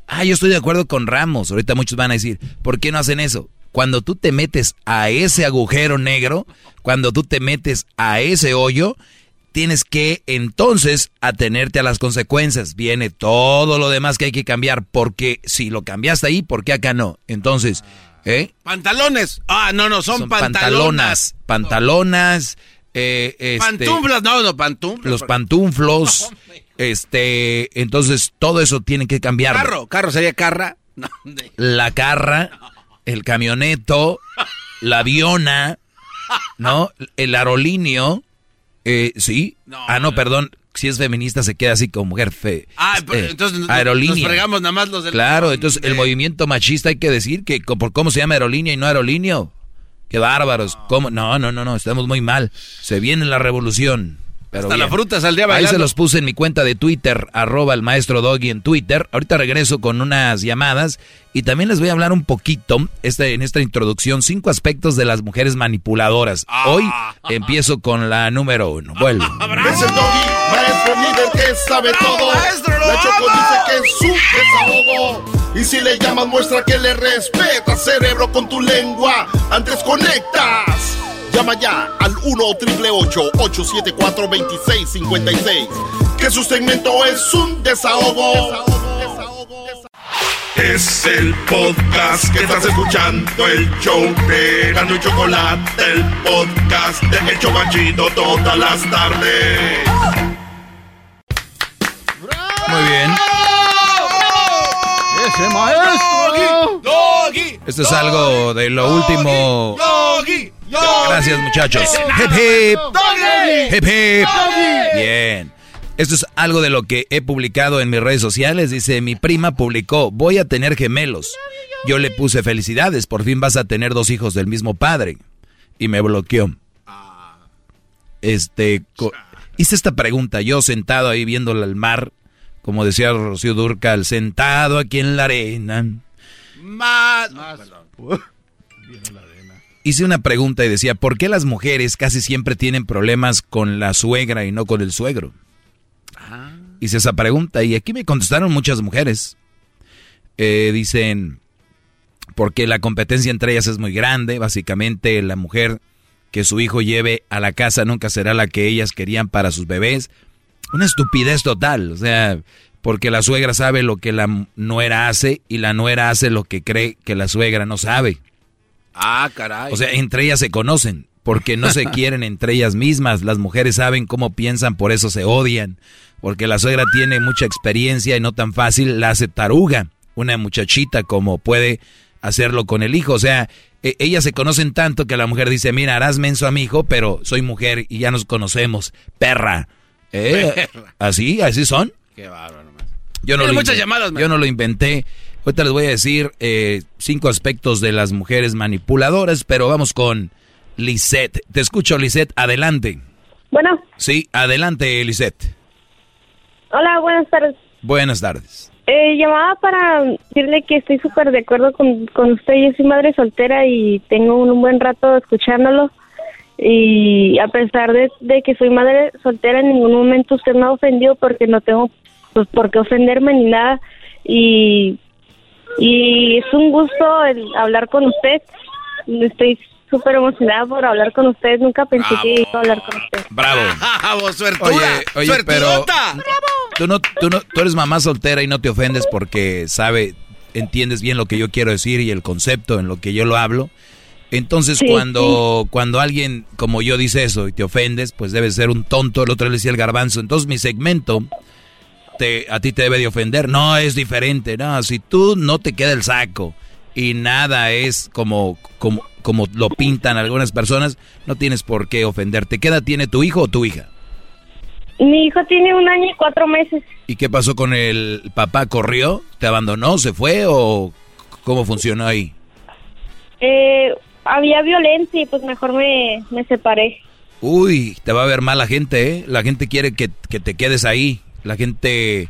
ah, yo estoy de acuerdo con Ramos, ahorita muchos van a decir, ¿por qué no hacen eso? Cuando tú te metes a ese agujero negro, cuando tú te metes a ese hoyo, tienes que entonces atenerte a las consecuencias. Viene todo lo demás que hay que cambiar, porque si lo cambiaste ahí, ¿por qué acá no? Entonces, ¿eh? Pantalones. Ah, no, no, son, Son pantalonas. pantalonas, pantalonas, eh, este, Pantuflas, no, no, pantuflas. los pantuflos, Este, entonces todo eso tiene que cambiar. Carro, carro sería carra. No, de- La carra, el camioneto, la aviona, ¿no? El aerolíneo, eh, sí. ah, no, perdón. Si es feminista se queda así como mujer fe. Ah, pero eh, entonces nos- aerolínea. nos fregamos nada más los del... Claro, entonces el movimiento machista hay que decir que por cómo se llama aerolínea y no aerolíneo. Qué bárbaros. ¿Cómo? No, no, no, no, estamos muy mal. Se viene la revolución. Pero Hasta la bien. fruta saldría Ahí bailando. se los puse en mi cuenta de Twitter, arroba el maestro Doggy en Twitter. Ahorita regreso con unas llamadas y también les voy a hablar un poquito este, en esta introducción, cinco aspectos de las mujeres manipuladoras. Hoy empiezo con la número uno. Vuelvo. Es el doggy, maestro líder que sabe todo. La Choco dice que es su desahogo. Y si le llamas, muestra que le respeta, cerebro, con tu lengua. Antes conectas. Llama ya al 1-888-874-2656. Que su segmento es un desahogo. Es el podcast que estás escuchando, el show de Gano y Chocolate, el podcast de El Chobachito todas las tardes. Muy bien. ¡Ese maestro! Doggy, Esto es algo de lo último. doggy, Gracias, muchachos. Hip, hip. doggy, Hip, hip. Bien. Esto es algo de lo que he publicado en mis redes sociales. Dice, mi prima publicó, voy a tener gemelos. Yo le puse felicidades, por fin vas a tener dos hijos del mismo padre. Y me bloqueó. Este, hice esta pregunta, yo sentado ahí viendo el mar, como decía Rocío Durcal, sentado aquí en la arena. Más. Hice una pregunta y decía, ¿por qué las mujeres casi siempre tienen problemas con la suegra y no con el suegro? Hice esa pregunta y aquí me contestaron muchas mujeres. Eh, dicen, porque la competencia entre ellas es muy grande, básicamente la mujer que su hijo lleve a la casa nunca será la que ellas querían para sus bebés. Una estupidez total, o sea, porque la suegra sabe lo que la nuera hace y la nuera hace lo que cree que la suegra no sabe. Ah, caray. O sea, entre ellas se conocen, porque no se quieren entre ellas mismas. Las mujeres saben cómo piensan, por eso se odian. Porque la suegra tiene mucha experiencia y no tan fácil la hace taruga. Una muchachita como puede hacerlo con el hijo. O sea, e- ellas se conocen tanto que la mujer dice, mira, harás menso a mi hijo, pero soy mujer y ya nos conocemos. Perra. ¿Eh? ¿Así? ¿Así son? Qué bárbaro. Yo no, Tiene lo muchas llamadas, yo no lo inventé. Ahorita les voy a decir eh, cinco aspectos de las mujeres manipuladoras, pero vamos con Lisette. Te escucho, Lisette. Adelante. Bueno, Sí, adelante, Lisette. hola, buenas tardes. Buenas tardes. Eh, llamaba para decirle que estoy súper de acuerdo con, con usted. Yo soy madre soltera y tengo un, buen rato escuchándolo. Y a pesar de, de que soy madre soltera, en ningún momento usted me ha ofendido porque no tengo pues, por qué ofenderme ni nada. Y, y es un gusto el hablar con usted. Estoy súper emocionada por hablar con usted. Nunca pensé que iba a hablar con usted. Bravo. ¡Bravo, suertuda! Oye, oye, pero tú no, tú no, tú eres mamá soltera y no te ofendes porque sabe, entiendes bien lo que yo quiero decir y el concepto en lo que yo lo hablo. Entonces Sí, cuando, cuando alguien como yo dice eso y te ofendes, pues debes ser un tonto. El otro le decía el garbanzo. Entonces mi segmento te, a ti te debe de ofender. No, es diferente. No, si tú no te queda el saco y nada es como, como, como lo pintan algunas personas, no tienes por qué ofenderte. ¿Qué edad tiene tu hijo o tu hija? Mi hijo tiene un año y cuatro meses. ¿Y qué pasó con el papá? ¿Corrió? ¿Te abandonó? ¿Se fue? ¿O cómo funcionó ahí? Eh, había violencia y pues mejor me, me separé. Uy, te va a ver mal la gente, ¿eh? La gente quiere que, que te quedes ahí. La gente,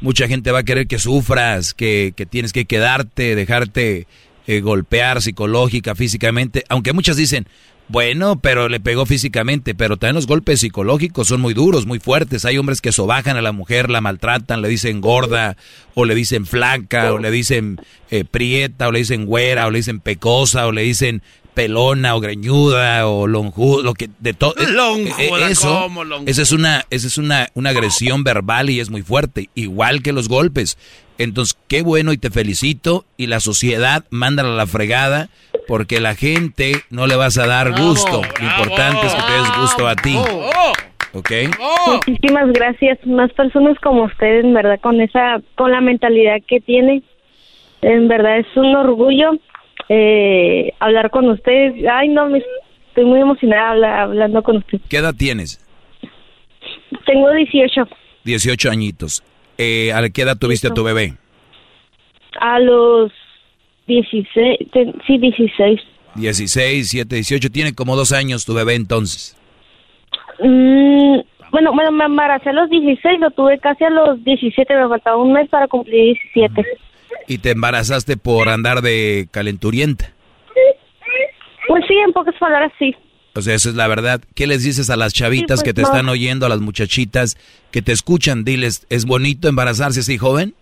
mucha gente va a querer que sufras, que, que tienes que quedarte, dejarte eh, golpear psicológica, físicamente. Aunque muchas dicen, bueno, pero le pegó físicamente, pero también los golpes psicológicos son muy duros, muy fuertes. Hay hombres que sobajan a la mujer, la maltratan, le dicen gorda, o le dicen flaca, o le dicen eh, prieta, o le dicen güera, o le dicen pecosa, o le dicen pelona, o greñuda, o lonjuda, lo que de todo. eh, Lonjuda, eso, ¿cómo lonjuda? esa es una, esa es una, una agresión verbal y es muy fuerte, igual que los golpes. Entonces, qué bueno y te felicito. Y la sociedad, mándala a la fregada, porque la gente no le vas a dar Bravo, gusto. Lo importante es que te des gusto a ti. ¿Ok? Muchísimas gracias. Más personas como ustedes, en verdad, con esa, con la mentalidad que tiene. En verdad es un orgullo eh, hablar con ustedes. Ay, no, me, estoy muy emocionada habla- hablando con ustedes. ¿Qué edad tienes? Tengo 18. 18 añitos. Eh, ¿A qué edad tuviste a tu bebé? A los 16, te- sí, 16. 16, 7, 18. Tiene como dos años tu bebé entonces. Mm, bueno, bueno, me embaracé a los 16, lo tuve casi a los 17, me faltaba un mes para cumplir 17. Y te embarazaste por andar de calenturienta. Pues sí, en pocas palabras sí. O sea, esa es la verdad. ¿Qué les dices a las chavitas Sí, pues, que te no. están oyendo, a las muchachitas que te escuchan? Diles, ¿es bonito embarazarse así joven?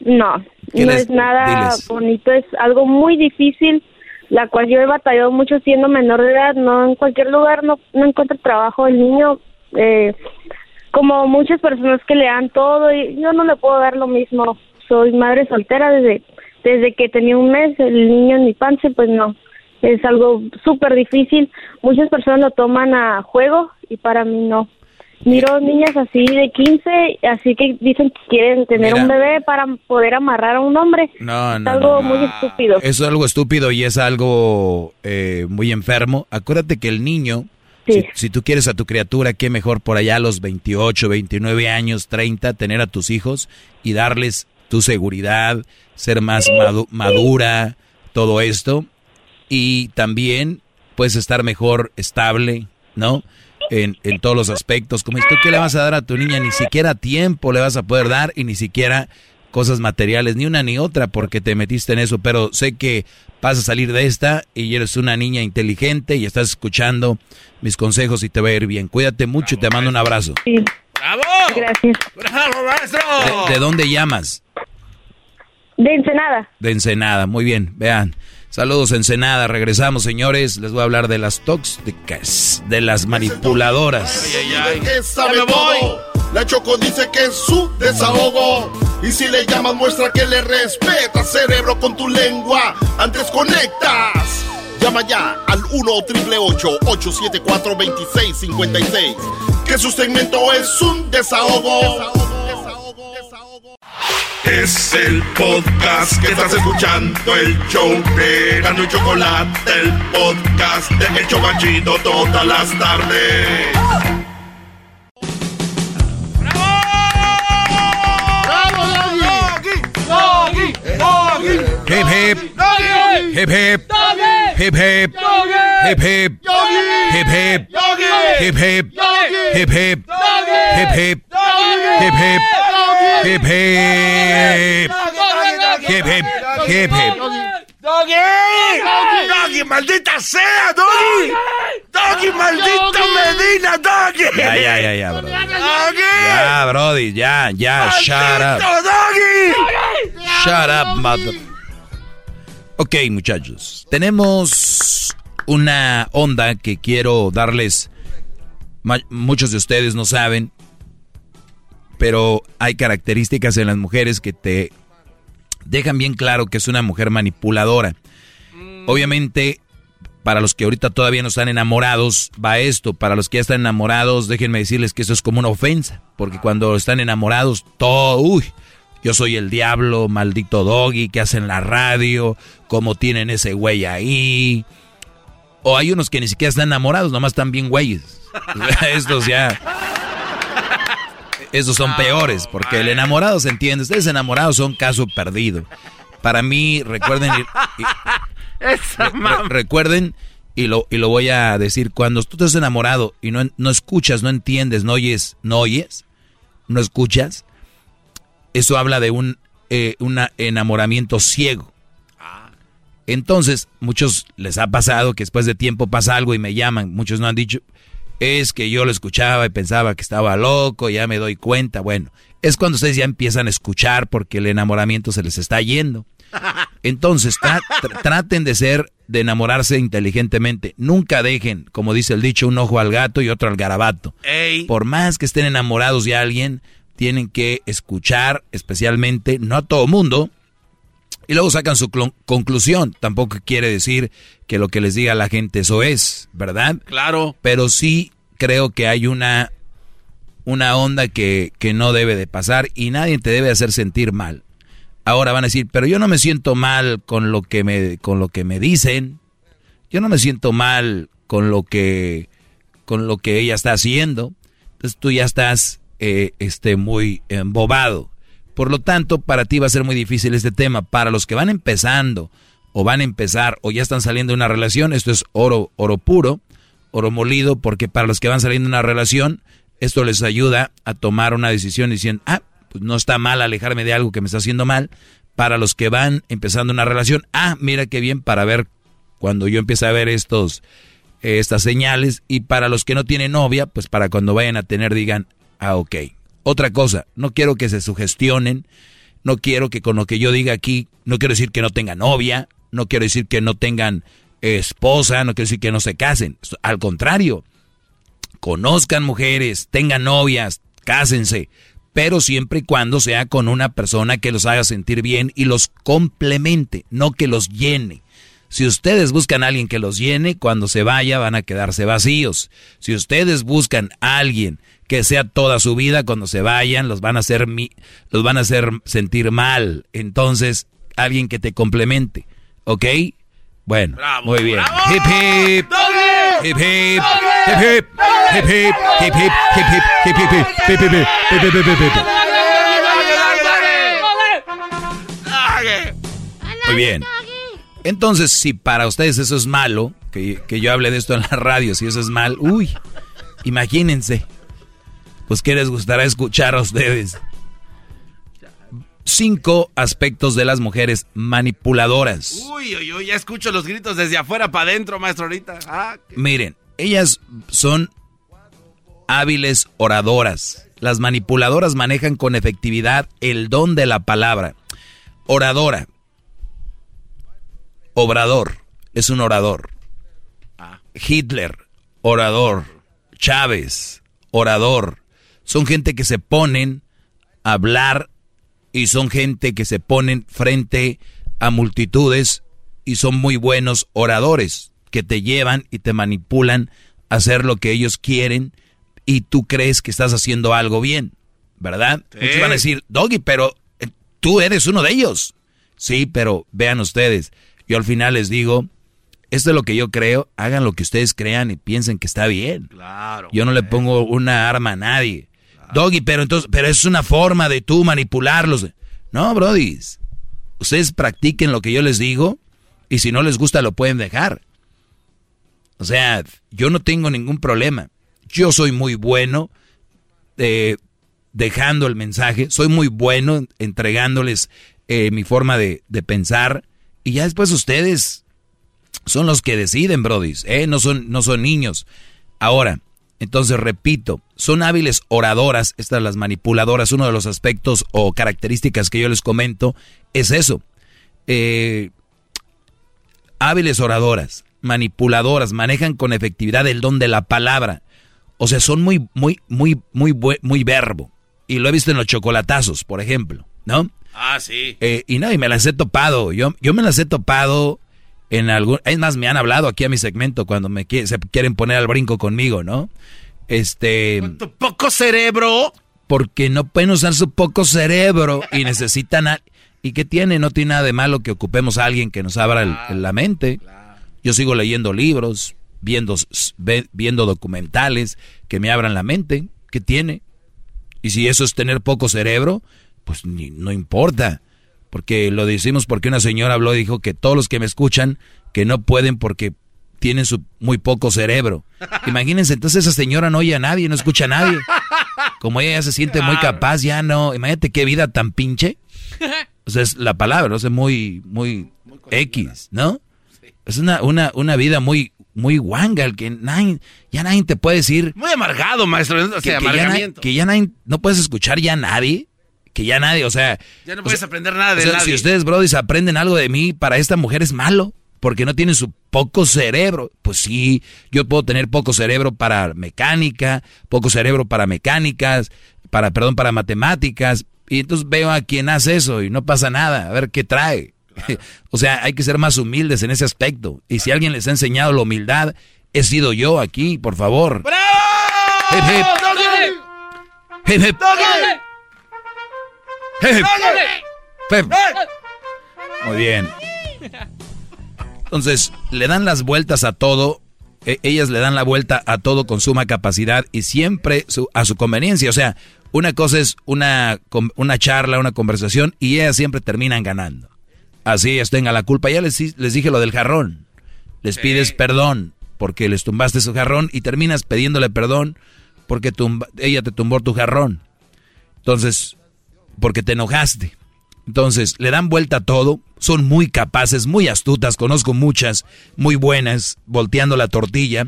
No, ¿Qué no les- es nada diles? bonito, es algo muy difícil, la cual yo he batallado mucho siendo menor de edad, no en cualquier lugar no, no encuentro trabajo, el niño, eh, como muchas personas que le dan todo, y yo no le puedo dar lo mismo, soy madre soltera desde, desde que tenía un mes, el niño en mi panza, pues no, es algo súper difícil, muchas personas lo toman a juego y para mí no. Miro niñas así de 15, así que dicen que quieren tener Mira. un bebé para poder amarrar a un hombre. No, Es no, algo no. muy estúpido. Eso es algo estúpido y es algo eh, muy enfermo. Acuérdate que el niño, si, si tú quieres a tu criatura, qué mejor por allá a los 28, 29 años, 30, tener a tus hijos y darles tu seguridad, ser más madu- madura, todo esto. Y también puedes estar mejor estable, ¿no? En, en todos los aspectos. Como esto, ¿qué le vas a dar a tu niña? Ni siquiera tiempo le vas a poder dar y ni siquiera cosas materiales, ni una ni otra, porque te metiste en eso. Pero sé que vas a salir de esta y eres una niña inteligente y estás escuchando mis consejos y te va a ir bien. Cuídate mucho y te mando un abrazo. ¡Bravo! Gracias. ¡Bravo, maestro! ¿De, de dónde llamas? De Ensenada. De Ensenada, muy bien, vean. Saludos Ensenada, regresamos señores, les voy a hablar de las tóxicas, de las manipuladoras. que sabe todo. La Choco dice que es su desahogo. Y si le llamas, muestra que le respeta, cerebro, con tu lengua. Antes conectas. Llama ya al 1-888-874-2656. Que su segmento es un desahogo. Es el podcast que estás escuchando, el show de Gano y Chocolate, el podcast de El Chocachito todas las tardes. Hip hip, hip hip, hip hip, hip hip, hip hip, hip hip, hip hip, hip hip, hip hip, hip hip, hip hip, hip hip. ¡Doggy! ¡Doggy, maldita sea, Doggy! ¡Doggy, maldito Medina, Doggy! Ya, ya, ya, ya, bro. ¡Doggy! Ya, Brody, ya, ya, shut up. ¡Maldito Doggy! Shut up, mother. Ok, muchachos. Tenemos una onda que quiero darles. Muchos de ustedes no saben, pero hay características en las mujeres que te dejan bien claro que es una mujer manipuladora. Obviamente, para los que ahorita todavía no están enamorados, va esto. Para los que ya están enamorados, déjenme decirles que eso es como una ofensa. Porque cuando están enamorados, todo, uy, yo soy el diablo, maldito doggy, que hacen la radio, cómo tienen ese güey ahí. O hay unos que ni siquiera están enamorados, nomás están bien güeyes. Estos ya. Esos son peores, porque el enamorado se entiende. Ustedes enamorados son caso perdido. Para mí, recuerden. y- y- Esa Re- re- recuerden, y lo, y lo voy a decir, cuando tú estás enamorado y no, no escuchas, no entiendes, no oyes, no oyes, no escuchas, eso habla de un eh, una enamoramiento ciego. Entonces, muchos les ha pasado que después de tiempo pasa algo y me llaman, muchos no han dicho, es que yo lo escuchaba y pensaba que estaba loco, ya me doy cuenta, bueno, es cuando ustedes ya empiezan a escuchar porque el enamoramiento se les está yendo. Entonces, tra- tra- traten de ser, de enamorarse inteligentemente. Nunca dejen, como dice el dicho, un ojo al gato y otro al garabato. Ey. Por más que estén enamorados de alguien, tienen que escuchar, especialmente, no a todo mundo, y luego sacan su conclusión. Tampoco quiere decir que lo que les diga la gente eso es, ¿verdad? Claro. Pero sí creo que hay una, una onda que, que no debe de pasar y nadie te debe hacer sentir mal. Ahora van a decir, pero yo no me siento mal con lo que me, con lo que me dicen. Yo no me siento mal con lo que, con lo que ella está haciendo. Entonces tú ya estás eh, este, muy embobado. Por lo tanto, para ti va a ser muy difícil este tema. Para los que van empezando o van a empezar o ya están saliendo de una relación, esto es oro, oro puro, oro molido, porque para los que van saliendo de una relación, esto les ayuda a tomar una decisión diciendo, ah, pues no está mal alejarme de algo que me está haciendo mal. Para los que van empezando una relación, ah, mira qué bien para ver cuando yo empiece a ver estos, estas señales. Y para los que no tienen novia, pues para cuando vayan a tener digan, ah, ok. Otra cosa, no quiero que se sugestionen, no quiero que con lo que yo diga aquí, no quiero decir que no tengan novia, no quiero decir que no tengan esposa, no quiero decir que no se casen. Al contrario, conozcan mujeres, tengan novias, cásense pero siempre y cuando sea con una persona que los haga sentir bien y los complemente, no que los llene. Si ustedes buscan a alguien que los llene, cuando se vaya van a quedarse vacíos. Si ustedes buscan a alguien que sea toda su vida, cuando se vayan los van a hacer los van a hacer sentir mal. Entonces, alguien que te complemente, ¿ok? Bueno, muy bien. Hip hip. Hip hip. Hip hip. Hip hip. Hip hip. Hip hip. Hip hip. Hip hip. Hip hip. Hip Muy bien. Entonces, si para ustedes eso es malo, que, que yo hable de esto en la radio, si eso es mal, uy, imagínense. Pues, ¿qué les gustará escuchar a ustedes? cinco aspectos de las mujeres manipuladoras. Uy, uy, uy, ya escucho los gritos desde afuera para adentro, maestro, ahorita. Ah, Miren, ellas son hábiles oradoras. Las manipuladoras manejan con efectividad el don de la palabra. Oradora. Obrador. Es un orador. Ah. Hitler. Orador. Chávez. Orador. Son gente que se ponen a hablar y son gente que se ponen frente a multitudes y son muy buenos oradores que te llevan y te manipulan a hacer lo que ellos quieren y tú crees que estás haciendo algo bien, ¿verdad? Muchos van a decir, Doggy, pero eh, tú eres uno de ellos. Sí, pero vean ustedes, yo al final les digo, esto es lo que yo creo, hagan lo que ustedes crean y piensen que está bien. Claro. Yo no le pongo una arma a nadie. Doggy, pero entonces, pero es una forma de tú manipularlos. No, Brody. Ustedes practiquen lo que yo les digo y si no les gusta lo pueden dejar. O sea, yo no tengo ningún problema. Yo soy muy bueno eh, dejando el mensaje, soy muy bueno entregándoles eh, mi forma de, pensar y ya después ustedes son los que deciden, Brody. ¿eh? No, son, no son niños. Ahora, entonces, repito, son hábiles oradoras, estas las manipuladoras, uno de los aspectos o características que yo les comento es eso. Eh, hábiles oradoras, manipuladoras, manejan con efectividad el don de la palabra. O sea, son muy, muy, muy, muy, muy verbo. Y lo he visto en los chocolatazos, por ejemplo, ¿no? Ah, sí. Eh, y no, y me las he topado. Yo, yo me las he topado en algún... Es más, me han hablado aquí a mi segmento cuando me se quieren poner al brinco conmigo, ¿no? Este... ¿Con tu poco cerebro? Porque no pueden usar su poco cerebro y necesitan... ¿Y qué tiene? No tiene nada de malo que ocupemos a alguien que nos abra la mente. Yo sigo leyendo libros, viendo, viendo documentales que me abran la mente. ¿Qué tiene? Y si eso es tener poco cerebro, pues no importa porque lo decimos porque una señora habló y dijo que todos los que me escuchan que no pueden porque tienen su muy poco cerebro. Imagínense, entonces esa señora no oye a nadie, no escucha a nadie. Como ella ya se siente muy capaz, ya no. Imagínate qué vida tan pinche. O sea, es la palabra, ¿no? es muy, muy, X, ¿no? Es una, una, una vida muy, muy guanga, que nadie, ya nadie te puede decir. Muy amargado, maestro. que, ya, que ya nadie, no puedes escuchar ya a nadie que ya nadie, o sea... Ya no puedes aprender nada de nadie. Si ustedes, brodis, aprenden algo de mí, para esta mujer es malo, porque no tienen su poco cerebro. Pues sí, yo puedo tener poco cerebro para mecánica, poco cerebro para mecánicas, para, perdón, para matemáticas, y entonces veo a quien hace eso y no pasa nada, a ver qué trae. o sea, hay que ser más humildes en ese aspecto. Y si alguien les ha enseñado la humildad, he sido yo aquí, por favor. ¡Bravo! Hip, hip. Muy bien. Entonces, le dan las vueltas a todo. E- ellas le dan la vuelta a todo con suma capacidad y siempre su- a su conveniencia. O sea, una cosa es una, una charla, una conversación y ellas siempre terminan ganando. Así ellas tengan la culpa. Ya les, les dije lo del jarrón. Les pides perdón porque les tumbaste su jarrón y terminas pidiéndole perdón porque tumba- ella te tumbó tu jarrón. Entonces, porque te enojaste. Entonces, le dan vuelta a todo, son muy capaces, muy astutas, conozco muchas, muy buenas, volteando la tortilla,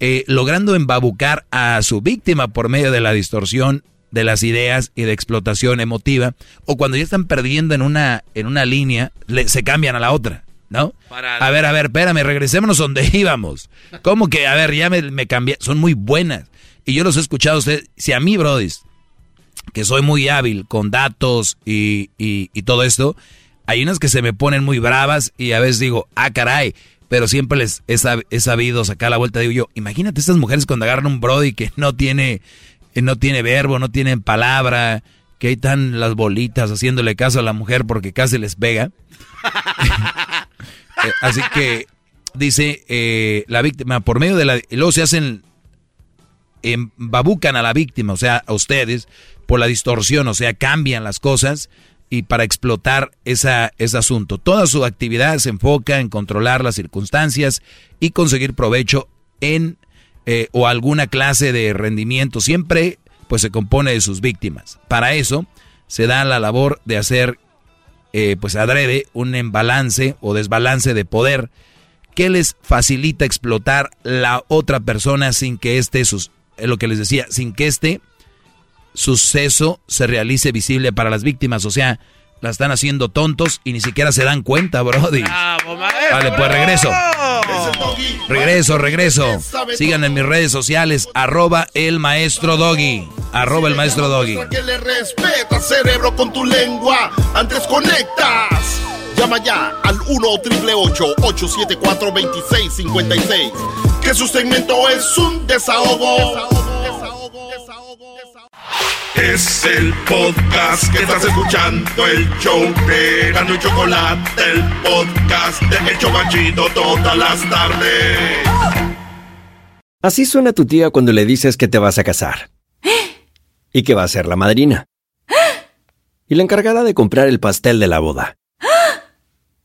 eh, logrando embabucar a su víctima por medio de la distorsión de las ideas y de explotación emotiva, o cuando ya están perdiendo en una, en una línea, le- se cambian a la otra, ¿no? A ver, a ver, espérame, regresémonos donde íbamos. ¿Cómo que, a ver, ya me, me cambié? Son muy buenas. Y yo los he escuchado a ustedes. Si a mí, Brody, que soy muy hábil con datos y, y- todo esto, hay unas que se me ponen muy bravas y a veces digo, ah, caray, pero siempre les he, sab- he sabido sacar la vuelta. Digo yo, imagínate estas mujeres cuando agarran un Brody que no tiene, no tiene verbo, no tiene palabra, que ahí están las bolitas haciéndole caso a la mujer porque casi les pega. Eh, Así que dice eh, la víctima, por medio de la... y luego se hacen embabucan a la víctima, o sea, a ustedes, por la distorsión, o sea, cambian las cosas y para explotar esa, ese asunto. Toda su actividad se enfoca en controlar las circunstancias y conseguir provecho en eh, o alguna clase de rendimiento. Siempre pues se compone de sus víctimas. Para eso se da la labor de hacer eh, pues adrede un embalance o desbalance de poder que les facilita explotar la otra persona sin que este sus es lo que les decía, sin que este suceso se realice visible para las víctimas, o sea, la están haciendo tontos y ni siquiera se dan cuenta, brody. Vale, pues regreso. Regreso, regreso. Sigan en mis redes sociales, arroba el maestro doggy. Arroba el maestro doggy. Que le respeta, cerebro, con tu lengua. Antes conectas. Llama ya al 1 874 2656 Que su segmento es un desahogo. Es el podcast que estás escuchando, el show de Gano y Chocolate, el podcast de El Chobachito todas las tardes. Así suena tu tía cuando le dices que te vas a casar. Y que va a ser la madrina. Y la encargada de comprar el pastel de la boda.